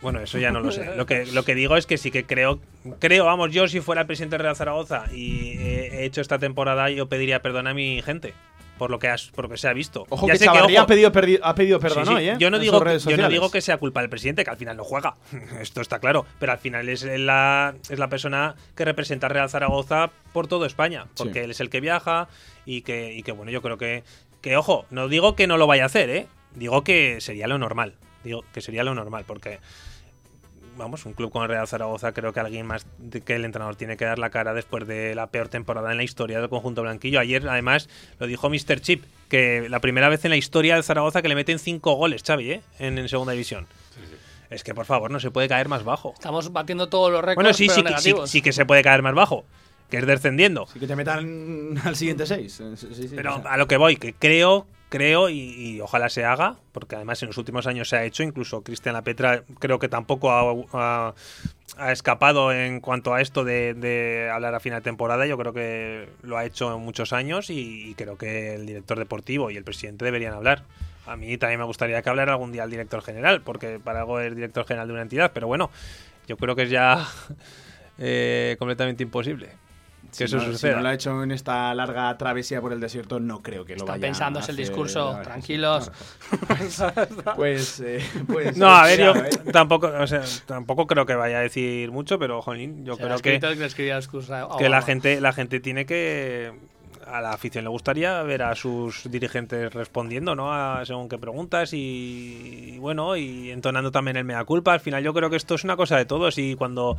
bueno, eso ya no lo sé. Lo que, [LAUGHS] lo que digo es que sí que creo, creo, vamos, yo si fuera el presidente del Real Zaragoza y he hecho esta temporada, yo pediría perdón a mi gente. Por lo que, has, por lo que se ha visto. Ojo Ya que sé ojo, ha pedido, ha pedido perdón sí. hoy, ¿eh? Yo no, En digo, yo no que sea culpa del presidente, que al final no juega. [LAUGHS] Esto está claro. Pero al final es la, es la persona que representa a Real Zaragoza por toda España. Porque Sí. él es el que viaja y que, y que, bueno, yo creo que, que, ojo, no digo que no lo vaya a hacer, ¿eh? Digo que sería lo normal. Digo que sería lo normal, porque vamos, un club con el Real Zaragoza, creo que alguien más que el entrenador tiene que dar la cara después de la peor temporada en la historia del conjunto blanquillo. Ayer, además, lo dijo Mr. Chip, que la primera vez en la historia del Zaragoza que le meten cinco goles, Xavi, ¿eh? en, en segunda división. Es que, por favor, no se puede caer más bajo. Estamos batiendo todos los récords, Bueno, sí, pero sí, sí, sí que se puede caer más bajo, que es descendiendo. Sí, que te metan al siguiente seis. Sí, sí, sí, Pero o sea. a lo que voy, que creo, creo y, ojalá se haga, porque además en los últimos años se ha hecho, incluso Cristian Lapetra creo que tampoco ha, escapado en cuanto a esto de, de hablar a final de temporada, yo creo que lo ha hecho en muchos años y, y creo que el director deportivo y el presidente deberían hablar. A mí también me gustaría que hablara algún día el director general, porque para algo es director general de una entidad, pero bueno, yo creo que es ya [LAUGHS] eh, completamente imposible que Si eso no, si no lo ha hecho en esta larga travesía por el desierto, no creo que lo Está vaya pensándose a el discurso, tranquilos. [LAUGHS] Pues, eh, pues No, a ver, yo [LAUGHS] ¿eh? tampoco, o sea, tampoco creo que vaya a decir mucho, pero jolín, yo creo que, que a que la gente, la gente tiene que a la afición le gustaría ver a sus dirigentes respondiendo, ¿no? A según qué preguntas y, y bueno, y entonando también el mea culpa. Al final yo creo que esto es una cosa de todos y cuando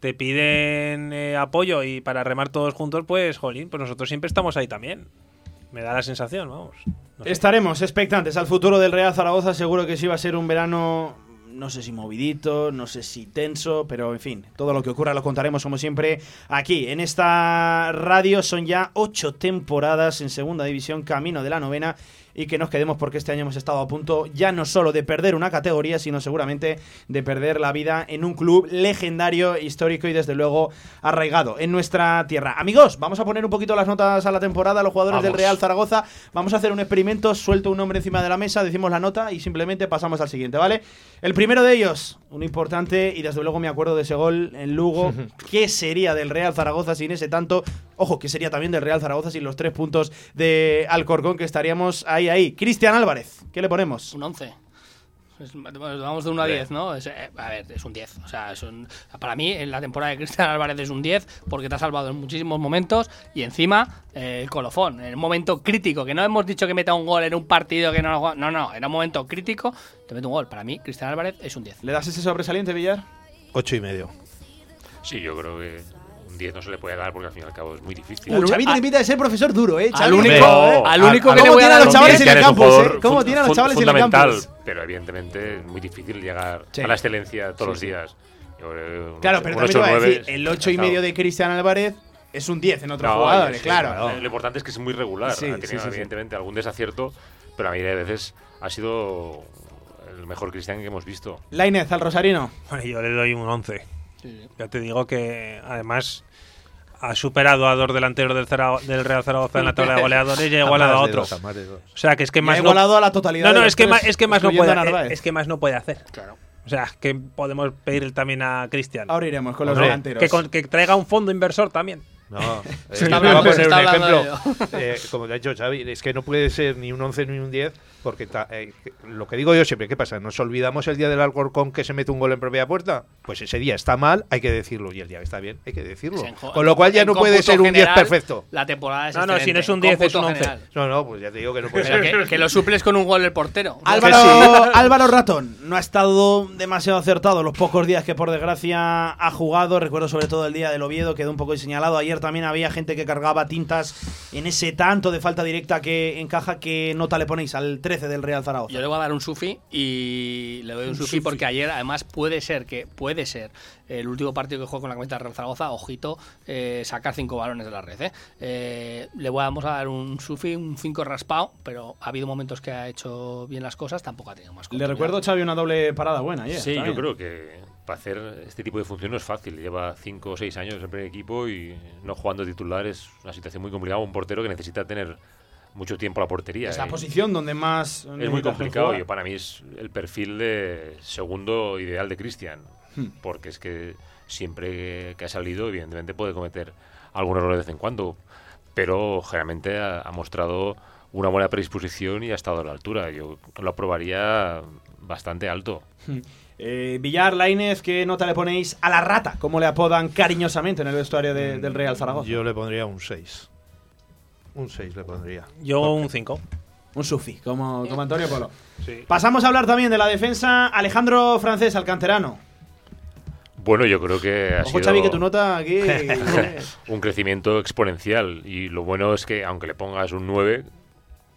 te piden eh, apoyo y para remar todos juntos, pues, jolín, pues nosotros siempre estamos ahí también. Me da la sensación, vamos. Estaremos expectantes al futuro del Real Zaragoza. Seguro que sí va a ser un verano, no sé si movidito, no sé si tenso, pero en fin, todo lo que ocurra lo contaremos como siempre aquí en esta radio. Son ya ocho temporadas en segunda división, camino de la novena. Y que nos quedemos porque este año hemos estado a punto ya no solo de perder una categoría, sino seguramente de perder la vida en un club legendario, histórico y desde luego arraigado en nuestra tierra. Amigos, vamos a poner un poquito las notas a la temporada, los jugadores del. Real Zaragoza. Vamos a hacer un experimento, suelto un nombre encima de la mesa, decimos la nota y simplemente pasamos al siguiente, ¿vale? El primero de ellos, un importante, y desde luego me acuerdo de ese gol en Lugo. [LAUGHS] ¿Qué sería del Real Zaragoza sin ese tanto? Ojo, ¿qué sería también del Real Zaragoza sin los tres puntos de Alcorcón que estaríamos ahí, ahí? Cristian Álvarez, ¿qué le ponemos? Un 11. Es- Vamos de 1 a 10, ¿no? Es, eh, a ver, es un 10. O sea, es un- para mí, en la temporada de Cristian Álvarez es un 10 porque te ha salvado en muchísimos momentos y encima eh, el colofón, en un momento crítico, que no hemos dicho que meta un gol en un partido que no lo juega- No, no, era un momento crítico, te mete un gol. Para mí, Cristian Álvarez es un 10. ¿Le das ese sobresaliente, Villar? Ocho y medio. Sí, yo creo que un 10 no se le puede dar porque al fin y al cabo es muy difícil. Uh, tiene pinta de ser profesor duro, ¿eh? al único- ¿eh? al único que ¿Cómo le voy a tiene dar a los un chavales en 10? el campus, eh? ¿Cómo fun- tiene a los chavales en el fundamental, campus? Pero evidentemente es muy difícil llegar Sí. a la excelencia todos Sí, los días. Yo un Claro, pero también te ocho, voy a decir, el 8 y medio de Cristian Álvarez es un 10 en otros No, jugadores, sí, claro. Lo importante es que es muy regular. Sí, ha tenido, sí, sí. evidentemente, algún desacierto, pero a mí de veces ha sido el mejor Cristian que hemos visto. Lainez al Rosarino. Bueno, yo le doy un 11. Ya te digo que además ha superado a dos delanteros del, Zara- del Real Zaragoza en la tabla de goleadores y ha igualado a otro. dos. O sea, que es que ha más no- igualado a la totalidad No, de no, los es que tres, es que más no puede es que más no puede hacer. Claro. O sea, que podemos pedir también a Cristian. Ahora iremos con los delanteros. Que, con- que traiga un fondo inversor también. No, [LAUGHS] eh, te voy a poner un ejemplo. Eh, como te ha dicho Xavi, es que no puede ser ni un 11 ni un 10, porque ta- eh, que- lo que digo yo siempre, ¿qué pasa? ¿Nos olvidamos el día del Alcorcón que se mete un gol en propia puerta? Pues ese día está mal, hay que decirlo, y el día que está bien, hay que decirlo. En jo- Con lo cual ya no puede ser un 10 general, perfecto. La temporada es No, no, si no es un en 10 es un 11. general. No, no, pues ya te digo que no puede ser. que, que lo suples con un gol el portero. Álvaro, Álvaro Ratón no ha estado demasiado acertado los pocos días que por desgracia ha jugado. Recuerdo sobre todo el día del Oviedo, quedó un poco señalado. Ayer también había gente que cargaba tintas en ese tanto de falta directa que encaja. ¿Qué nota le ponéis al 13 del Real Zaragoza? Yo le voy a dar un sufi y le doy un, Un sufi sufi. porque ayer además puede ser que puede ser el último partido que juego con la camiseta de Real Zaragoza, ojito, eh, sacar cinco balones de la red. ¿eh? Eh, le vamos a dar un sufi, un 5 raspado, pero ha habido momentos que ha hecho bien las cosas, tampoco ha tenido más. Le recuerdo, Xavi, una doble parada buena ayer. Sí, yo creo que para hacer este tipo de función no es fácil. Lleva 5 o 6 años en el primer equipo y no jugando titular es una situación muy complicada. Un portero que necesita tener mucho tiempo a la portería. Es la ¿eh? posición donde más. Es muy complicado y para mí es el perfil de segundo ideal de Cristian. Hmm. Porque es que siempre que ha salido, evidentemente puede cometer algún error de vez en cuando. Pero generalmente ha, ha mostrado una buena predisposición y ha estado a la altura. Yo lo aprobaría bastante alto. Eh, Villar, Lainez, ¿qué nota le ponéis a la rata? Como le apodan cariñosamente en el vestuario de- del Real Zaragoza. Yo le pondría un 6. Un 6 le pondría. Yo un 5. Un sufi, como, como Antonio Polo. Sí. Pasamos a hablar también de la defensa. Alejandro Francés, al canterano. Bueno, yo creo que ha Ojo, sido Xavi, que tu nota aquí. [LAUGHS] un crecimiento exponencial. Y lo bueno es que, aunque le pongas un 9,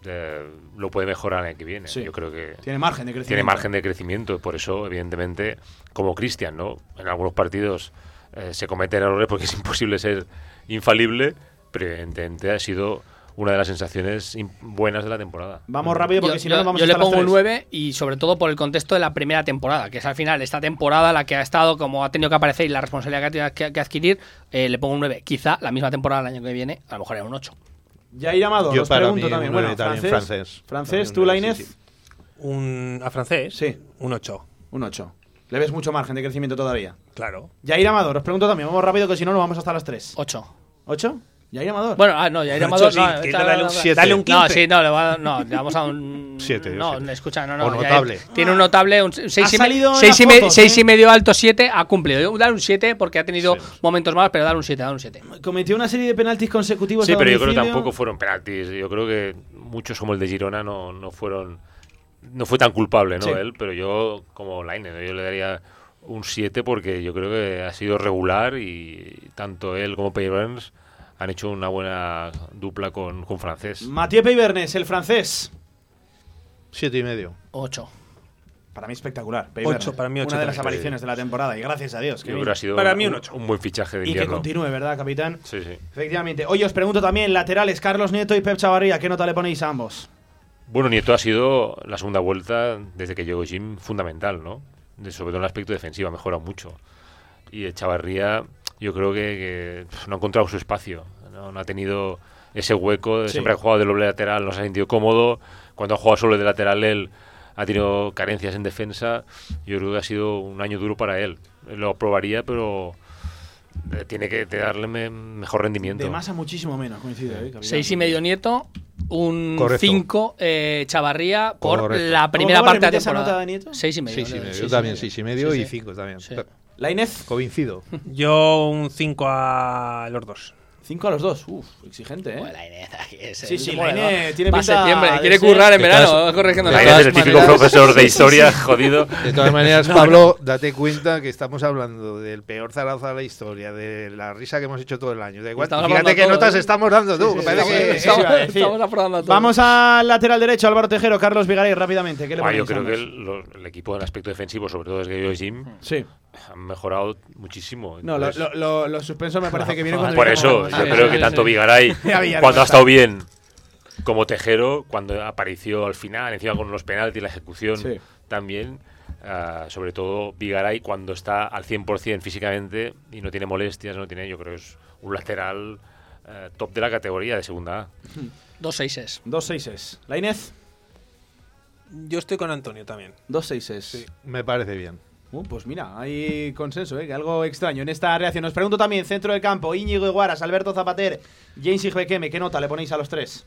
eh, lo puede mejorar el año que viene. Sí. Yo creo que Tiene margen de crecimiento. tiene margen de crecimiento. Por eso, evidentemente, como Cristian, ¿no? En algunos partidos eh, se cometen errores porque es imposible ser infalible, pero evidentemente ha sido una de las sensaciones buenas de la temporada. Vamos rápido porque yo, si no yo- nos vamos yo a le estar las pongo un tres. 9 y sobre todo por el contexto de la primera temporada, que es al final esta temporada la que ha estado, como ha tenido que aparecer y la responsabilidad que ha tenido que, que adquirir, eh, le pongo un 9. Quizá la misma temporada el año que viene, a lo mejor era un 8. Yair Amado, Yo os para pregunto mí, también. Bueno, también, francés. francés. Francés, También tú, Lainez. sí, sí. Un, ¿A francés? Sí. Un 8. Un 8. Le ves mucho margen de crecimiento todavía. Claro. Yair Amador, os pregunto también. Vamos rápido que si no nos vamos hasta las 3. 8. ¿8? Yair Amador. Bueno, ah, no, Yair [LAUGHS] Amador. no, que dale un siete. Dale un 15. No, sí, no, le, va a- no, le vamos a dar un. [LAUGHS] Siete, No, siete. escucha, no, no. O Yair notable. Tiene un notable, un 6 y, salido me- en seis y, las me- fotos, seis ¿eh? y medio alto, 7, ha cumplido. Dar un 7 porque ha tenido momentos malos, pero dar un 7, dar un 7. Cometió una serie de penaltis consecutivos. Sí, pero yo creo que tampoco fueron penaltis. Yo creo que muchos como el de Girona no, no fueron. No fue tan culpable, ¿no? Sí. Él, pero yo, como Laine, ¿no? yo le daría un 7 porque yo creo que ha sido regular y tanto él como Pei Burns han hecho una buena dupla con, con francés. Mathieu Peybernes, el francés. Siete y medio. 8. Para mí espectacular. Ocho, para mí ocho Una de las apariciones de la temporada y gracias a Dios. Que ha sido Para un, mí un ocho. un buen fichaje de Y que invierno. continúe, ¿verdad, capitán? Sí, sí. Efectivamente. Oye, os pregunto también, laterales, Carlos Nieto y Pep Chavarría, ¿qué nota le ponéis a ambos? Bueno, Nieto ha sido la segunda vuelta desde que llegó Jim fundamental, ¿no? De- sobre todo en el aspecto defensivo, ha mejorado mucho. Y Echavarría, yo creo que, que, no ha encontrado su espacio, no, no ha tenido ese hueco, Sí. siempre ha jugado de doble lateral, no se ha sentido cómodo. Cuando ha jugado solo de lateral él ha tenido carencias en defensa. Yo creo que ha sido un año duro para él. Lo aprobaría, pero eh, tiene que darle me- mejor rendimiento. De más a muchísimo menos, coincido, ¿eh? 6 y medio Nieto, un Correcto. 5 eh, Chavarría por Correcto. la primera ¿Cómo parte de la repite esa temporada. nota de Nieto? 6 y medio. Seis y medio. Seis Yo también seis y medio Sí, y sí. cinco también. Sí. La Inez, Coincido. Yo un 5 a los dos. 5 a los dos. Uf, exigente, ¿eh? La Inés, aquí es Sí, el- sí, la Inés tiene pinta septiembre, de quiere ser- currar en De verano, corrigiendo de las Ahí es todas el típico maneras- profesor de historia, jodido. [LAUGHS] De todas maneras, Pablo, date cuenta que estamos hablando del peor Zaragoza de la historia, de la risa que hemos hecho todo el año. Da igual, Fíjate qué notas ¿eh? estamos dando tú. Sí, sí, parece que-. Estamos aprobando todo. Vamos al lateral derecho, Álvaro Tejero, Carlos Vigaray, rápidamente. ¿Qué le yo creo que el, lo- el equipo en aspecto defensivo, sobre todo desde que yo Jim, Sí. Han mejorado muchísimo. No, lo, Entonces, lo, lo, lo suspenso me parece que viene cuando por viene eso, con- yo sí, creo sí, que sí. tanto Vigaray, [LAUGHS] cuando me ha estado bien, como Tejero, cuando apareció al final, encima con los penaltis, la ejecución Sí. también, ah, sobre todo Vigaray, cuando está al 100% físicamente y no tiene molestias, no tiene, yo creo que es un lateral eh, top de la categoría de segunda A. [LAUGHS] Dos seises. Dos seises. La Inés, Yo estoy con Antonio también. dos seises. Me parece bien. Uh, pues mira, hay consenso, ¿eh? que algo extraño en esta reacción. Os pregunto también, centro del campo, Íñigo Iguaras, Alberto Zapater, James Igbequeme, ¿qué nota le ponéis a los tres?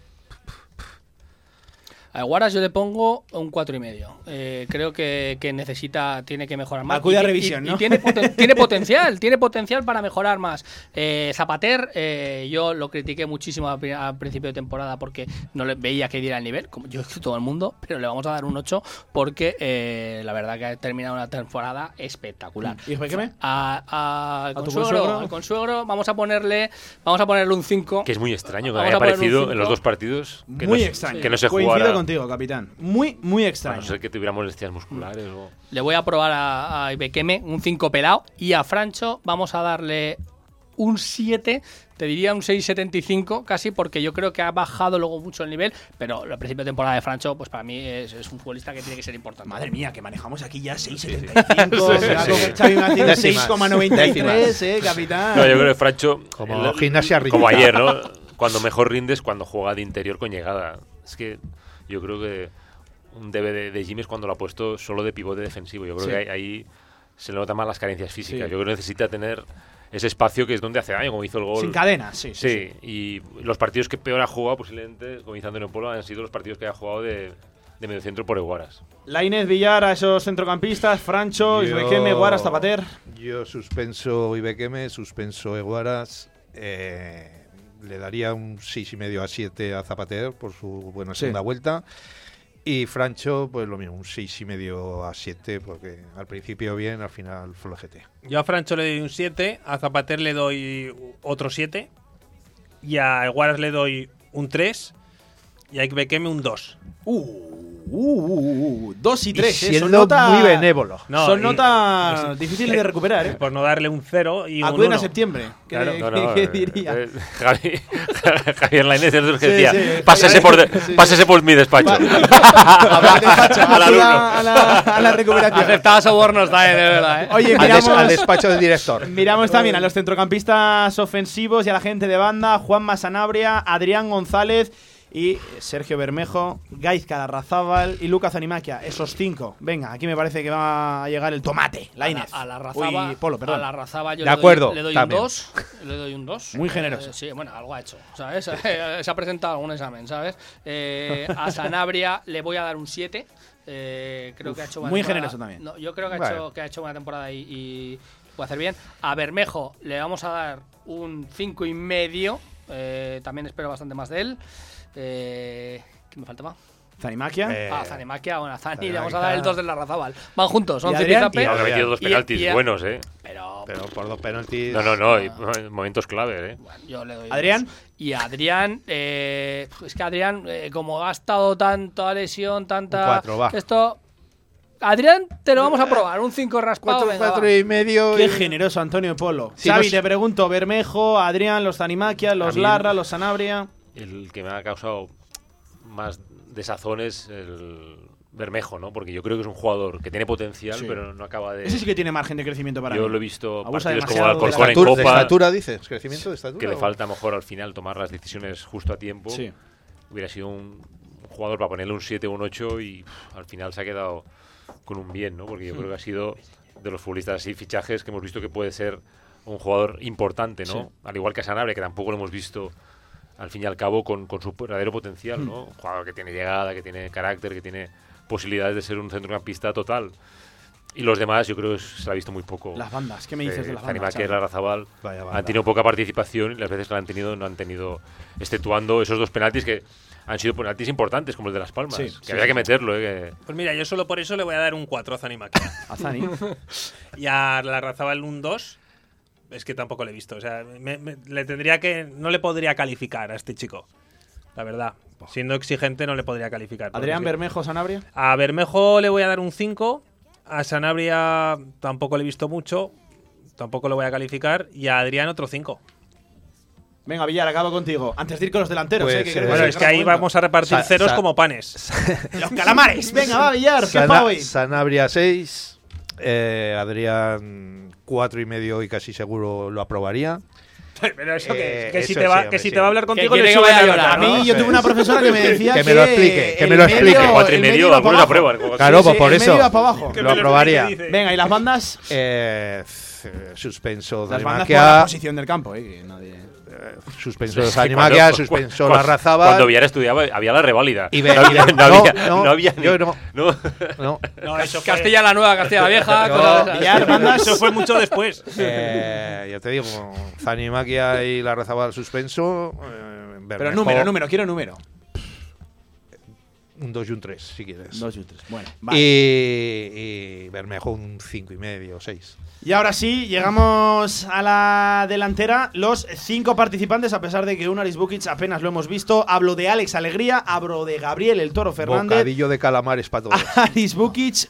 A Guaras yo le pongo un cuatro y medio. Eh, creo que, que necesita, tiene que mejorar más. Acude Y a revisión, y- ¿no? y tiene, poten- [LAUGHS] tiene potencial, tiene potencial para mejorar más. Eh, Zapater, eh, yo lo critiqué muchísimo a, pri- a principio de temporada porque no le veía que diera el nivel, como yo todo el mundo, pero le vamos a dar un 8 porque eh, la verdad que ha terminado una temporada espectacular. ¿Y Igbequeme? A, a- al tu consuegro, consuegro? al consuegro vamos a ponerle vamos a ponerle un 5. Que es muy extraño que haya a aparecido en los dos partidos. Que muy no, se- extraño. Que no se Coincido jugara. Contigo, capitán. Muy, muy A extraño. no ser que tuviera molestias musculares o... Le voy a probar a, a Ibequeme un 5 pelado. Y a Francho vamos a darle un 7. Te diría un 6,75 casi, porque yo creo que ha bajado luego mucho el nivel. Pero el principio de temporada de Francho, pues para mí es, es un futbolista que tiene que ser importante. Madre mía, que manejamos aquí ya 6,75. [LAUGHS] Sí, Se va a sí, coger sí. Xavi Martínez Décimas. 6,93, Décimas. eh, capitán. No, yo creo que Francho. Como el- gimnasia Como ayer, ¿no? Cuando mejor rindes cuando juega de interior con llegada. Es que yo creo que un debe de, de Jimmy es cuando lo ha puesto solo de pivote defensivo. Yo creo Sí. que ahí, ahí se le notan más las carencias físicas. Sí. Yo creo que necesita tener ese espacio que es donde hace daño, como hizo el gol. Sin cadenas, sí. sí, Sí, y los partidos que peor ha jugado, posiblemente, como dice Antonio Polo, han sido los partidos que ha jugado de, de mediocentro por Eguaras. La Inés Villar a esos centrocampistas, Francho, Yo- Isbequeme, Guaras, Zapater. Yo suspenso Ibequeme, suspenso Eguaras. eh, le daría un 6,5 a 7 a Zapater por su buena Sí. segunda vuelta. Y Francho, pues lo mismo, un 6,5 a 7, porque al principio bien, al final flojete. Yo a Francho le doy un 7, a Zapater le doy otro 7, y a Guaras le doy un 3, y a Ikbekeme un 2. Uh, uh, uh, uh, dos y tres, Y eh, siendo son notas muy benévolo. No, son notas difíciles de recuperar, ¿eh? Por no darle un 0 y un Acuden 1. a septiembre. ¿Qué, Claro. qué- No, no, qué eh, diría? eh, Javi, [LAUGHS] Javier Lainez es el que Sí, decía, sí, pásese, por, de- sí, sí. pásese por mi despacho. [LAUGHS] A la, a la recuperación. Aceptaba sobornos también, de verdad. ¿eh? Oye, miramos, al despacho del director. miramos también a los centrocampistas ofensivos y a la gente de banda, Juan Masanabria, Adrián González y Sergio Bermejo, Gaizka Larrazábal y Lucas Animaquia. Esos cinco. Venga, aquí me parece que va a llegar el tomate. Lainez. A la Razaba, Uy, Polo, perdón. A la Razaba yo De le acuerdo, doy, le doy un también. 2. Le doy un 2. [LAUGHS] Muy generoso. sí, bueno, algo ha hecho, ¿sabes? [LAUGHS] Se ha presentado algún examen, ¿sabes? Eh, a Sanabria le voy a dar un 7. Eh, creo Uf, que ha hecho una muy generoso también. No, yo creo que ha, hecho, que ha hecho una temporada y, y puede hacer bien. A Bermejo le vamos a dar un 5 y medio. Eh, también espero bastante más de él. Eh, ¿Qué me falta más? Zanimaquia. Eh, Ah, Zanimaquia, bueno, Zani le Zanimaquia. vamos a dar el 2 de la Razabal. Van juntos, son zipizape. Y ahora ha metido dos penaltis y- buenos, ¿eh? Pero, Pero por dos penaltis. No, no, no, y- momentos clave, ¿eh? yo le doy ¿Adrián? dos. Y Adrián, eh, es que Adrián, eh, como ha estado tanta lesión, tanta. Un cuatro, va. Esto. Adrián, te lo vamos a probar, un 5 raspado. Cuatro, venga, cuatro va. y medio. Qué y- generoso Antonio Polo. Sí, Xavi, no sé- te pregunto, Bermejo, Adrián, los Zanimaquia, los Larra, los Sanabria. El que me ha causado más desazón es el Bermejo, ¿no? Porque yo creo que es un jugador que tiene potencial, Sí. pero no acaba de... Ese sí que tiene margen de crecimiento para Yo mí. lo he visto Abusa partidos como Alcorcón en estatura, de Copa, estatura, dices. Crecimiento de estatura. que le falta a lo mejor al final tomar las decisiones justo a tiempo. Sí. Hubiera sido un, jugador para ponerle un 7 o un 8 y pff, al final se ha quedado con un bien, ¿no? Porque yo creo que ha sido de los futbolistas así fichajes que hemos visto que puede ser un jugador importante, ¿no? Sí. Al igual que a Sanabria, que tampoco lo hemos visto al fin y al cabo con, con su verdadero potencial, ¿no? Un jugador que tiene llegada, que tiene carácter, que tiene posibilidades de ser un centrocampista total. Y los demás, yo creo que se la ha visto muy poco. Las bandas, ¿qué me dices de las bandas? Vaya banda. han tenido poca participación y las veces que la han tenido no han tenido, exceptuando esos dos penaltis que han sido penaltis importantes, como el de Las Palmas, Sí, que sí, había sí. que meterlo. ¿eh? que- Pues mira, yo solo por eso le voy a dar un 4 a Zanimaquia. A Zani. [LAUGHS] y a la Razabal un 2. Es que tampoco le he visto. O sea, me- me- le tendría que. No le podría calificar a este chico. La verdad. Siendo exigente, no le podría calificar. Adrián Bermejo, Sanabria. A Bermejo le voy a dar un 5. A Sanabria tampoco le he visto mucho. Tampoco lo voy a calificar. Y a Adrián otro 5. Venga, Villar, acabo contigo. Antes de ir con los delanteros, Pues, eh, que eh, Bueno, es que ahí vamos a repartir Sa- ceros como panes. [LAUGHS] Los calamares. Venga, va, Villar. ¿Qué Sana- hoy? Sanabria 6. Adrián 4 y medio y casi seguro lo aprobaría. [LAUGHS] Pero eso que, Eh, que si eso te va, sí, que si sí. te va a hablar contigo le que sube la llorar, A mí ¿no? yo tuve una profesora que me [LAUGHS] decía Que me lo explique, que me lo explique. medio- Cuatro y medio, para aprueban. abajo. Claro, Sí, pues sí, por eso medio abajo. Que lo aprobaría. Venga, ¿y las bandas? Eh, suspenso Las bandas por la posición del campo, eh, que nadie... eh, suspenso cuando- suspenso cuando- Larrazábal. Cuando Villar estudiaba, había la reválida. Y [LAUGHS] no, había, no había, no, no, no había ni- yo no. no. No, No, eso fue, Castilla la Nueva, Castilla la Vieja, No, de. Villar, bandas. eso fue mucho después. eh, ya te digo, Zanimaquia y Larrazábal suspenso. eh, Pero número, número, quiero número. Un 2 y un 3, si quieres. Dos y tres. Bueno, va. Y, y Bermejo un 5 y medio, 6. Y ahora sí, llegamos a la delantera. Los cinco participantes, a pesar de que un Aris Bukic apenas lo hemos visto. Hablo de Alex Alegría, hablo de Gabriel el Toro Fernández, Bocadillo de calamares para todos. [LAUGHS] Aris Bukic,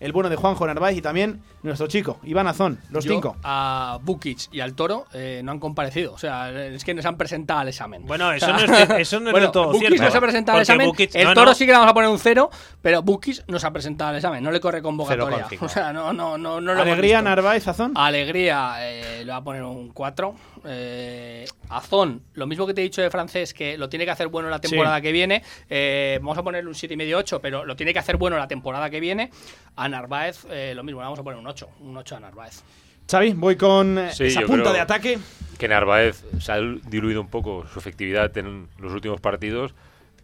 el bueno de Juanjo Narváez y también nuestro chico, Iván Azón, los Yo, cinco. A Bukic y al Toro eh, no han comparecido. O sea, es que nos han presentado al examen. Bueno, eso no es, [LAUGHS] eso no es bueno, todo Bukic cierto. no se ha presentado al examen. Bukic- el no, Toro no. sí que le vamos a poner un cero, pero Bukic no se ha presentado al examen. No le corre convocatoria. 0,5. [LAUGHS] O sea, no, no, no, no lo hemos Alegría, visto. Narváez, Azón. Alegría eh, le va a poner un 4. Eh, Azón, lo mismo que te he dicho de francés, que lo tiene que hacer bueno la temporada Sí. que viene. eh, vamos a ponerle un 7,5 8, pero lo tiene que hacer bueno la temporada que viene. A Narváez, eh, lo mismo, le vamos a poner un 8. Un 8 a Narváez. Xavi, voy con Sí, esa punta de ataque. que Narváez se ha diluido un poco su efectividad en los últimos partidos,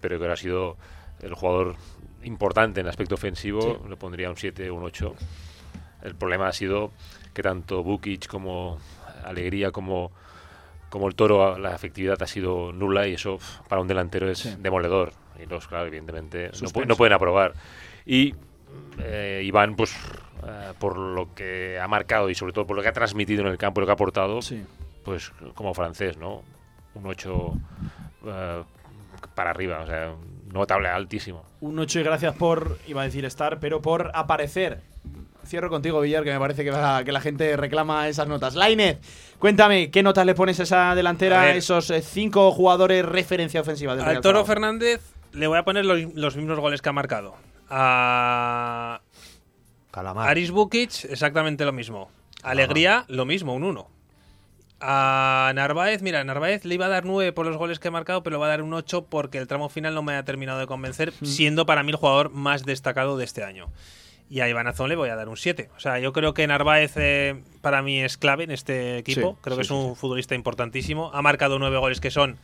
pero que ahora ha sido el jugador importante en el aspecto ofensivo, le pondría un 7 o un 8. El problema ha sido que tanto Bukic como Alegría como, como el Toro, la efectividad ha sido nula y eso para un delantero es Sí. demoledor. Y los, claro, evidentemente no, pu- no pueden aprobar. Y eh, Iván, pues eh, por lo que ha marcado y sobre todo por lo que ha transmitido en el campo, lo que ha aportado, Sí. pues como francés, ¿no? Un 8 eh, para arriba, o sea, notable altísimo. Un 8 y gracias por, iba a decir estar, pero por aparecer. Cierro contigo, Villar, que me parece que, va- que la gente reclama esas notas. Lainez, cuéntame, ¿qué notas le pones a esa delantera A esos eh, cinco jugadores referencia ofensiva del Al Real Toro? Fernández le voy a poner los, los mismos goles que ha marcado. A Calamar. Aris Bukic, exactamente lo mismo. Alegría, lo mismo, un 1. A Narváez, mira, Narváez le iba a dar 9 por los goles que he marcado, pero le va a dar un 8 porque el tramo final no me ha terminado de convencer, siendo para mí el jugador más destacado de este año. Y a Iván Azón le voy a dar un 7. O sea, yo creo que Narváez eh, para mí es clave en este equipo. Sí, creo sí, que es sí, un futbolista importantísimo. Ha marcado 9 goles que son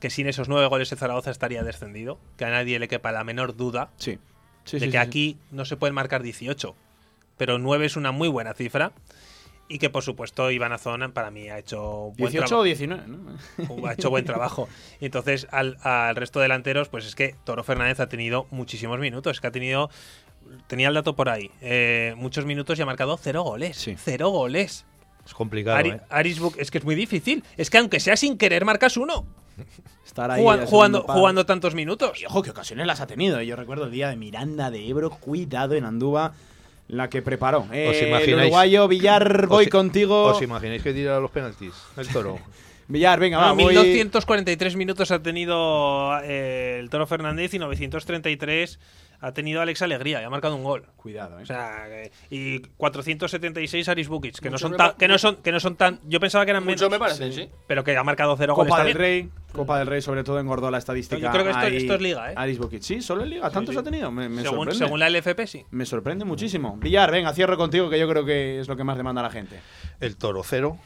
que sin esos 9 goles el Zaragoza estaría descendido. Que a nadie le quepa la menor duda Sí. Sí, de que aquí no se pueden marcar 18. Pero 9 es una muy buena cifra. Y que por supuesto Iván Azón para mí ha hecho buen 18 trabajo o 19, ¿no? ha hecho buen trabajo. Y entonces, al, al resto de delanteros, pues es que Toro Fernández ha tenido muchísimos minutos. Es que ha tenido. Tenía el dato por ahí. eh, muchos minutos y ha marcado cero goles. Cero goles. Es complicado, Ari- ¿eh? Aris Buc- es que es muy difícil. Es que aunque sea sin querer, marcas uno. [LAUGHS] Estar ahí jugando, jugando tantos minutos. Y ojo, qué ocasiones las ha tenido. Yo recuerdo el día de Miranda de Ebro, cuidado en Andúa, la que preparó. Eh, el imagináis? uruguayo Villar, voy ¿Os i- contigo. ¿Os imagináis que tira los penaltis? El toro. [LAUGHS] Villar, venga, va, Ah, voy- 1243 minutos ha tenido eh, el Toro Fernández y 933 ha tenido Alex Alegría y ha marcado un gol. Cuidado, eh. O sea, eh, y 476 Aris Bukic, que no Mucho son tan, que no son que no son tan, yo pensaba que eran Mucho menos, me parece, sí. pero que ha marcado cero goles Copa del. Rey. Copa del Rey, sobre todo, engordó la estadística. Yo creo que esto- Ahí- esto es liga, ¿eh? Aris Bukic. Sí, solo en liga. ¿Tantos sí. ha tenido? Me, me Según, sorprende. según la LFP sí. Me sorprende muchísimo. Villar, venga, cierro contigo, que yo creo que es lo que más demanda la gente. El toro cero.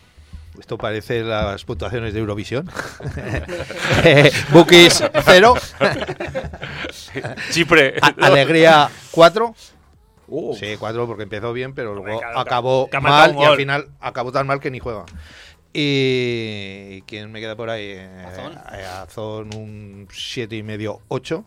Esto parece las puntuaciones de Eurovisión. [LAUGHS] Eh, Bookies cero. Chipre. A- Alegría 4. Uh. Sí, 4 porque empezó bien, pero luego acabó que mal y al final acabó tan mal que ni juega. Y quién me queda por ahí, Eh, Azón. eh, Azón un 7 y medio 8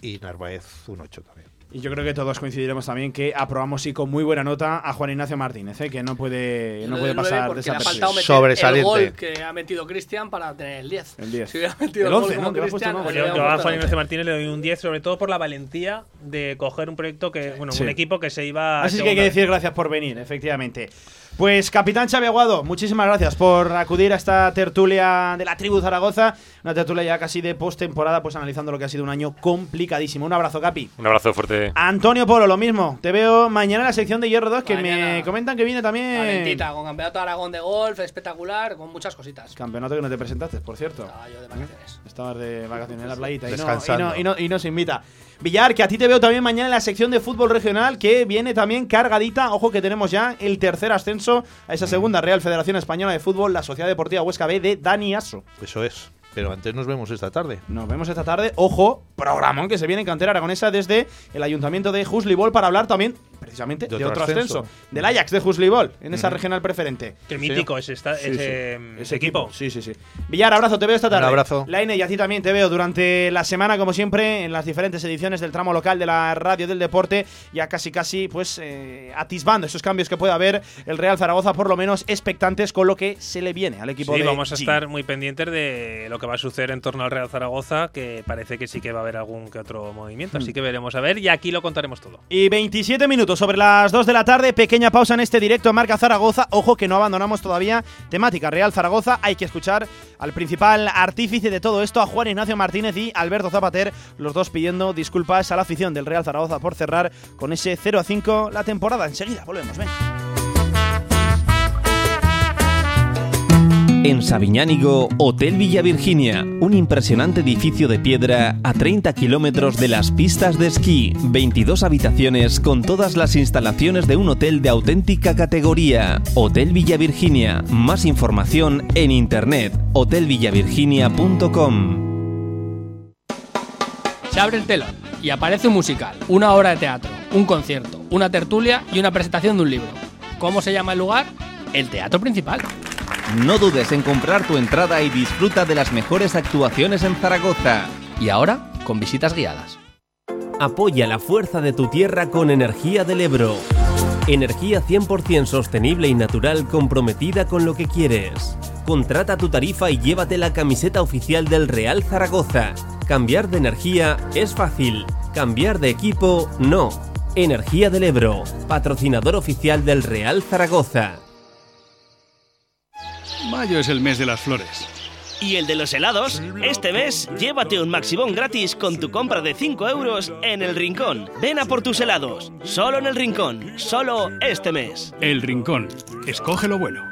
y Narváez un 8 también. Y yo creo que todos coincidiremos también que aprobamos sí con muy buena nota a Juan Ignacio Martínez, ¿eh? que no puede, no puede pasar desapercibido. Sobresaliente. el gol que ha metido Cristian para tener el 10. El 10. Si hubiera metido El el, 11, gol ¿no? como Que lo has puesto, Cristian, ¿no? pues Yo, a Juan Ignacio 11. Martínez le doy un 10, sobre todo por la valentía de coger un proyecto que, bueno, Sí. un equipo que se iba a Así que hay que decir gracias por venir, efectivamente. Pues capitán Xavi Aguado, muchísimas gracias por acudir a esta tertulia de la tribu Zaragoza, una tertulia ya casi de postemporada, pues analizando lo que ha sido un año complicadísimo. Un abrazo, Capi. Un abrazo fuerte. Antonio Polo, lo mismo. Te veo mañana en la sección de Hierro 2, que me comentan que viene también Calentita, con campeonato de Aragón de golf, espectacular, con muchas cositas. campeonato que no te presentaste, por cierto. Estaba yo de vacaciones. Estabas de vacaciones en la playita y no, y, Descansando. no, y, no, y no se invita. Villar, que a ti te veo también mañana en la sección de fútbol regional, que viene también cargadita. Ojo que tenemos ya el tercer ascenso a esa segunda Real Federación Española de Fútbol, la Sociedad Deportiva Huesca B de Dani Aso. Eso es. Pero antes nos vemos esta tarde. Nos vemos esta tarde. Ojo, programón que se viene en cantera aragonesa desde el ayuntamiento de Juslibol para hablar también, precisamente, de, De otro, ascenso. ascenso. Del Ajax de Juslibol, en esa regional preferente. Qué mítico es esta- Sí, ese, sí. ese equipo. Sí, sí, sí. Villar, abrazo, te veo esta tarde. Un abrazo. Laine, y a ti también te veo durante la semana, como siempre, en las diferentes ediciones del tramo local de la radio del deporte, ya casi casi, pues, eh, atisbando esos cambios que puede haber el Real Zaragoza, por lo menos expectantes con lo que se le viene al equipo Sí, de vamos a estar muy pendientes de lo que va a suceder en torno al Real Zaragoza, que parece que sí que va a haber algún que otro movimiento, Hmm. así que veremos a ver y aquí lo contaremos todo. Y 27 minutos sobre las 2 de la tarde, pequeña pausa en este directo en Marca Zaragoza. Ojo que no abandonamos todavía temática Real Zaragoza. Hay que escuchar al principal artífice de todo esto, a Juan Ignacio Martínez y Alberto Zapater, los dos pidiendo disculpas a la afición del Real Zaragoza por cerrar con ese 0 a 5 la temporada. Enseguida volvemos, ven. En Sabiñánigo, Hotel Villa Virginia, un impresionante edificio de piedra a 30 kilómetros de las pistas de esquí, 22 habitaciones con todas las instalaciones de un hotel de auténtica categoría. Hotel Villa Virginia, más información en internet, hotelvillavirginia.com. Se abre el telón y aparece un musical, una obra de teatro, un concierto, una tertulia y una presentación de un libro. ¿Cómo se llama el lugar? El teatro principal. No dudes en comprar tu entrada y disfruta de las mejores actuaciones en Zaragoza. Y ahora, con visitas guiadas. Apoya la fuerza de tu tierra con Energía del Ebro. Energía 100% sostenible y natural comprometida con lo que quieres. Contrata tu tarifa y llévate la camiseta oficial del Real Zaragoza. Cambiar de energía es fácil. Cambiar de equipo no. Energía del Ebro, patrocinador oficial del Real Zaragoza. Mayo es el mes de las flores. Y el de los helados, este mes llévate un Maximón gratis con tu compra de 5 euros en El Rincón. Ven a por tus helados, solo en El Rincón, solo este mes. El Rincón. Escoge lo bueno.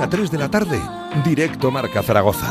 1 a 3 de la tarde, directo Marca Zaragoza.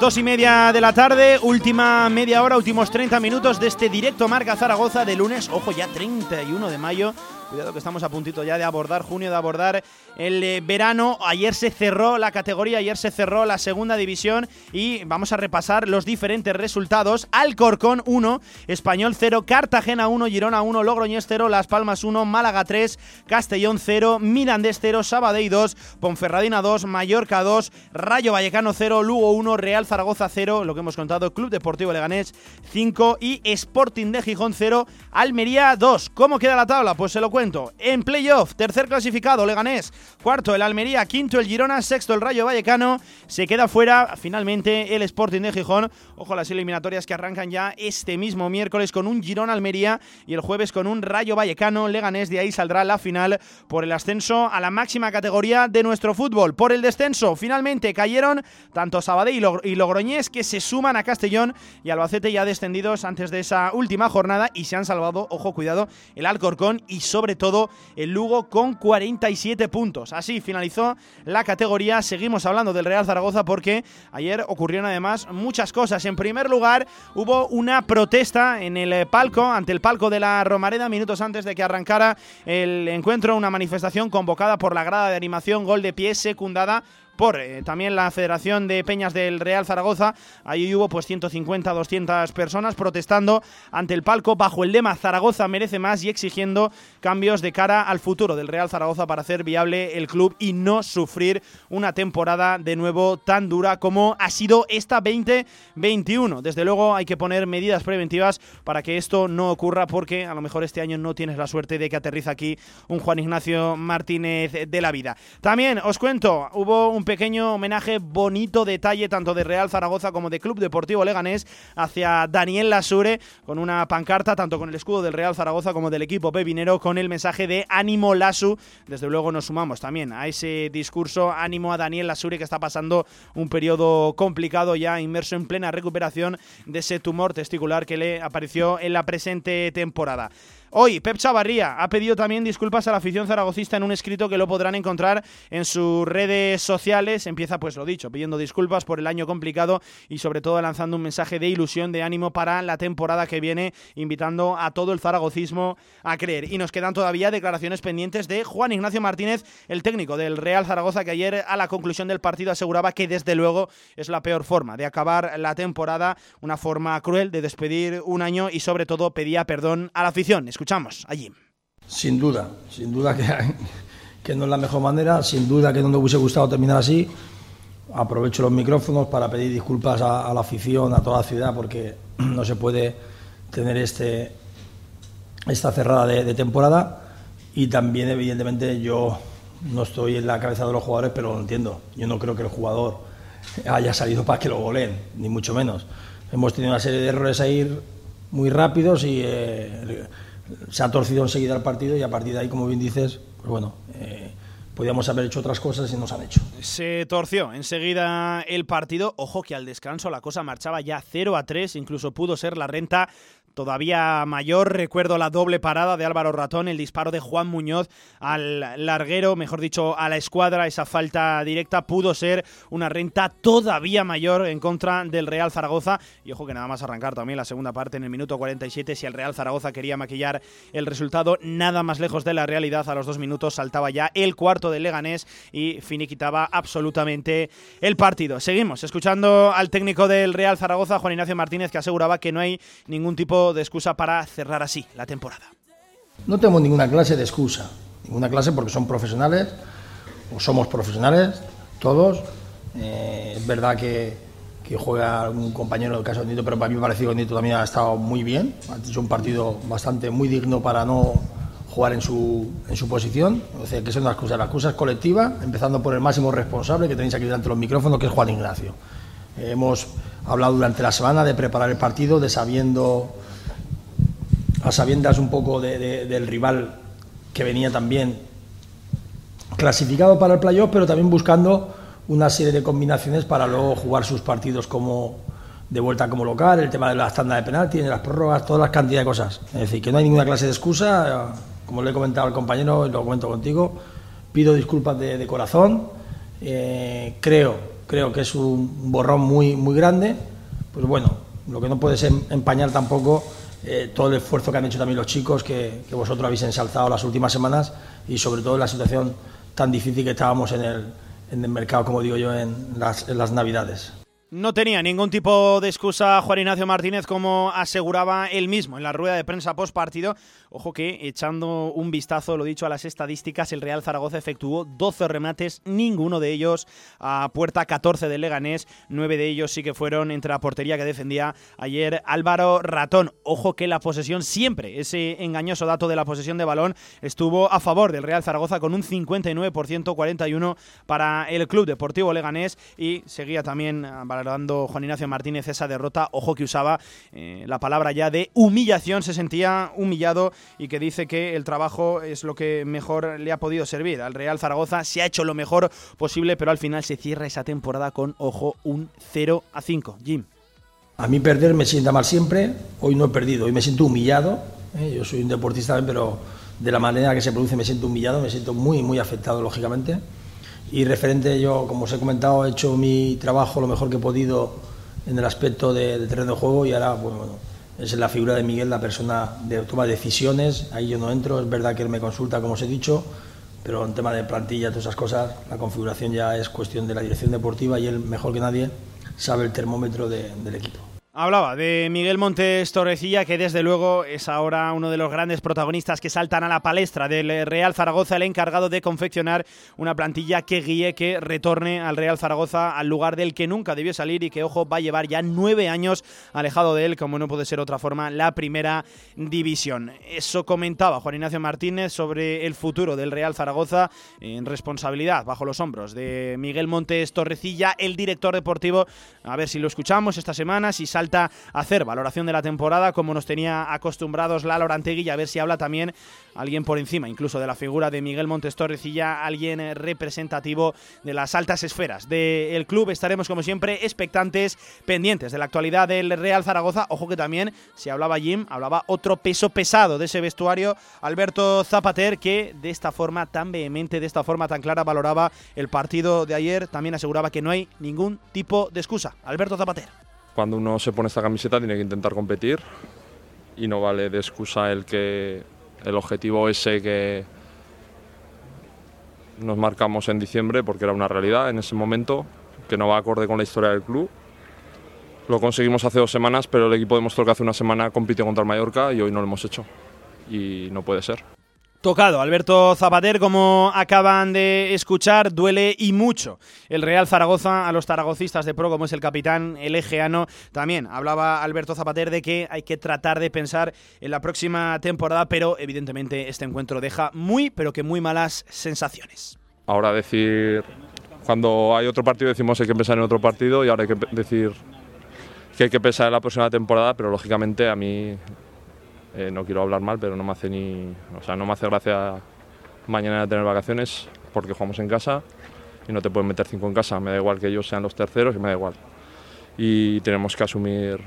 Dos y media de la tarde, última media hora, últimos 30 minutos de este directo Marca Zaragoza de lunes, ojo ya 31 de mayo. Cuidado que estamos a puntito ya de abordar junio, de abordar el eh, verano. Ayer se cerró la categoría, ayer se cerró la segunda división y vamos a repasar los diferentes resultados. Alcorcón 1, Español 0, Cartagena 1, Girona 1, Logroñés 0, Las Palmas 1, Málaga 3, Castellón 0, Mirandés 0, Sabadell 2, Ponferradina 2, Mallorca 2, Rayo Vallecano 0, Lugo 1, Real Zaragoza 0, lo que hemos contado, Club Deportivo Leganés 5 y Sporting de Gijón 0, Almería 2. ¿Cómo queda la tabla? Pues se lo cuento. En playoff, tercer clasificado, Leganés. Cuarto, el Almería. Quinto, el Girona. Sexto, el Rayo Vallecano. Se queda fuera finalmente el Sporting de Gijón. Ojo las eliminatorias que arrancan ya este mismo miércoles con un Girona-Almería y el jueves con un Rayo Vallecano. Leganés, de ahí saldrá la final por el ascenso a la máxima categoría de nuestro fútbol. Por el descenso, finalmente cayeron tanto Sabadell y Logroñés que se suman a Castellón y Albacete ya descendidos antes de esa última jornada y se han salvado, ojo, cuidado, el Alcorcón y sobre todo el Lugo con 47 puntos. Así finalizó la categoría. Seguimos hablando del Real Zaragoza porque ayer ocurrieron además muchas cosas. En primer lugar, hubo una protesta en el palco, ante el palco de la Romareda, minutos antes de que arrancara el encuentro, una manifestación convocada por la grada de animación Gol de Pie, secundada por eh, también la Federación de Peñas del Real Zaragoza. Ahí hubo pues 150, 200 personas protestando ante el palco bajo el lema Zaragoza merece más y exigiendo cambios de cara al futuro del Real Zaragoza para hacer viable el club y no sufrir una temporada de nuevo tan dura como ha sido esta 2021. Desde luego hay que poner medidas preventivas para que esto no ocurra porque a lo mejor este año no tienes la suerte de que aterriza aquí un Juan Ignacio Martínez de la vida. También os cuento, hubo un pequeño homenaje, bonito detalle tanto de Real Zaragoza como de Club Deportivo Leganés hacia Daniel Lasure con una pancarta tanto con el escudo del Real Zaragoza como del equipo pepinero con el mensaje de ánimo Lasu. Desde luego nos sumamos también a ese discurso ánimo a Daniel Lasure que está pasando un periodo complicado ya inmerso en plena recuperación de ese tumor testicular que le apareció en la presente temporada. Hoy, Pep Chavarría ha pedido también disculpas a la afición zaragocista en un escrito que lo podrán encontrar en sus redes sociales. Empieza, pues lo dicho, pidiendo disculpas por el año complicado y sobre todo lanzando un mensaje de ilusión, de ánimo para la temporada que viene, invitando a todo el zaragocismo a creer. Y nos quedan todavía declaraciones pendientes de Juan Ignacio Martínez, el técnico del Real Zaragoza, que ayer a la conclusión del partido aseguraba que desde luego es la peor forma de acabar la temporada, una forma cruel de despedir un año y sobre todo pedía perdón a la afición. Escuchamos allí. Sin duda, sin duda que, que no es la mejor manera, sin duda que no nos hubiese gustado terminar así. Aprovecho los micrófonos para pedir disculpas a, a la afición, a toda la ciudad, porque [CLEARS THROAT] no se puede tener este, esta cerrada de, temporada. Y también, evidentemente, yo no estoy en la cabeza de los jugadores, pero lo entiendo. Yo no creo que el jugador haya salido para que lo goleen, ni mucho menos. Hemos tenido una serie de errores ahí muy rápidos y eh, se ha torcido enseguida el partido y a partir de ahí, como bien dices, pues bueno, eh, podíamos haber hecho otras cosas y nos han hecho. Se torció enseguida el partido. Ojo que al descanso la cosa marchaba ya 0 a 3, incluso pudo ser la renta todavía mayor. Recuerdo la doble parada de Álvaro Ratón, el disparo de Juan Muñoz al larguero, mejor dicho, a la escuadra. Esa falta directa pudo ser una renta todavía mayor en contra del Real Zaragoza. Y ojo que nada más arrancar también la segunda parte en el minuto 47. Si el Real Zaragoza quería maquillar el resultado, nada más lejos de la realidad. A los dos minutos saltaba ya el cuarto del Leganés y finiquitaba absolutamente el partido. Seguimos escuchando al técnico del Real Zaragoza, Juan Ignacio Martínez, que aseguraba que no hay ningún tipo de excusa para cerrar así la temporada. No tenemos ninguna clase de excusa, ninguna clase porque son profesionales, o somos profesionales, todos, Eh, es verdad que, que juega un compañero del caso de Nito, pero para mí me ha parecido que Nito también ha estado muy bien. Ha hecho un partido bastante muy digno para no jugar en su, en su posición. O sea, que son las cosas, las cosas colectivas, empezando por el máximo responsable que tenéis aquí delante de los micrófonos, que es Juan Ignacio. Hemos hablado durante la semana de preparar el partido, de sabiendo, a sabiendas un poco de, de, del rival que venía también clasificado para el playoff, pero también buscando una serie de combinaciones para luego jugar sus partidos como de vuelta como local, el tema de las tandas de penalti, las prórrogas, todas las cantidades de cosas. Es decir, que no hay ninguna clase de excusa, como le he comentado al compañero y lo comento contigo, pido disculpas de, de corazón, eh, creo, creo que es un borrón muy, muy grande, pues bueno, lo que no puede ser empañar tampoco eh, todo el esfuerzo que han hecho también los chicos, que, que vosotros habéis ensalzado las últimas semanas y sobre todo la situación tan difícil que estábamos en el, en el mercado, como digo yo, en las, en las Navidades. No tenía ningún tipo de excusa Juan Ignacio Martínez, como aseguraba él mismo en la rueda de prensa post partido. Ojo que, echando un vistazo, lo dicho, a las estadísticas, el Real Zaragoza efectuó 12 remates, ninguno de ellos a puerta 14 del Leganés, 9 de ellos sí que fueron entre la portería que defendía ayer Álvaro Ratón. Ojo que la posesión siempre, ese engañoso dato de la posesión de balón, estuvo a favor del Real Zaragoza con un 59%, 41 para el Club Deportivo Leganés y seguía también valorando Juan Ignacio Martínez esa derrota. Ojo que usaba eh, la palabra ya de humillación, se sentía humillado y que dice que el trabajo es lo que mejor le ha podido servir. Al Real Zaragoza se ha hecho lo mejor posible, pero al final se cierra esa temporada con, ojo, un 0 a 5. Jim. A mí perder me sienta mal siempre, hoy no he perdido, hoy me siento humillado, ¿eh? yo soy un deportista pero de la manera que se produce me siento humillado, me siento muy, muy afectado lógicamente. Y referente, yo, como os he comentado, he hecho mi trabajo lo mejor que he podido en el aspecto de, de terreno de juego y ahora, pues, bueno, es la figura de Miguel la persona de toma de decisiones, ahí yo no entro, es verdad que él me consulta, como os he dicho, pero en tema de plantilla, todas esas cosas, la configuración ya es cuestión de la dirección deportiva y él, mejor que nadie, sabe el termómetro de, del equipo. Hablaba de Miguel Montes Torrecilla, que desde luego es ahora uno de los grandes protagonistas que saltan a la palestra del Real Zaragoza, el encargado de confeccionar una plantilla que guíe, que retorne al Real Zaragoza al lugar del que nunca debió salir y que, ojo, va a llevar ya nueve años alejado de él, como no puede ser otra forma, la primera división. Eso comentaba Juan Ignacio Martínez sobre el futuro del Real Zaragoza en responsabilidad bajo los hombros de Miguel Montes Torrecilla, el director deportivo. A ver si lo escuchamos esta semana, si hacer valoración de la temporada como nos tenía acostumbrados Lalo Orantegui y a ver si habla también alguien por encima, incluso de la figura de Miguel Montes Torrecilla, alguien representativo de las altas esferas del club. Estaremos como siempre expectantes, pendientes de la actualidad del Real Zaragoza. Ojo que también, si hablaba Jim, hablaba otro peso pesado de ese vestuario, Alberto Zapater, que de esta forma tan vehemente, de esta forma tan clara valoraba el partido de ayer, también aseguraba que no hay ningún tipo de excusa. Alberto Zapater cuando uno se pone esta camiseta tiene que intentar competir y no vale de excusa el que el objetivo ese que nos marcamos en diciembre porque era una realidad en ese momento que no va acorde con la historia del club. Lo conseguimos hace dos semanas, pero el equipo demostró que hace una semana compitió contra el Mallorca y hoy no lo hemos hecho. Y no puede ser. Tocado, Alberto Zapater, como acaban de escuchar, duele y mucho. El Real Zaragoza a los zaragocistas de pro, como es el capitán, el egeano, también hablaba Alberto Zapater de que hay que tratar de pensar en la próxima temporada, pero evidentemente este encuentro deja muy, pero que muy malas sensaciones. Ahora decir, cuando hay otro partido decimos hay que pensar en otro partido y ahora hay que decir que hay que pensar en la próxima temporada, pero lógicamente a mí eh, no quiero hablar mal, pero no me hace ni, o sea, no me hace gracia mañana tener vacaciones porque jugamos en casa y no te pueden meter cinco en casa. Me da igual que ellos sean los terceros y me da igual. Y tenemos que asumir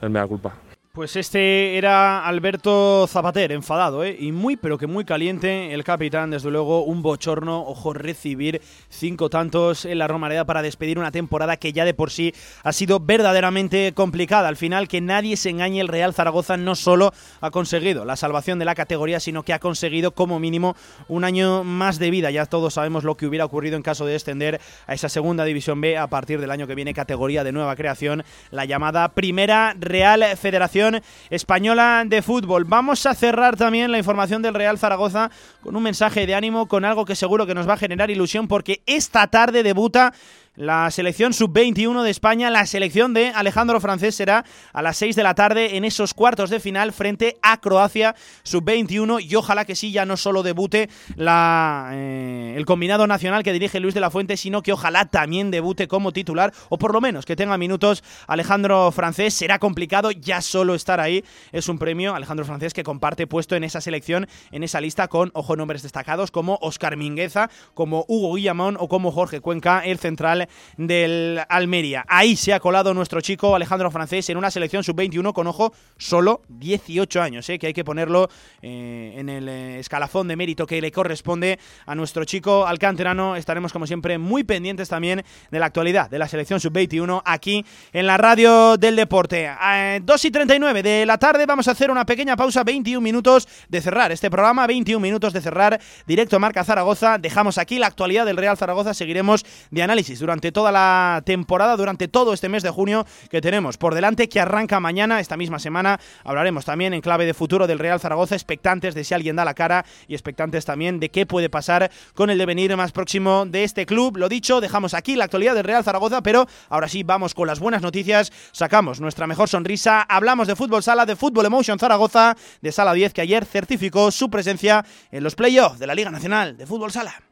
el mea culpa. Pues este era Alberto Zapater, enfadado, ¿eh? y muy, pero que muy caliente. El capitán, desde luego, un bochorno. Ojo, recibir cinco tantos en la Romareda para despedir una temporada que ya de por sí ha sido verdaderamente complicada. Al final, que nadie se engañe, el Real Zaragoza no solo ha conseguido la salvación de la categoría, sino que ha conseguido como mínimo un año más de vida. Ya todos sabemos lo que hubiera ocurrido en caso de descender a esa segunda división B a partir del año que viene, categoría de nueva creación, la llamada Primera Real Federación Española de Fútbol. Vamos a cerrar también la información del Real Zaragoza con un mensaje de ánimo, con algo que seguro que nos va a generar ilusión, porque esta tarde debuta la selección sub-21 de España, la selección de Alejandro Francés será a las 6 de la tarde en esos cuartos de final frente a Croacia sub-21 y ojalá que sí ya no solo debute la, eh, el combinado nacional que dirige Luis de la Fuente, sino que ojalá también debute como titular o por lo menos que tenga minutos Alejandro Francés. Será complicado ya solo estar ahí. Es un premio Alejandro Francés que comparte puesto en esa selección, en esa lista con, ojo, nombres destacados como Oscar Mingueza, como Hugo Guillamón o como Jorge Cuenca, el central del Almería. Ahí se ha colado nuestro chico Alejandro Francés en una selección sub-21 con, ojo, solo 18 años, ¿eh? que hay que ponerlo eh, en el eh, escalafón de mérito que le corresponde a nuestro chico alcanterano. Estaremos, como siempre, muy pendientes también de la actualidad de la selección sub-21 aquí en la radio del deporte. 2 y 39 de la tarde vamos a hacer una pequeña pausa, 21 minutos de cerrar este programa, 21 minutos de cerrar directo Marca Zaragoza. Dejamos aquí la actualidad del Real Zaragoza, seguiremos de análisis durante durante toda la temporada, durante todo este mes de junio que tenemos por delante, que arranca mañana, esta misma semana. Hablaremos también en clave de futuro del Real Zaragoza, expectantes de si alguien da la cara y expectantes también de qué puede pasar con el devenir más próximo de este club. Lo dicho, dejamos aquí la actualidad del Real Zaragoza, pero ahora sí vamos con las buenas noticias, sacamos nuestra mejor sonrisa, hablamos de fútbol sala, de fútbol emotion Zaragoza, de Sala 10 que ayer certificó su presencia en los playoffs de la Liga Nacional de Fútbol Sala.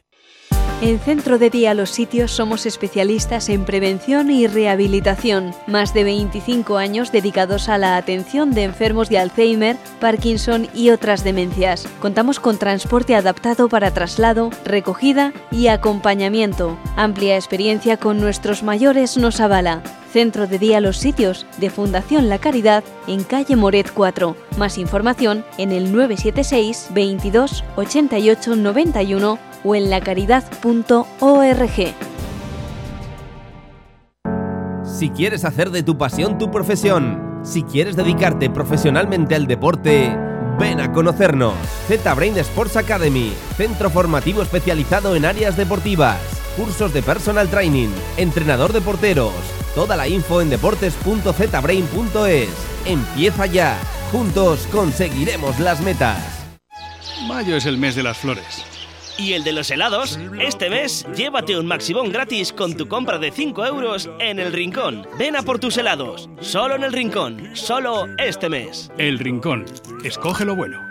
En Centro de Día Los Sitios somos especialistas en prevención y rehabilitación. Más de 25 años dedicados a la atención de enfermos de Alzheimer, Parkinson y otras demencias. Contamos con transporte adaptado para traslado, recogida y acompañamiento. Amplia experiencia con nuestros mayores nos avala. Centro de Día Los Sitios de Fundación La Caridad en calle Moret 4. Más información en el 976 22 88 91 o en lacaridad.org. Si quieres hacer de tu pasión tu profesión, si quieres dedicarte profesionalmente al deporte, ven a conocernos. Z-Brain Sports Academy, centro formativo especializado en áreas deportivas, cursos de personal training, entrenador de porteros. Toda la info en deportes.zbrain.es. Empieza ya. Juntos conseguiremos las metas. Mayo es el mes de las flores y el de los helados, este mes llévate un Maximón gratis con tu compra de 5 euros en El Rincón. Ven a por tus helados, solo en El Rincón, solo este mes. El Rincón, escoge lo bueno.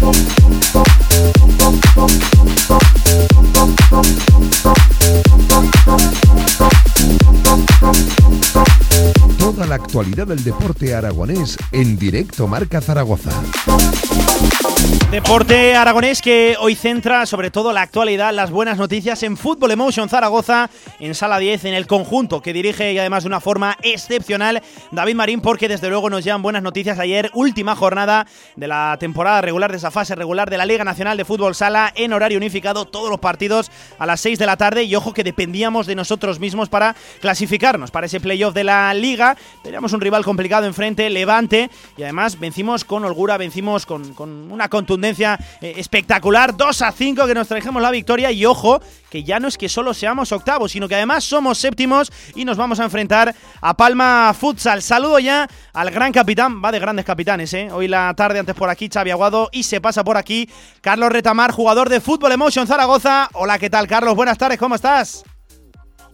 Thank you. Toda la actualidad del deporte aragonés en directo Marca Zaragoza. Deporte aragonés que hoy centra sobre todo la actualidad, las buenas noticias en Fútbol Emotion Zaragoza, en Sala 10, en el conjunto que dirige y además de una forma excepcional David Marín, porque desde luego nos llevan buenas noticias ayer, última jornada de la temporada regular, de esa fase regular de la Liga Nacional de Fútbol Sala, en horario unificado, todos los partidos a las 6 de la tarde y ojo que dependíamos de nosotros mismos para clasificarnos para ese playoff de la Liga. Teníamos un rival complicado enfrente, Levante, y además vencimos con holgura, vencimos con, con una contundencia eh, espectacular. 2 a 5 que nos trajemos la victoria. Y ojo, que ya no es que solo seamos octavos, sino que además somos séptimos y nos vamos a enfrentar a Palma Futsal. Saludo ya al gran capitán, va de grandes capitanes, ¿eh? Hoy la tarde antes por aquí Xavi Aguado y se pasa por aquí Carlos Retamar, jugador de Fútbol Emotion Zaragoza. Hola, ¿qué tal Carlos? Buenas tardes, ¿cómo estás?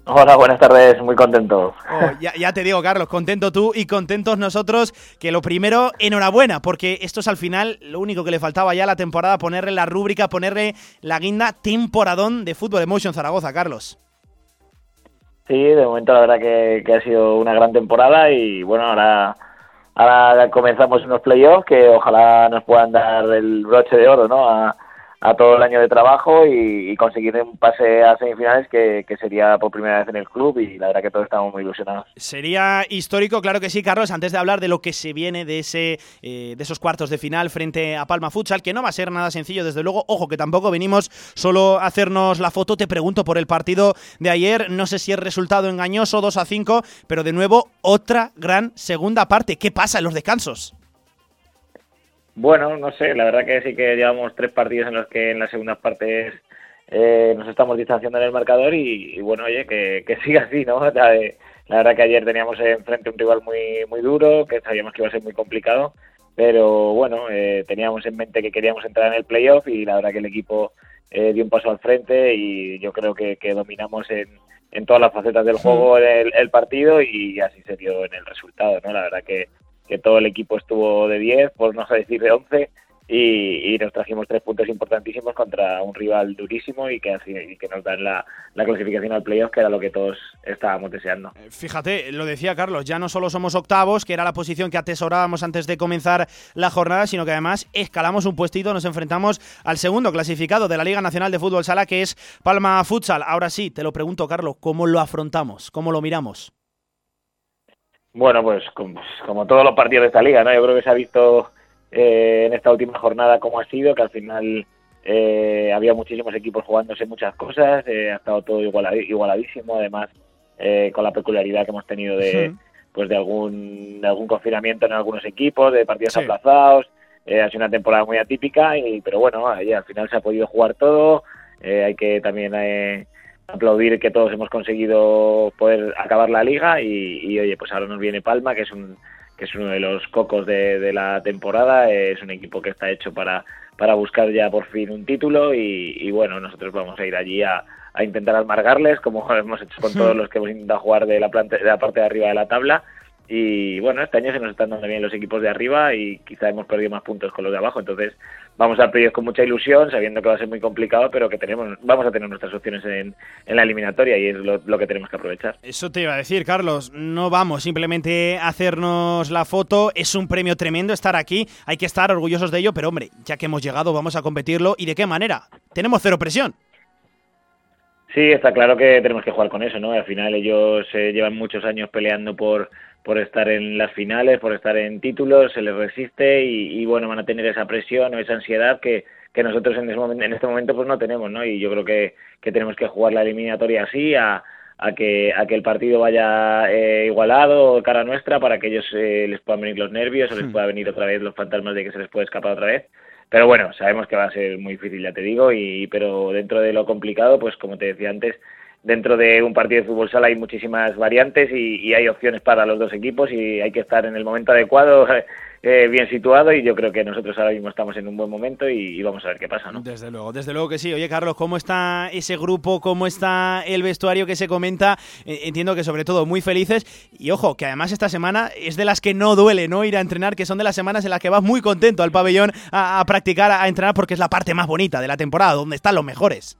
Hola, buenas tardes, muy contento. Oh, ya, te digo, Carlos, contento tú y contentos nosotros. Que lo primero, enhorabuena, porque esto es al final lo único que le faltaba ya a la temporada, ponerle la rúbrica, ponerle la guinda temporadón de Fútbol Emotion Zaragoza, Carlos. Sí, de momento la verdad que, que ha sido una gran temporada y bueno, ahora ahora comenzamos unos playoffs que ojalá nos puedan dar el broche de oro, ¿no? A, a todo el año de trabajo y, conseguir un pase a semifinales que, que sería por primera vez en el club y la verdad que todos estamos muy ilusionados. Sería histórico, claro que sí, Carlos. Antes de hablar de lo que se viene de ese eh, de esos cuartos de final frente a Palma Futsal, que no va a ser nada sencillo, desde luego. Ojo, que tampoco venimos solo a hacernos la foto. Te pregunto por el partido de ayer. No sé si es resultado engañoso, 2 a 5, pero de nuevo otra gran segunda parte. ¿Qué pasa en los descansos? Bueno, no sé, la verdad que sí que llevamos tres partidos en los que en las segundas partes eh, nos estamos distanciando en el marcador y, y bueno, oye, que, que [LAUGHS] siga así, ¿no? La, la, verdad que ayer teníamos enfrente un rival muy, muy duro, que sabíamos que iba a ser muy complicado, pero bueno, eh, teníamos en mente que queríamos entrar en el playoff y la verdad que el equipo eh, dio un paso al frente y yo creo que, que dominamos en, en todas las facetas del juego el, el partido y así se dio en el resultado, ¿no? La verdad que que todo el equipo estuvo de 10, por no decir de 11, y, nos trajimos tres puntos importantísimos contra un rival durísimo y que, nos dan la, la, clasificación al playoff, que era lo que todos estábamos deseando. Fíjate, lo decía Carlos, ya no solo somos octavos, que era la posición que atesorábamos antes de comenzar la jornada, sino que además escalamos un puestito, nos enfrentamos al segundo clasificado de la Liga Nacional de Fútbol Sala, que es Palma Futsal. Ahora sí, te lo pregunto, Carlos, ¿cómo lo afrontamos? ¿Cómo lo miramos? Bueno, pues como, como, todos los partidos de esta liga, ¿no? Yo creo que se ha visto eh, en esta última jornada cómo ha sido, que al final eh, había muchísimos equipos jugándose muchas cosas, eh, ha estado todo igualad, igualadísimo, además eh, con la peculiaridad que hemos tenido de, sí. pues de algún, de algún confinamiento en algunos equipos, de partidos sí. aplazados, eh, ha sido una temporada muy atípica, y, pero bueno, ahí al final se ha podido jugar todo, eh, hay que también eh, aplaudir que todos hemos conseguido poder acabar la liga y, y, oye, pues ahora nos viene Palma, que es un que es uno de los cocos de, de la temporada, es un equipo que está hecho para, para buscar ya por fin un título y, y bueno, nosotros vamos a ir allí a, a, intentar amargarles, como [LAUGHS] hemos hecho con todos los que hemos intentado jugar de la, planta, de la parte de arriba de la tabla. Y bueno, este año se nos están dando bien los equipos de arriba y quizá hemos perdido más puntos con los de abajo, entonces vamos al playoff con mucha ilusión, sabiendo que va a ser muy complicado, pero que tenemos, vamos a tener nuestras opciones en, en la eliminatoria y es lo, lo, que tenemos que aprovechar. Eso te iba a decir, Carlos, no vamos simplemente a hacernos la foto, es un premio tremendo estar aquí, hay que estar orgullosos de ello, pero hombre, ya que hemos llegado vamos a competirlo y de qué manera, tenemos cero presión. Sí, está claro que tenemos que jugar con eso, ¿no? Al final ellos eh, llevan muchos años peleando por por estar en las finales, por estar en títulos, se les resiste y, y bueno, van a tener esa presión o esa ansiedad que, que nosotros en, ese momento, en este momento pues no tenemos, ¿no? Y yo creo que, que tenemos que jugar la eliminatoria así, a, a, que, a que el partido vaya eh, igualado cara nuestra para que ellos eh, les puedan venir los nervios o les pueda venir otra vez los fantasmas de que se les puede escapar otra vez. Pero bueno, sabemos que va a ser muy difícil, ya te digo, y pero dentro de lo complicado, pues como te decía antes, dentro de un partido de fútbol sala hay muchísimas variantes y, hay opciones para los dos equipos y hay que estar en el momento adecuado, [LAUGHS] eh, bien situado y yo creo que nosotros ahora mismo estamos en un buen momento y, vamos a ver qué pasa, ¿no? Desde luego, desde luego que sí. Oye, Carlos, ¿cómo está ese grupo? ¿Cómo está el vestuario que se comenta? Eh, entiendo que sobre todo muy felices y ojo, que además esta semana es de las que no duele, ¿no? Ir a entrenar, que son de las semanas en las que vas muy contento al pabellón a practicar, a entrenar porque es la parte más bonita de la temporada, donde están los mejores.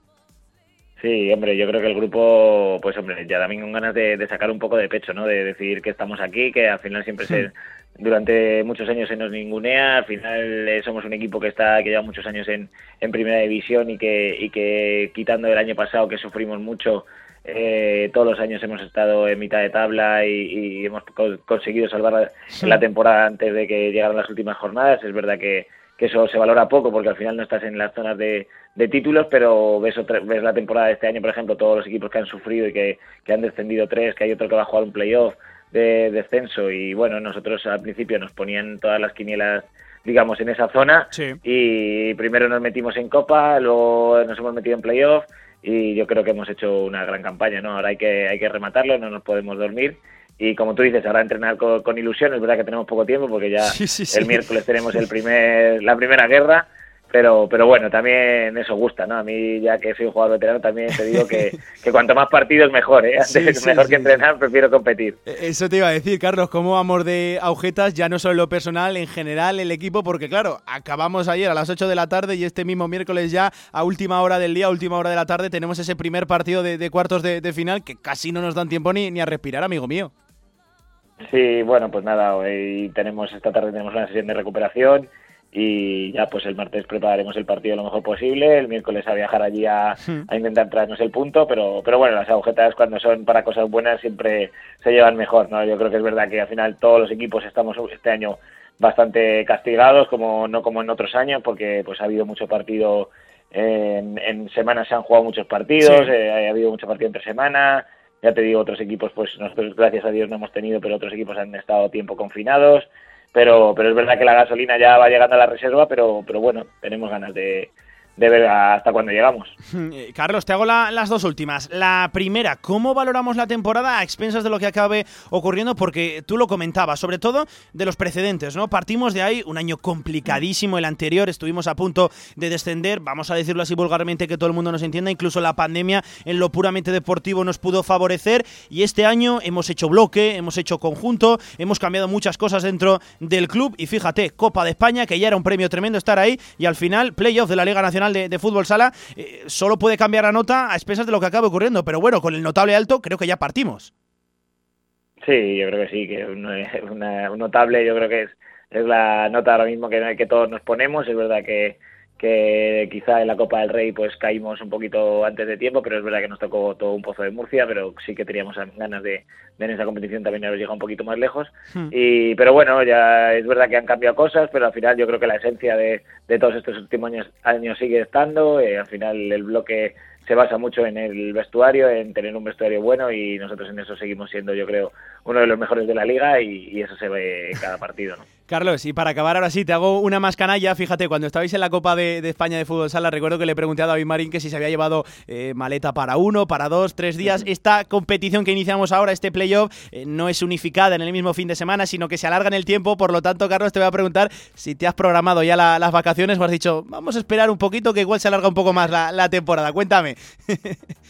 Sí, hombre, yo creo que el grupo, pues hombre, ya también con ganas de, de, sacar un poco de pecho, ¿no? De decir que estamos aquí, que al final siempre se, durante muchos años se nos ningunea, al final eh, somos un equipo que está, que lleva muchos años en, en primera división y que, y que quitando el año pasado que sufrimos mucho, eh, todos los años hemos estado en mitad de tabla y, y hemos co conseguido salvar sí. la temporada antes de que llegaran las últimas jornadas. Es verdad que, que eso se valora poco porque al final no estás en las zonas de, de títulos, pero ves, otra, ves la temporada de este año, por ejemplo, todos los equipos que han sufrido y que, que han descendido tres, que hay otro que va a jugar un playoff de descenso y bueno, nosotros al principio nos ponían todas las quinielas digamos en esa zona sí. y primero nos metimos en Copa, luego nos hemos metido en playoff y yo creo que hemos hecho una gran campaña, ¿no? Ahora hay que, hay que rematarlo, no nos podemos dormir y como tú dices, ahora entrenar con, con ilusión, es verdad que tenemos poco tiempo porque ya [LAUGHS] sí, sí, el miércoles tenemos el primer, la primera guerra, pero pero bueno, también eso gusta, ¿no? A mí, ya que soy un jugador veterano, también te digo que, [LAUGHS] que cuanto más partidos mejor, ¿eh? Antes, mejor que entrenar, prefiero competir. Eh, Eso te iba a decir, Carlos, cómo vamos de agujetas, ya no solo en lo personal, en general, el equipo, porque claro, acabamos ayer a las 8 de la tarde y este mismo miércoles ya, a última hora del día, a última hora de la tarde, tenemos ese primer partido de, de cuartos de, de final que casi no nos dan tiempo ni, ni a respirar, amigo mío. Sí, bueno, pues nada, hoy tenemos esta tarde tenemos una sesión de recuperación y ya pues el martes prepararemos el partido lo mejor posible, el miércoles a viajar allí a, a intentar traernos el punto, pero pero bueno, las agujetas cuando son para cosas buenas siempre se llevan mejor, ¿no? Yo creo que es verdad que al final todos los equipos estamos este año bastante castigados, como no como en otros años, porque pues ha habido mucho partido en, en semanas se han jugado muchos partidos, Sí. eh, ha habido mucho partido entre semana, ya te digo, otros equipos, pues nosotros gracias a Dios no hemos tenido, pero otros equipos han estado tiempo confinados. Pero, pero es verdad que la gasolina ya va llegando a la reserva, pero, pero bueno, tenemos ganas de, de ver hasta cuándo llegamos. [LAUGHS] Eh, Carlos, te hago la- las dos últimas. La primera, ¿cómo valoramos la temporada a expensas de lo que acabe ocurriendo? Porque tú lo comentabas, sobre todo de los precedentes, ¿no? Partimos de ahí, un año complicadísimo el anterior, estuvimos a punto de descender, vamos a decirlo así vulgarmente que todo el mundo nos entienda, incluso la pandemia en lo puramente deportivo nos pudo favorecer y este año hemos hecho bloque, hemos hecho conjunto, hemos cambiado muchas cosas dentro del club y fíjate, Copa de España, que ya era un premio tremendo estar ahí y al final playoff de la Liga Nacional de, Fútbol Sala, eh, solo puede cambiar la nota a expensas de lo que acabe ocurriendo, pero bueno, con el notable alto creo que ya partimos. Sí, yo creo que sí, que un, una- un notable yo creo que es, es la nota ahora mismo que, que todos nos ponemos. Es verdad que, que quizá en la Copa del Rey pues caímos un poquito antes de tiempo, pero es verdad que nos tocó todo un pozo de Murcia, pero sí que teníamos ganas de, de en esa competición también haber llegado un poquito más lejos. Y, pero bueno, ya es verdad que han cambiado cosas, pero al final yo creo que la esencia de, de todos estos últimos años, años sigue estando. eh, al final el bloque se basa mucho en el vestuario, en tener un vestuario bueno y nosotros en eso seguimos siendo, yo creo, uno de los mejores de la liga y, y eso se ve en cada partido. ¿no? Carlos, y para acabar ahora sí, te hago una más canalla. Fíjate, cuando estabais en la Copa de, de España de Fútbol Sala, recuerdo que le pregunté a David Marín que si se había llevado eh, maleta para uno, para dos, tres días. Esta competición que iniciamos ahora, este playoff, eh, no es unificada en el mismo fin de semana, sino que se alarga en el tiempo. Por lo tanto, Carlos, te voy a preguntar si te has programado ya la- las vacaciones o has dicho, vamos a esperar un poquito que igual se alarga un poco más la, la temporada. Cuéntame. [LAUGHS]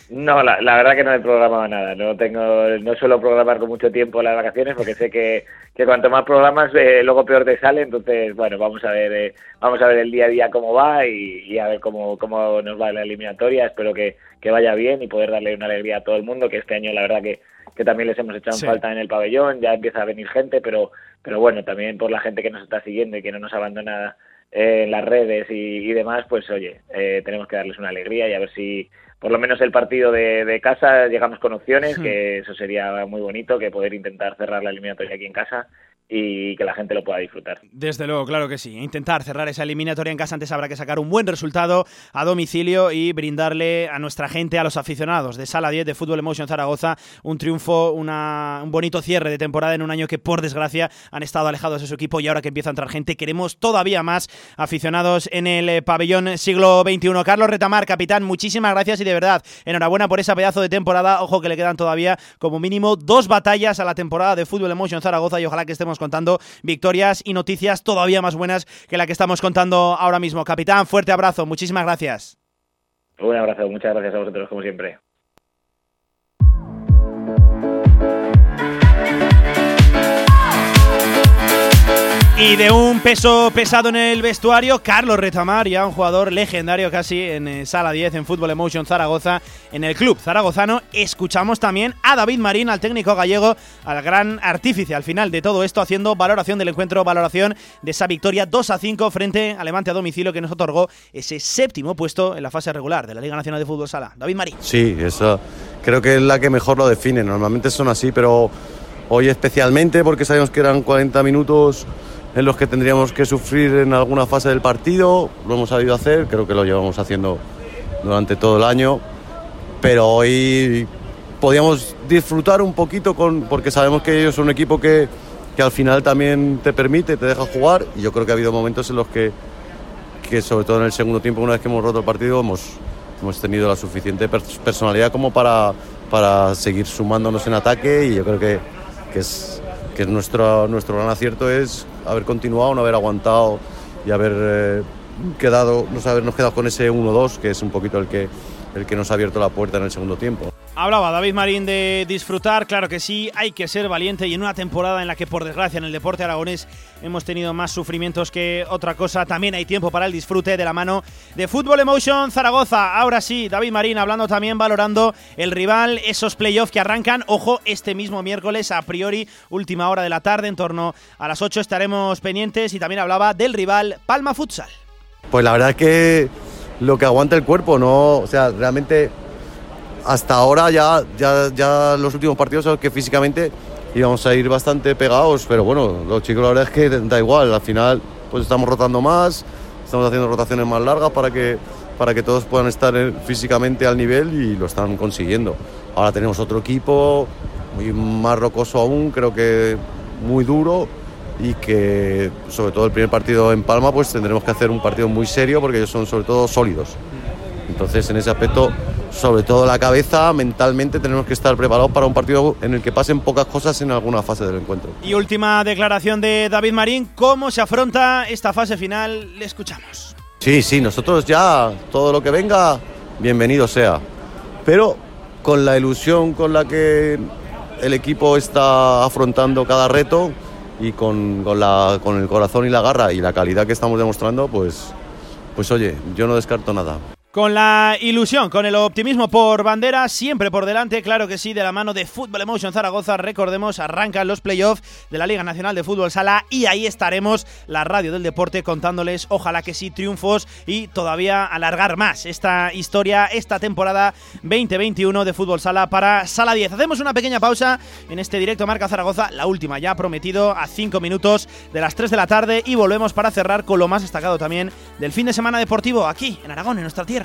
No, la, la verdad que no he programado nada. No tengo, no suelo programar con mucho tiempo las vacaciones porque sé que, que cuanto más programas eh, luego peor te sale. Entonces, bueno, vamos a ver, eh, vamos a ver el día a día cómo va y, y a ver cómo, cómo nos va la eliminatoria. Espero que, que vaya bien y poder darle una alegría a todo el mundo. Que este año la verdad que, que también les hemos echado Sí. falta en el pabellón. Ya empieza a venir gente, pero, pero bueno, también por la gente que nos está siguiendo y que no nos abandona eh, en las redes y, y demás, pues oye, eh, tenemos que darles una alegría y a ver si por lo menos el partido de, de casa llegamos con opciones, que eso sería muy bonito, que poder intentar cerrar la eliminatoria aquí en casa y que la gente lo pueda disfrutar. Desde luego, claro que sí. Intentar cerrar esa eliminatoria en casa antes habrá que sacar un buen resultado a domicilio y brindarle a nuestra gente, a los aficionados de Sala 10 de Fútbol Emotion Zaragoza, un triunfo, una- un bonito cierre de temporada en un año que por desgracia han estado alejados de su equipo y ahora que empieza a entrar gente queremos todavía más aficionados en el eh, pabellón siglo XXI. Carlos Retamar, capitán, muchísimas gracias y de verdad enhorabuena por esa pedazo de temporada. Ojo que le quedan todavía como mínimo dos batallas a la temporada de Fútbol Emotion Zaragoza y ojalá que estemos contando victorias y noticias todavía más buenas que la que estamos contando ahora mismo. Capitán, fuerte abrazo, muchísimas gracias. Un abrazo, muchas gracias a vosotros como siempre. Y de un peso pesado en el vestuario, Carlos Retamar, ya un jugador legendario casi en eh, Sala 10 en Fútbol Emotion Zaragoza, en el club zaragozano. Escuchamos también a David Marín, al técnico gallego, al gran artífice al final de todo esto, haciendo valoración del encuentro, valoración de esa victoria 2 a 5 frente a Levante a domicilio que nos otorgó ese séptimo puesto en la fase regular de la Liga Nacional de Fútbol Sala. David Marín. Sí, eso creo que es la que mejor lo define. Normalmente son así, pero hoy especialmente porque sabíamos que eran 40 minutos en los que tendríamos que sufrir en alguna fase del partido. Lo hemos sabido hacer, creo que lo llevamos haciendo durante todo el año. Pero hoy podíamos disfrutar un poquito con, porque sabemos que ellos son un equipo que, que al final también te permite, te deja jugar. Y yo creo que ha habido momentos en los que, que sobre todo en el segundo tiempo, una vez que hemos roto el partido, hemos, hemos tenido la suficiente pers- personalidad como para, para seguir sumándonos en ataque y yo creo que, que es, que es nuestro, nuestro gran acierto es haber continuado, no haber aguantado y haber eh, quedado, no habernos quedado con ese 1-2, que es un poquito el que, el que nos ha abierto la puerta en el segundo tiempo. Hablaba David Marín de disfrutar, claro que sí, hay que ser valiente y en una temporada en la que por desgracia en el deporte aragonés hemos tenido más sufrimientos que otra cosa, también hay tiempo para el disfrute de la mano de Fútbol Emotion Zaragoza. Ahora sí, David Marín hablando también, valorando el rival, esos playoffs que arrancan, ojo, este mismo miércoles a priori, última hora de la tarde, en torno a las 8 estaremos pendientes y también hablaba del rival Palma Futsal. Pues la verdad es que lo que aguanta el cuerpo, no, o sea, realmente hasta ahora ya, ya, ya los últimos partidos que físicamente íbamos a ir bastante pegados, pero bueno, los chicos la verdad es que da igual, al final pues estamos rotando más, estamos haciendo rotaciones más largas para que, para que todos puedan estar físicamente al nivel y lo están consiguiendo. Ahora tenemos otro equipo muy más rocoso aún, creo que muy duro y que sobre todo el primer partido en Palma pues tendremos que hacer un partido muy serio porque ellos son sobre todo sólidos. Entonces en ese aspecto sobre todo la cabeza, mentalmente tenemos que estar preparados para un partido en el que pasen pocas cosas en alguna fase del encuentro. Y última declaración de David Marín, ¿cómo se afronta esta fase final? Le escuchamos. Sí, sí, nosotros ya todo lo que venga, bienvenido sea. Pero con la ilusión con la que el equipo está afrontando cada reto y con, con, la, con el corazón y la garra y la calidad que estamos demostrando, pues, pues oye, yo no descarto nada. Con la ilusión, con el optimismo por bandera, siempre por delante, claro que sí, de la mano de Fútbol Emotion Zaragoza. Recordemos, arrancan los playoffs de la Liga Nacional de Fútbol Sala y ahí estaremos, la radio del deporte, contándoles, ojalá que sí, triunfos y todavía alargar más esta historia, esta temporada 2021 de Fútbol Sala para Sala 10. Hacemos una pequeña pausa en este directo Marca Zaragoza, la última ya prometido a 5 minutos de las 3 de la tarde y volvemos para cerrar con lo más destacado también del fin de semana deportivo aquí en Aragón, en nuestra tierra.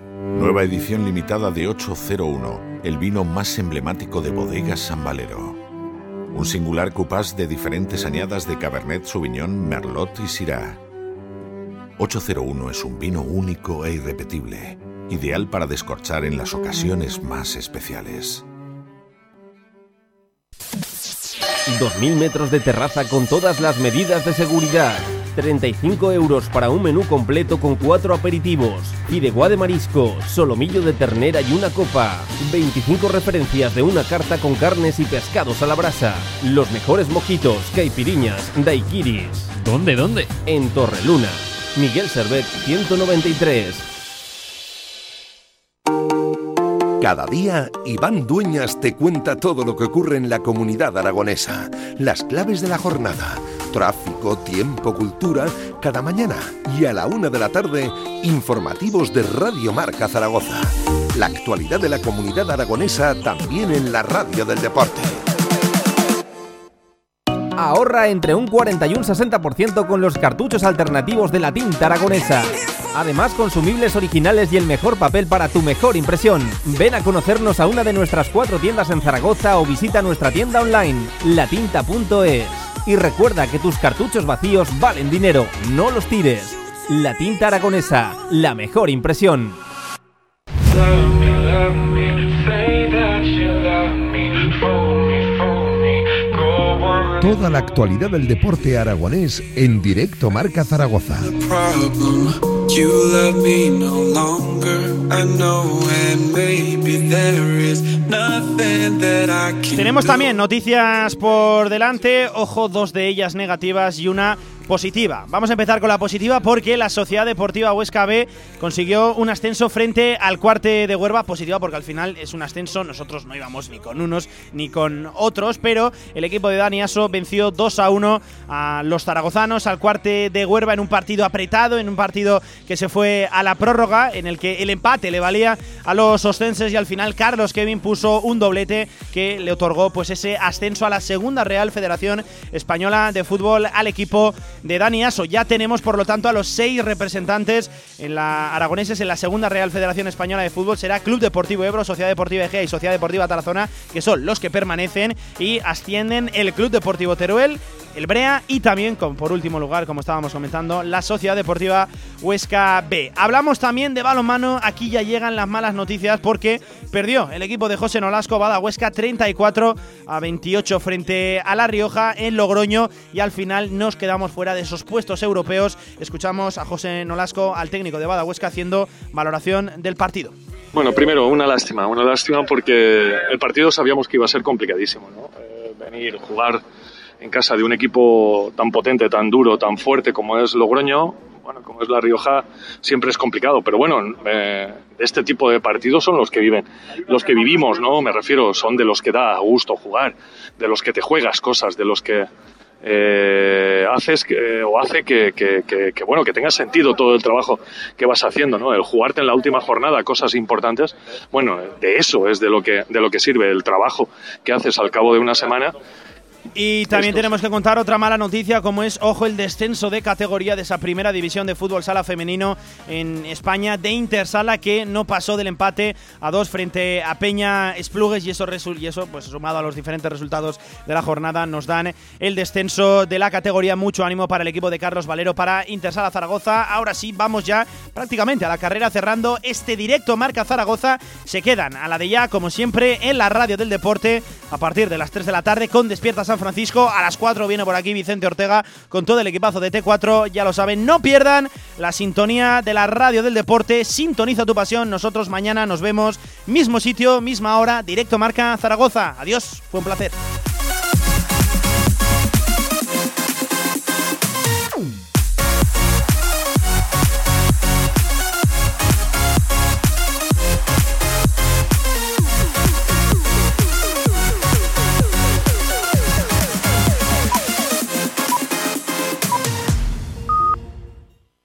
Nueva edición limitada de 801, el vino más emblemático de bodegas San Valero. Un singular cupás de diferentes añadas de Cabernet Sauvignon, Merlot y Syrah. 801 es un vino único e irrepetible, ideal para descorchar en las ocasiones más especiales. 2.000 metros de terraza con todas las medidas de seguridad. 35 euros para un menú completo con cuatro aperitivos, fideuá de marisco, solomillo de ternera y una copa. 25 referencias de una carta con carnes y pescados a la brasa. Los mejores mojitos, caipiriñas, daiquiris. ¿Dónde, dónde? En Torreluna. Miguel Servet 193. Cada día, Iván Dueñas te cuenta todo lo que ocurre en la comunidad aragonesa, las claves de la jornada, tráfico, tiempo, cultura, cada mañana y a la una de la tarde, informativos de Radio Marca Zaragoza. La actualidad de la comunidad aragonesa también en la radio del deporte. Ahorra entre un 40 y un 60% con los cartuchos alternativos de la tinta aragonesa. Además, consumibles originales y el mejor papel para tu mejor impresión. Ven a conocernos a una de nuestras cuatro tiendas en Zaragoza o visita nuestra tienda online, latinta.es. Y recuerda que tus cartuchos vacíos valen dinero, no los tires. La tinta aragonesa, la mejor impresión. Toda la actualidad del deporte aragonés en directo Marca Zaragoza. Tenemos también noticias por delante, ojo, dos de ellas negativas y una positiva. Vamos a empezar con la positiva porque la Sociedad Deportiva Huesca B consiguió un ascenso frente al cuarte de Huerva. Positiva porque al final es un ascenso, nosotros no íbamos ni con unos ni con otros, pero el equipo de Dani Aso venció 2 a 1 a los zaragozanos al cuarte de Huerva en un partido apretado, en un partido que se fue a la prórroga, en el que el empate le valía a los ostenses y al final Carlos Kevin puso un doblete que le otorgó pues ese ascenso a la segunda Real Federación Española de Fútbol al equipo de Dani Aso. Ya tenemos por lo tanto a los seis representantes en la aragoneses en la segunda Real Federación Española de Fútbol. Será Club Deportivo Ebro, Sociedad Deportiva Egea y Sociedad Deportiva Tarazona, que son los que permanecen y ascienden el Club Deportivo Teruel, el Brea y también, con, por último lugar, como estábamos comentando, la Sociedad Deportiva Huesca B. Hablamos también de balonmano, aquí ya llegan las malas noticias porque perdió el equipo de José Nolasco Bada Huesca 34 a 28 frente a La Rioja en Logroño y al final nos quedamos fuera de esos puestos europeos. Escuchamos a José Nolasco, al técnico de Bada Huesca, haciendo valoración del partido. Bueno, primero, una lástima, una lástima porque el partido sabíamos que iba a ser complicadísimo, ¿no? Eh, venir, jugar en casa de un equipo tan potente, tan duro, tan fuerte como es Logroño, bueno, como es La Rioja, siempre es complicado. Pero bueno, eh, este tipo de partidos son los que viven, los que vivimos, ¿no? Me refiero, son de los que da gusto jugar, de los que te juegas cosas, de los que eh, haces que, o hace que, que, que, bueno que tenga sentido todo el trabajo que vas haciendo no el jugarte en la última jornada cosas importantes bueno de eso es de lo que de lo que sirve el trabajo que haces al cabo de una semana y también tenemos que contar otra mala noticia, como es, ojo, el descenso de categoría de esa primera división de fútbol sala femenino en España de Intersala, que no pasó del empate a dos frente a Peña Esplugues, y eso, y eso pues sumado a los diferentes resultados de la jornada, nos dan el descenso de la categoría. Mucho ánimo para el equipo de Carlos Valero para Intersala Zaragoza. Ahora sí, vamos ya prácticamente a la carrera cerrando este directo Marca Zaragoza. Se quedan a la de ya, como siempre, en la radio del deporte a partir de las 3 de la tarde con Despiertas San Francisco. A las 4 viene por aquí Vicente Ortega con todo el equipazo de T4. Ya lo saben, no pierdan la sintonía de la radio del deporte. Sintoniza tu pasión. Nosotros mañana nos vemos. Mismo sitio, misma hora. Directo Marca Zaragoza. Adiós. Fue un placer.